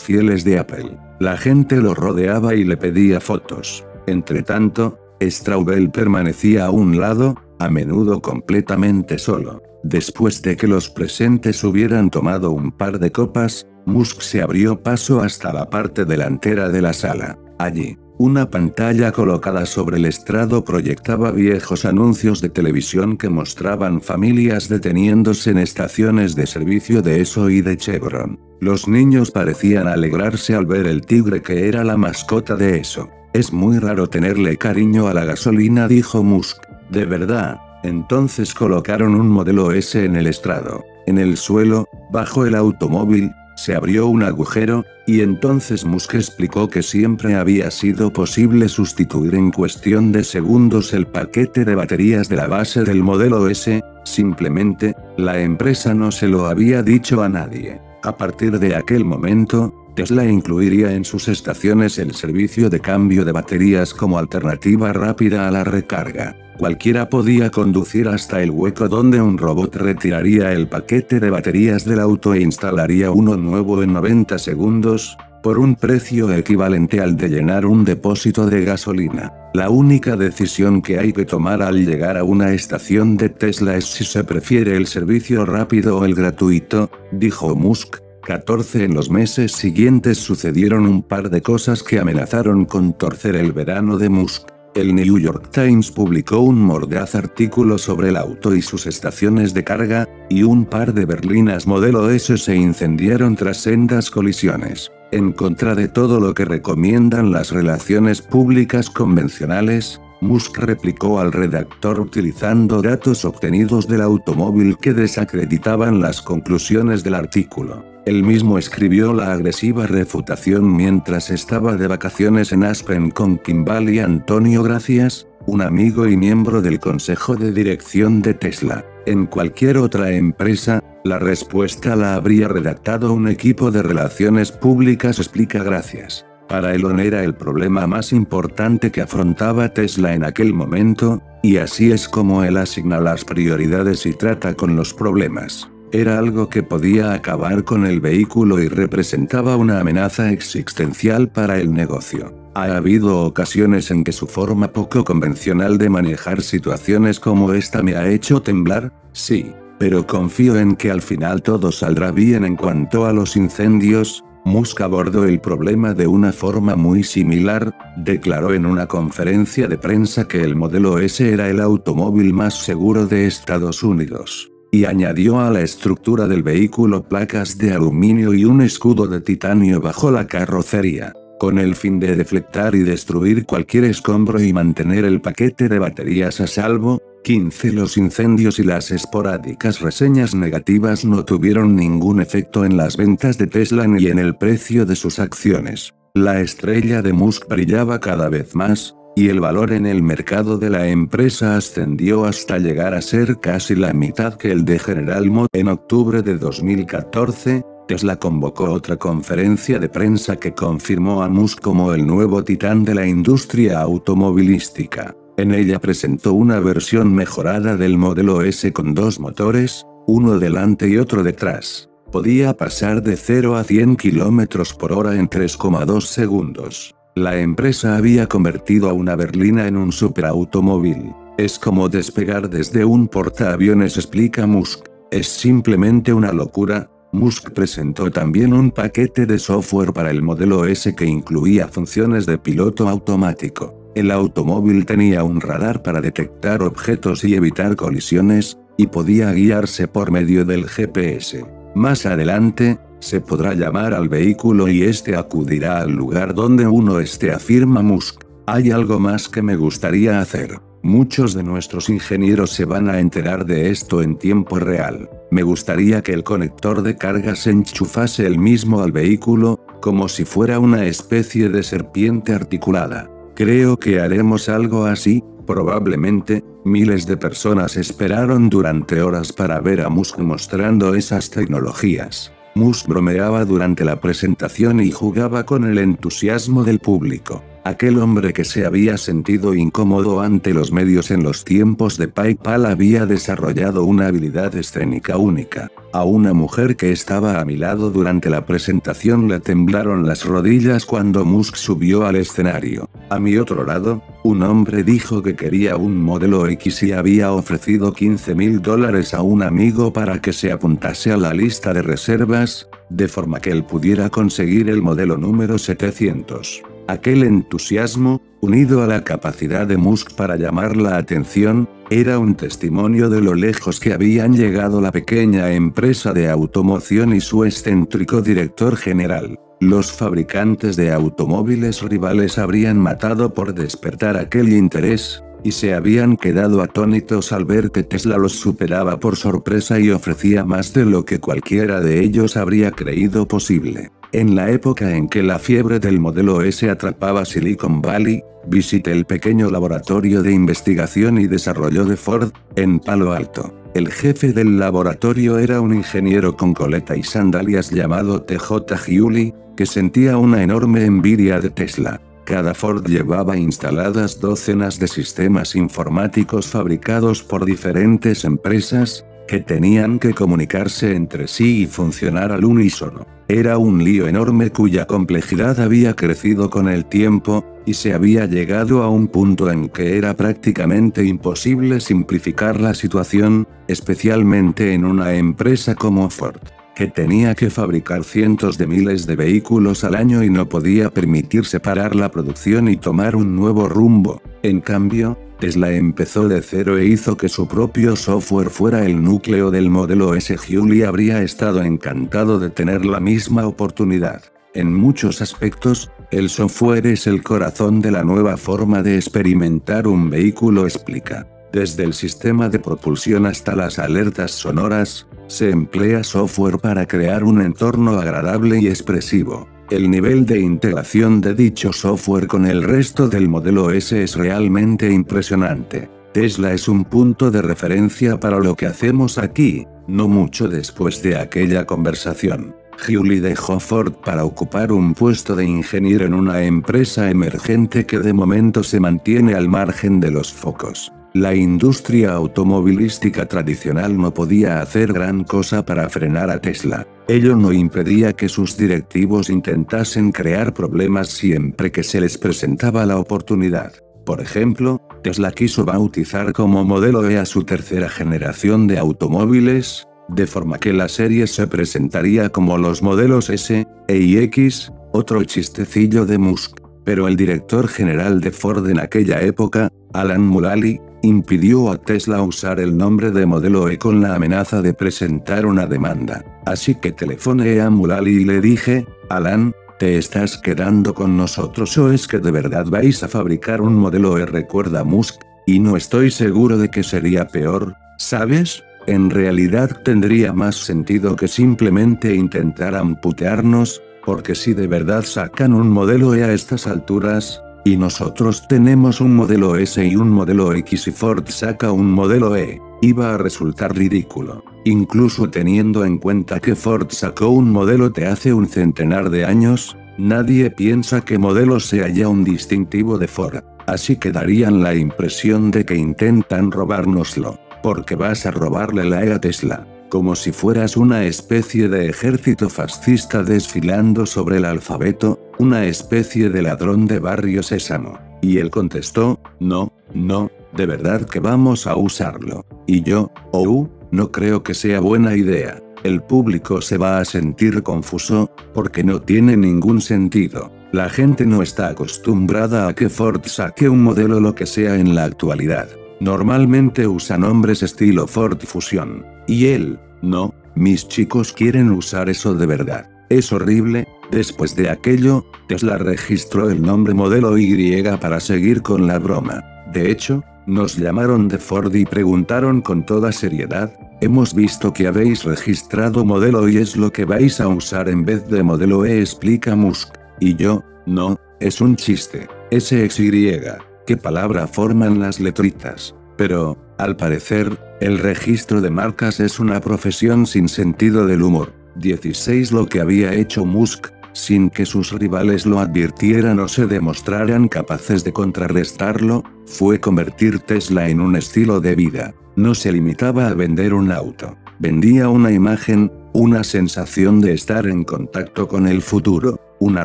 fieles de Apple. La gente lo rodeaba y le pedía fotos. Entretanto, Straubel permanecía a un lado, a menudo completamente solo. Después de que los presentes hubieran tomado un par de copas, Musk se abrió paso hasta la parte delantera de la sala. Allí, una pantalla colocada sobre el estrado proyectaba viejos anuncios de televisión que mostraban familias deteniéndose en estaciones de servicio de ESO y de Chevron. Los niños parecían alegrarse al ver el tigre que era la mascota de ESO. Es muy raro tenerle cariño a la gasolina, dijo Musk. De verdad. Entonces colocaron un modelo S en el estrado. En el suelo, bajo el automóvil, se abrió un agujero, y entonces Musk explicó que siempre había sido posible sustituir en cuestión de segundos el paquete de baterías de la base del modelo S, simplemente, la empresa no se lo había dicho a nadie. A partir de aquel momento, Tesla incluiría en sus estaciones el servicio de cambio de baterías como alternativa rápida a la recarga. Cualquiera podía conducir hasta el hueco donde un robot retiraría el paquete de baterías del auto e instalaría uno nuevo en 90 segundos, por un precio equivalente al de llenar un depósito de gasolina. La única decisión que hay que tomar al llegar a una estación de Tesla es si se prefiere el servicio rápido o el gratuito, dijo Musk. 14 En los meses siguientes sucedieron un par de cosas que amenazaron con torcer el verano de Musk. El New York Times publicó un mordaz artículo sobre el auto y sus estaciones de carga, y un par de berlinas modelo S se incendiaron tras sendas colisiones. En contra de todo lo que recomiendan las relaciones públicas convencionales, Musk replicó al redactor utilizando datos obtenidos del automóvil que desacreditaban las conclusiones del artículo. Él mismo escribió la agresiva refutación mientras estaba de vacaciones en Aspen con Kimball y Antonio Gracias, un amigo y miembro del consejo de dirección de Tesla. En cualquier otra empresa, la respuesta la habría redactado un equipo de relaciones públicas explica gracias. Para Elon era el problema más importante que afrontaba Tesla en aquel momento, y así es como él asigna las prioridades y trata con los problemas. Era algo que podía acabar con el vehículo y representaba una amenaza existencial para el negocio. Ha habido ocasiones en que su forma poco convencional de manejar situaciones como esta me ha hecho temblar, sí, pero confío en que al final todo saldrá bien en cuanto a los incendios, Musk abordó el problema de una forma muy similar, declaró en una conferencia de prensa que el modelo S era el automóvil más seguro de Estados Unidos. Y añadió a la estructura del vehículo placas de aluminio y un escudo de titanio bajo la carrocería con el fin de deflectar y destruir cualquier escombro y mantener el paquete de baterías a salvo. 15 Los incendios y las esporádicas reseñas negativas no tuvieron ningún efecto en las ventas de Tesla ni en el precio de sus acciones. La estrella de Musk brillaba cada vez más, y el valor en el mercado de la empresa ascendió hasta llegar a ser casi la mitad que el de General Motors en octubre de 2014, Tesla convocó otra conferencia de prensa que confirmó a Musk como el nuevo titán de la industria automovilística. En ella presentó una versión mejorada del modelo S con dos motores, uno delante y otro detrás. Podía pasar de 0 a 100 km por hora en 3,2 segundos. La empresa había convertido a una berlina en un superautomóvil. Es como despegar desde un portaaviones, explica Musk. Es simplemente una locura, Musk presentó también un paquete de software para el modelo S que incluía funciones de piloto automático. El automóvil tenía un radar para detectar objetos y evitar colisiones, y podía guiarse por medio del GPS. Más adelante, se podrá llamar al vehículo y este acudirá al lugar donde uno esté, afirma Musk. Hay algo más que me gustaría hacer. Muchos de nuestros ingenieros se van a enterar de esto en tiempo real. Me gustaría que el conector de carga se enchufase el mismo al vehículo, como si fuera una especie de serpiente articulada. Creo que haremos algo así, probablemente, miles de personas esperaron durante horas para ver a Musk mostrando esas tecnologías. Musk bromeaba durante la presentación y jugaba con el entusiasmo del público. Aquel hombre que se había sentido incómodo ante los medios en los tiempos de PayPal había desarrollado una habilidad escénica única. A una mujer que estaba a mi lado durante la presentación le temblaron las rodillas cuando Musk subió al escenario. A mi otro lado, un hombre dijo que quería un modelo X y había ofrecido 15 mil dólares a un amigo para que se apuntase a la lista de reservas, de forma que él pudiera conseguir el modelo número 700. Aquel entusiasmo, unido a la capacidad de Musk para llamar la atención, era un testimonio de lo lejos que habían llegado la pequeña empresa de automoción y su excéntrico director general. Los fabricantes de automóviles rivales habrían matado por despertar aquel interés, y se habían quedado atónitos al ver que Tesla los superaba por sorpresa y ofrecía más de lo que cualquiera de ellos habría creído posible. En la época en que la fiebre del modelo S atrapaba Silicon Valley, visité el pequeño laboratorio de investigación y desarrollo de Ford, en Palo Alto. El jefe del laboratorio era un ingeniero con coleta y sandalias llamado TJ Giuli, que sentía una enorme envidia de Tesla. Cada Ford llevaba instaladas docenas de sistemas informáticos fabricados por diferentes empresas, que tenían que comunicarse entre sí y funcionar al unísono. Era un lío enorme cuya complejidad había crecido con el tiempo, y se había llegado a un punto en que era prácticamente imposible simplificar la situación, especialmente en una empresa como Ford, que tenía que fabricar cientos de miles de vehículos al año y no podía permitirse parar la producción y tomar un nuevo rumbo. En cambio, Tesla empezó de cero e hizo que su propio software fuera el núcleo del modelo S. Julie habría estado encantado de tener la misma oportunidad. En muchos aspectos, el software es el corazón de la nueva forma de experimentar un vehículo, explica. Desde el sistema de propulsión hasta las alertas sonoras, se emplea software para crear un entorno agradable y expresivo. El nivel de integración de dicho software con el resto del modelo S es realmente impresionante. Tesla es un punto de referencia para lo que hacemos aquí, no mucho después de aquella conversación. Julie dejó Ford para ocupar un puesto de ingeniero en una empresa emergente que de momento se mantiene al margen de los focos. La industria automovilística tradicional no podía hacer gran cosa para frenar a Tesla. Ello no impedía que sus directivos intentasen crear problemas siempre que se les presentaba la oportunidad. Por ejemplo, Tesla quiso bautizar como modelo E a su tercera generación de automóviles, de forma que la serie se presentaría como los modelos S, E y X, otro chistecillo de Musk. Pero el director general de Ford en aquella época, Alan Mulally, impidió a Tesla usar el nombre de modelo E con la amenaza de presentar una demanda. Así que telefoné a Mulally y le dije, Alan, ¿te estás quedando con nosotros o es que de verdad vais a fabricar un modelo E? Recuerda Musk, y no estoy seguro de que sería peor, ¿sabes? En realidad tendría más sentido que simplemente intentar amputearnos, porque si de verdad sacan un modelo E a estas alturas, y nosotros tenemos un modelo S y un modelo X y Ford saca un modelo E, iba a resultar ridículo. Incluso teniendo en cuenta que Ford sacó un modelo T hace un centenar de años, nadie piensa que modelo sea ya un distintivo de Ford. Así que darían la impresión de que intentan robárnoslo, porque vas a robarle la E a Tesla como si fueras una especie de ejército fascista desfilando sobre el alfabeto, una especie de ladrón de barrio sésamo. Y él contestó, no, no, de verdad que vamos a usarlo. Y yo, oh, no creo que sea buena idea. El público se va a sentir confuso, porque no tiene ningún sentido. La gente no está acostumbrada a que Ford saque un modelo lo que sea en la actualidad. Normalmente usa nombres estilo Ford Fusion. Y él, no, mis chicos quieren usar eso de verdad. Es horrible, después de aquello, Tesla registró el nombre modelo Y para seguir con la broma. De hecho, nos llamaron de Ford y preguntaron con toda seriedad, hemos visto que habéis registrado modelo y es lo que vais a usar en vez de modelo E explica Musk. Y yo, no, es un chiste. SXY. ¿Qué palabra forman las letritas? Pero, al parecer, el registro de marcas es una profesión sin sentido del humor. 16 Lo que había hecho Musk, sin que sus rivales lo advirtieran o se demostraran capaces de contrarrestarlo, fue convertir Tesla en un estilo de vida. No se limitaba a vender un auto. Vendía una imagen, una sensación de estar en contacto con el futuro, una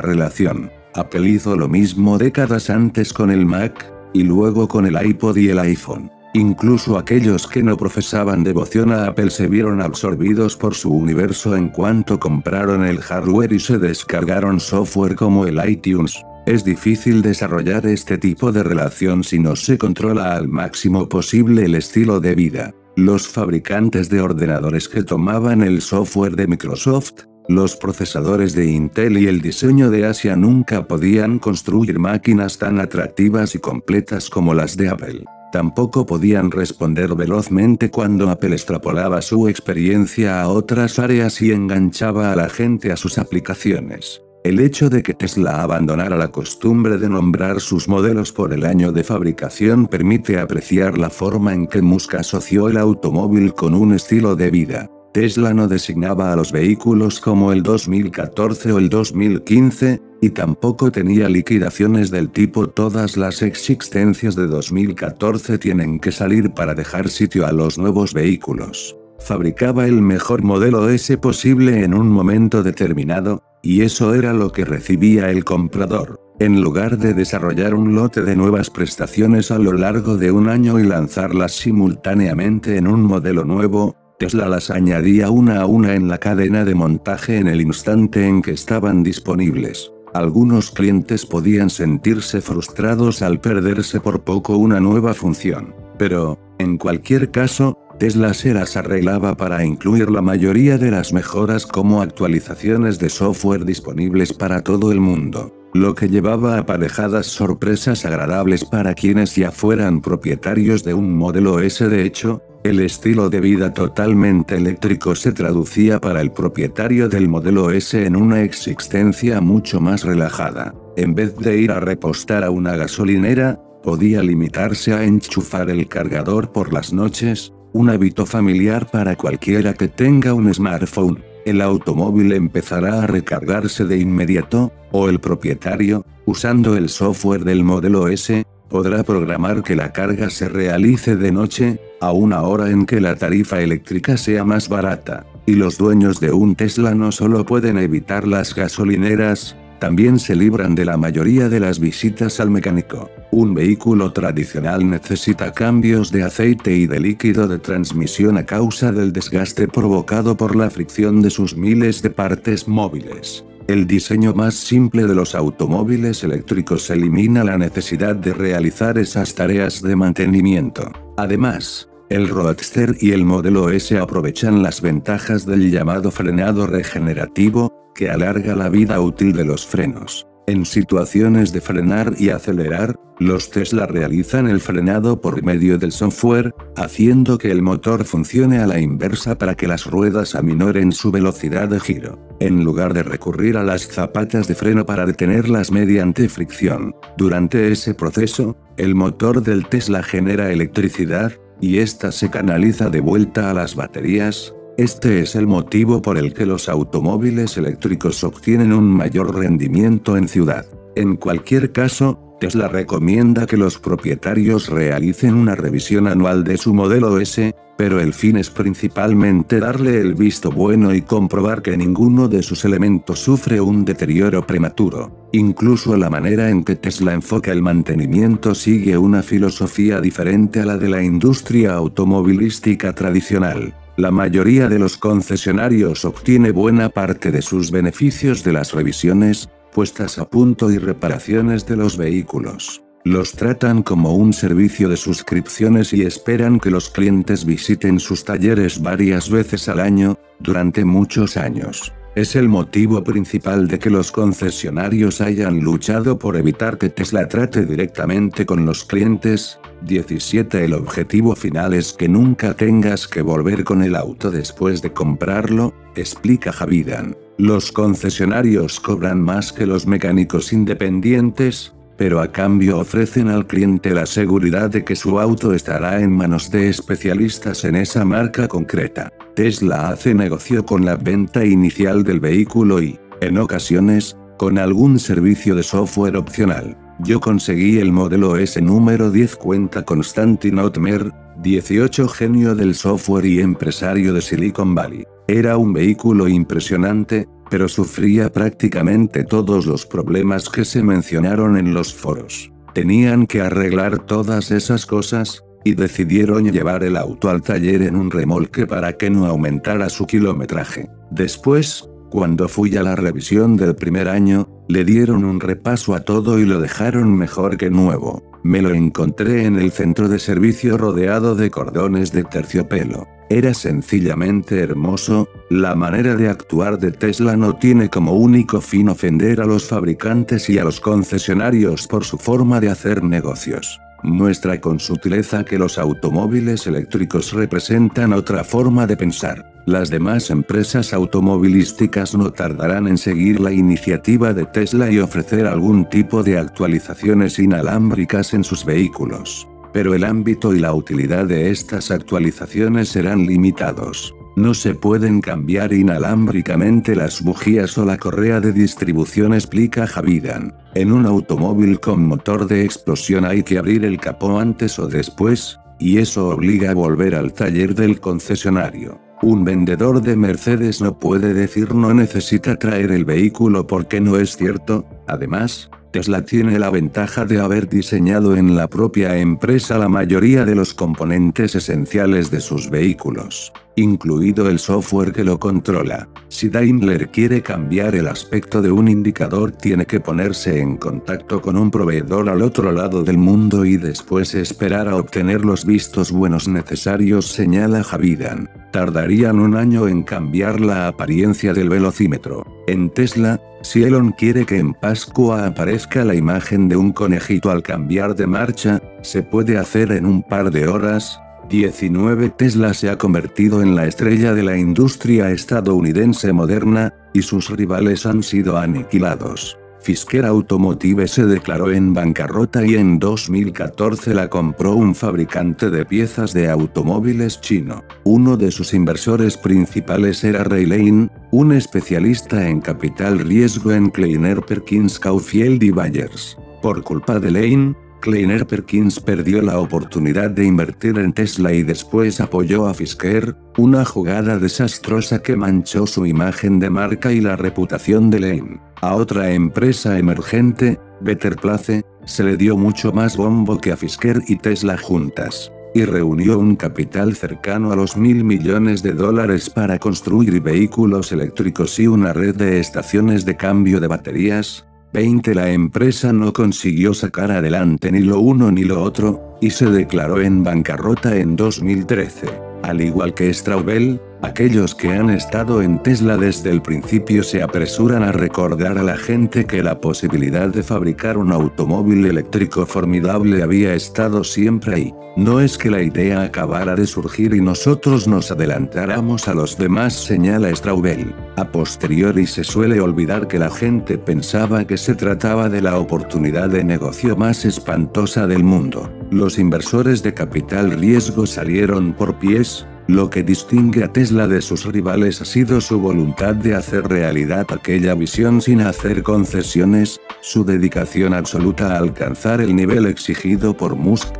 relación. Apple hizo lo mismo décadas antes con el Mac, y luego con el iPod y el iPhone. Incluso aquellos que no profesaban devoción a Apple se vieron absorbidos por su universo en cuanto compraron el hardware y se descargaron software como el iTunes. Es difícil desarrollar este tipo de relación si no se controla al máximo posible el estilo de vida. Los fabricantes de ordenadores que tomaban el software de Microsoft, los procesadores de Intel y el diseño de Asia nunca podían construir máquinas tan atractivas y completas como las de Apple. Tampoco podían responder velozmente cuando Apple extrapolaba su experiencia a otras áreas y enganchaba a la gente a sus aplicaciones. El hecho de que Tesla abandonara la costumbre de nombrar sus modelos por el año de fabricación permite apreciar la forma en que Musk asoció el automóvil con un estilo de vida. Tesla no designaba a los vehículos como el 2014 o el 2015, y tampoco tenía liquidaciones del tipo todas las existencias de 2014 tienen que salir para dejar sitio a los nuevos vehículos. fabricaba el mejor modelo S posible en un momento determinado, y eso era lo que recibía el comprador. En lugar de desarrollar un lote de nuevas prestaciones a lo largo de un año y lanzarlas simultáneamente en un modelo nuevo, Tesla las añadía una a una en la cadena de montaje en el instante en que estaban disponibles. Algunos clientes podían sentirse frustrados al perderse por poco una nueva función. Pero, en cualquier caso, Tesla se las arreglaba para incluir la mayoría de las mejoras como actualizaciones de software disponibles para todo el mundo, lo que llevaba aparejadas sorpresas agradables para quienes ya fueran propietarios de un modelo S. De hecho, el estilo de vida totalmente eléctrico se traducía para el propietario del modelo S en una existencia mucho más relajada. En vez de ir a repostar a una gasolinera, podía limitarse a enchufar el cargador por las noches, un hábito familiar para cualquiera que tenga un smartphone. El automóvil empezará a recargarse de inmediato, o el propietario, usando el software del modelo S, podrá programar que la carga se realice de noche, a una hora en que la tarifa eléctrica sea más barata. Y los dueños de un Tesla no solo pueden evitar las gasolineras, también se libran de la mayoría de las visitas al mecánico. Un vehículo tradicional necesita cambios de aceite y de líquido de transmisión a causa del desgaste provocado por la fricción de sus miles de partes móviles. El diseño más simple de los automóviles eléctricos elimina la necesidad de realizar esas tareas de mantenimiento. Además, el Roadster y el modelo S aprovechan las ventajas del llamado frenado regenerativo, que alarga la vida útil de los frenos. En situaciones de frenar y acelerar, los Tesla realizan el frenado por medio del software, haciendo que el motor funcione a la inversa para que las ruedas aminoren su velocidad de giro, en lugar de recurrir a las zapatas de freno para detenerlas mediante fricción. Durante ese proceso, el motor del Tesla genera electricidad, y esta se canaliza de vuelta a las baterías, este es el motivo por el que los automóviles eléctricos obtienen un mayor rendimiento en ciudad. En cualquier caso, Tesla recomienda que los propietarios realicen una revisión anual de su modelo S, pero el fin es principalmente darle el visto bueno y comprobar que ninguno de sus elementos sufre un deterioro prematuro. Incluso la manera en que Tesla enfoca el mantenimiento sigue una filosofía diferente a la de la industria automovilística tradicional. La mayoría de los concesionarios obtiene buena parte de sus beneficios de las revisiones, puestas a punto y reparaciones de los vehículos. Los tratan como un servicio de suscripciones y esperan que los clientes visiten sus talleres varias veces al año, durante muchos años. Es el motivo principal de que los concesionarios hayan luchado por evitar que Tesla trate directamente con los clientes. 17 El objetivo final es que nunca tengas que volver con el auto después de comprarlo, explica Javidan. Los concesionarios cobran más que los mecánicos independientes, pero a cambio ofrecen al cliente la seguridad de que su auto estará en manos de especialistas en esa marca concreta. Tesla hace negocio con la venta inicial del vehículo y, en ocasiones, con algún servicio de software opcional. Yo conseguí el modelo S número 10 cuenta Constantin Otmer, 18 genio del software y empresario de Silicon Valley. Era un vehículo impresionante, pero sufría prácticamente todos los problemas que se mencionaron en los foros. Tenían que arreglar todas esas cosas, y decidieron llevar el auto al taller en un remolque para que no aumentara su kilometraje. Después, cuando fui a la revisión del primer año, le dieron un repaso a todo y lo dejaron mejor que nuevo. Me lo encontré en el centro de servicio rodeado de cordones de terciopelo. Era sencillamente hermoso, la manera de actuar de Tesla no tiene como único fin ofender a los fabricantes y a los concesionarios por su forma de hacer negocios. Muestra con sutileza que los automóviles eléctricos representan otra forma de pensar. Las demás empresas automovilísticas no tardarán en seguir la iniciativa de Tesla y ofrecer algún tipo de actualizaciones inalámbricas en sus vehículos. Pero el ámbito y la utilidad de estas actualizaciones serán limitados. No se pueden cambiar inalámbricamente las bujías o la correa de distribución, explica Javidan. En un automóvil con motor de explosión hay que abrir el capó antes o después, y eso obliga a volver al taller del concesionario. Un vendedor de Mercedes no puede decir no necesita traer el vehículo porque no es cierto, además, Tesla tiene la ventaja de haber diseñado en la propia empresa la mayoría de los componentes esenciales de sus vehículos incluido el software que lo controla. Si Daimler quiere cambiar el aspecto de un indicador tiene que ponerse en contacto con un proveedor al otro lado del mundo y después esperar a obtener los vistos buenos necesarios señala Javidan. Tardarían un año en cambiar la apariencia del velocímetro. En Tesla, si Elon quiere que en Pascua aparezca la imagen de un conejito al cambiar de marcha, se puede hacer en un par de horas, 19 Tesla se ha convertido en la estrella de la industria estadounidense moderna, y sus rivales han sido aniquilados. Fisker Automotive se declaró en bancarrota y en 2014 la compró un fabricante de piezas de automóviles chino. Uno de sus inversores principales era Ray Lane, un especialista en capital riesgo en Kleiner Perkins Caufield y Bayers. Por culpa de Lane, Kleiner Perkins perdió la oportunidad de invertir en Tesla y después apoyó a Fisker, una jugada desastrosa que manchó su imagen de marca y la reputación de Lane. A otra empresa emergente, Better Place, se le dio mucho más bombo que a Fisker y Tesla juntas y reunió un capital cercano a los mil millones de dólares para construir vehículos eléctricos y una red de estaciones de cambio de baterías, 20 La empresa no consiguió sacar adelante ni lo uno ni lo otro, y se declaró en bancarrota en 2013. Al igual que Straubel, Aquellos que han estado en Tesla desde el principio se apresuran a recordar a la gente que la posibilidad de fabricar un automóvil eléctrico formidable había estado siempre ahí. No es que la idea acabara de surgir y nosotros nos adelantáramos a los demás, señala Straubel. A posteriori se suele olvidar que la gente pensaba que se trataba de la oportunidad de negocio más espantosa del mundo. Los inversores de capital riesgo salieron por pies, lo que distingue a Tesla de sus rivales ha sido su voluntad de hacer realidad aquella visión sin hacer concesiones, su dedicación absoluta a alcanzar el nivel exigido por Musk.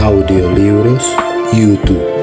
Audiolibros YouTube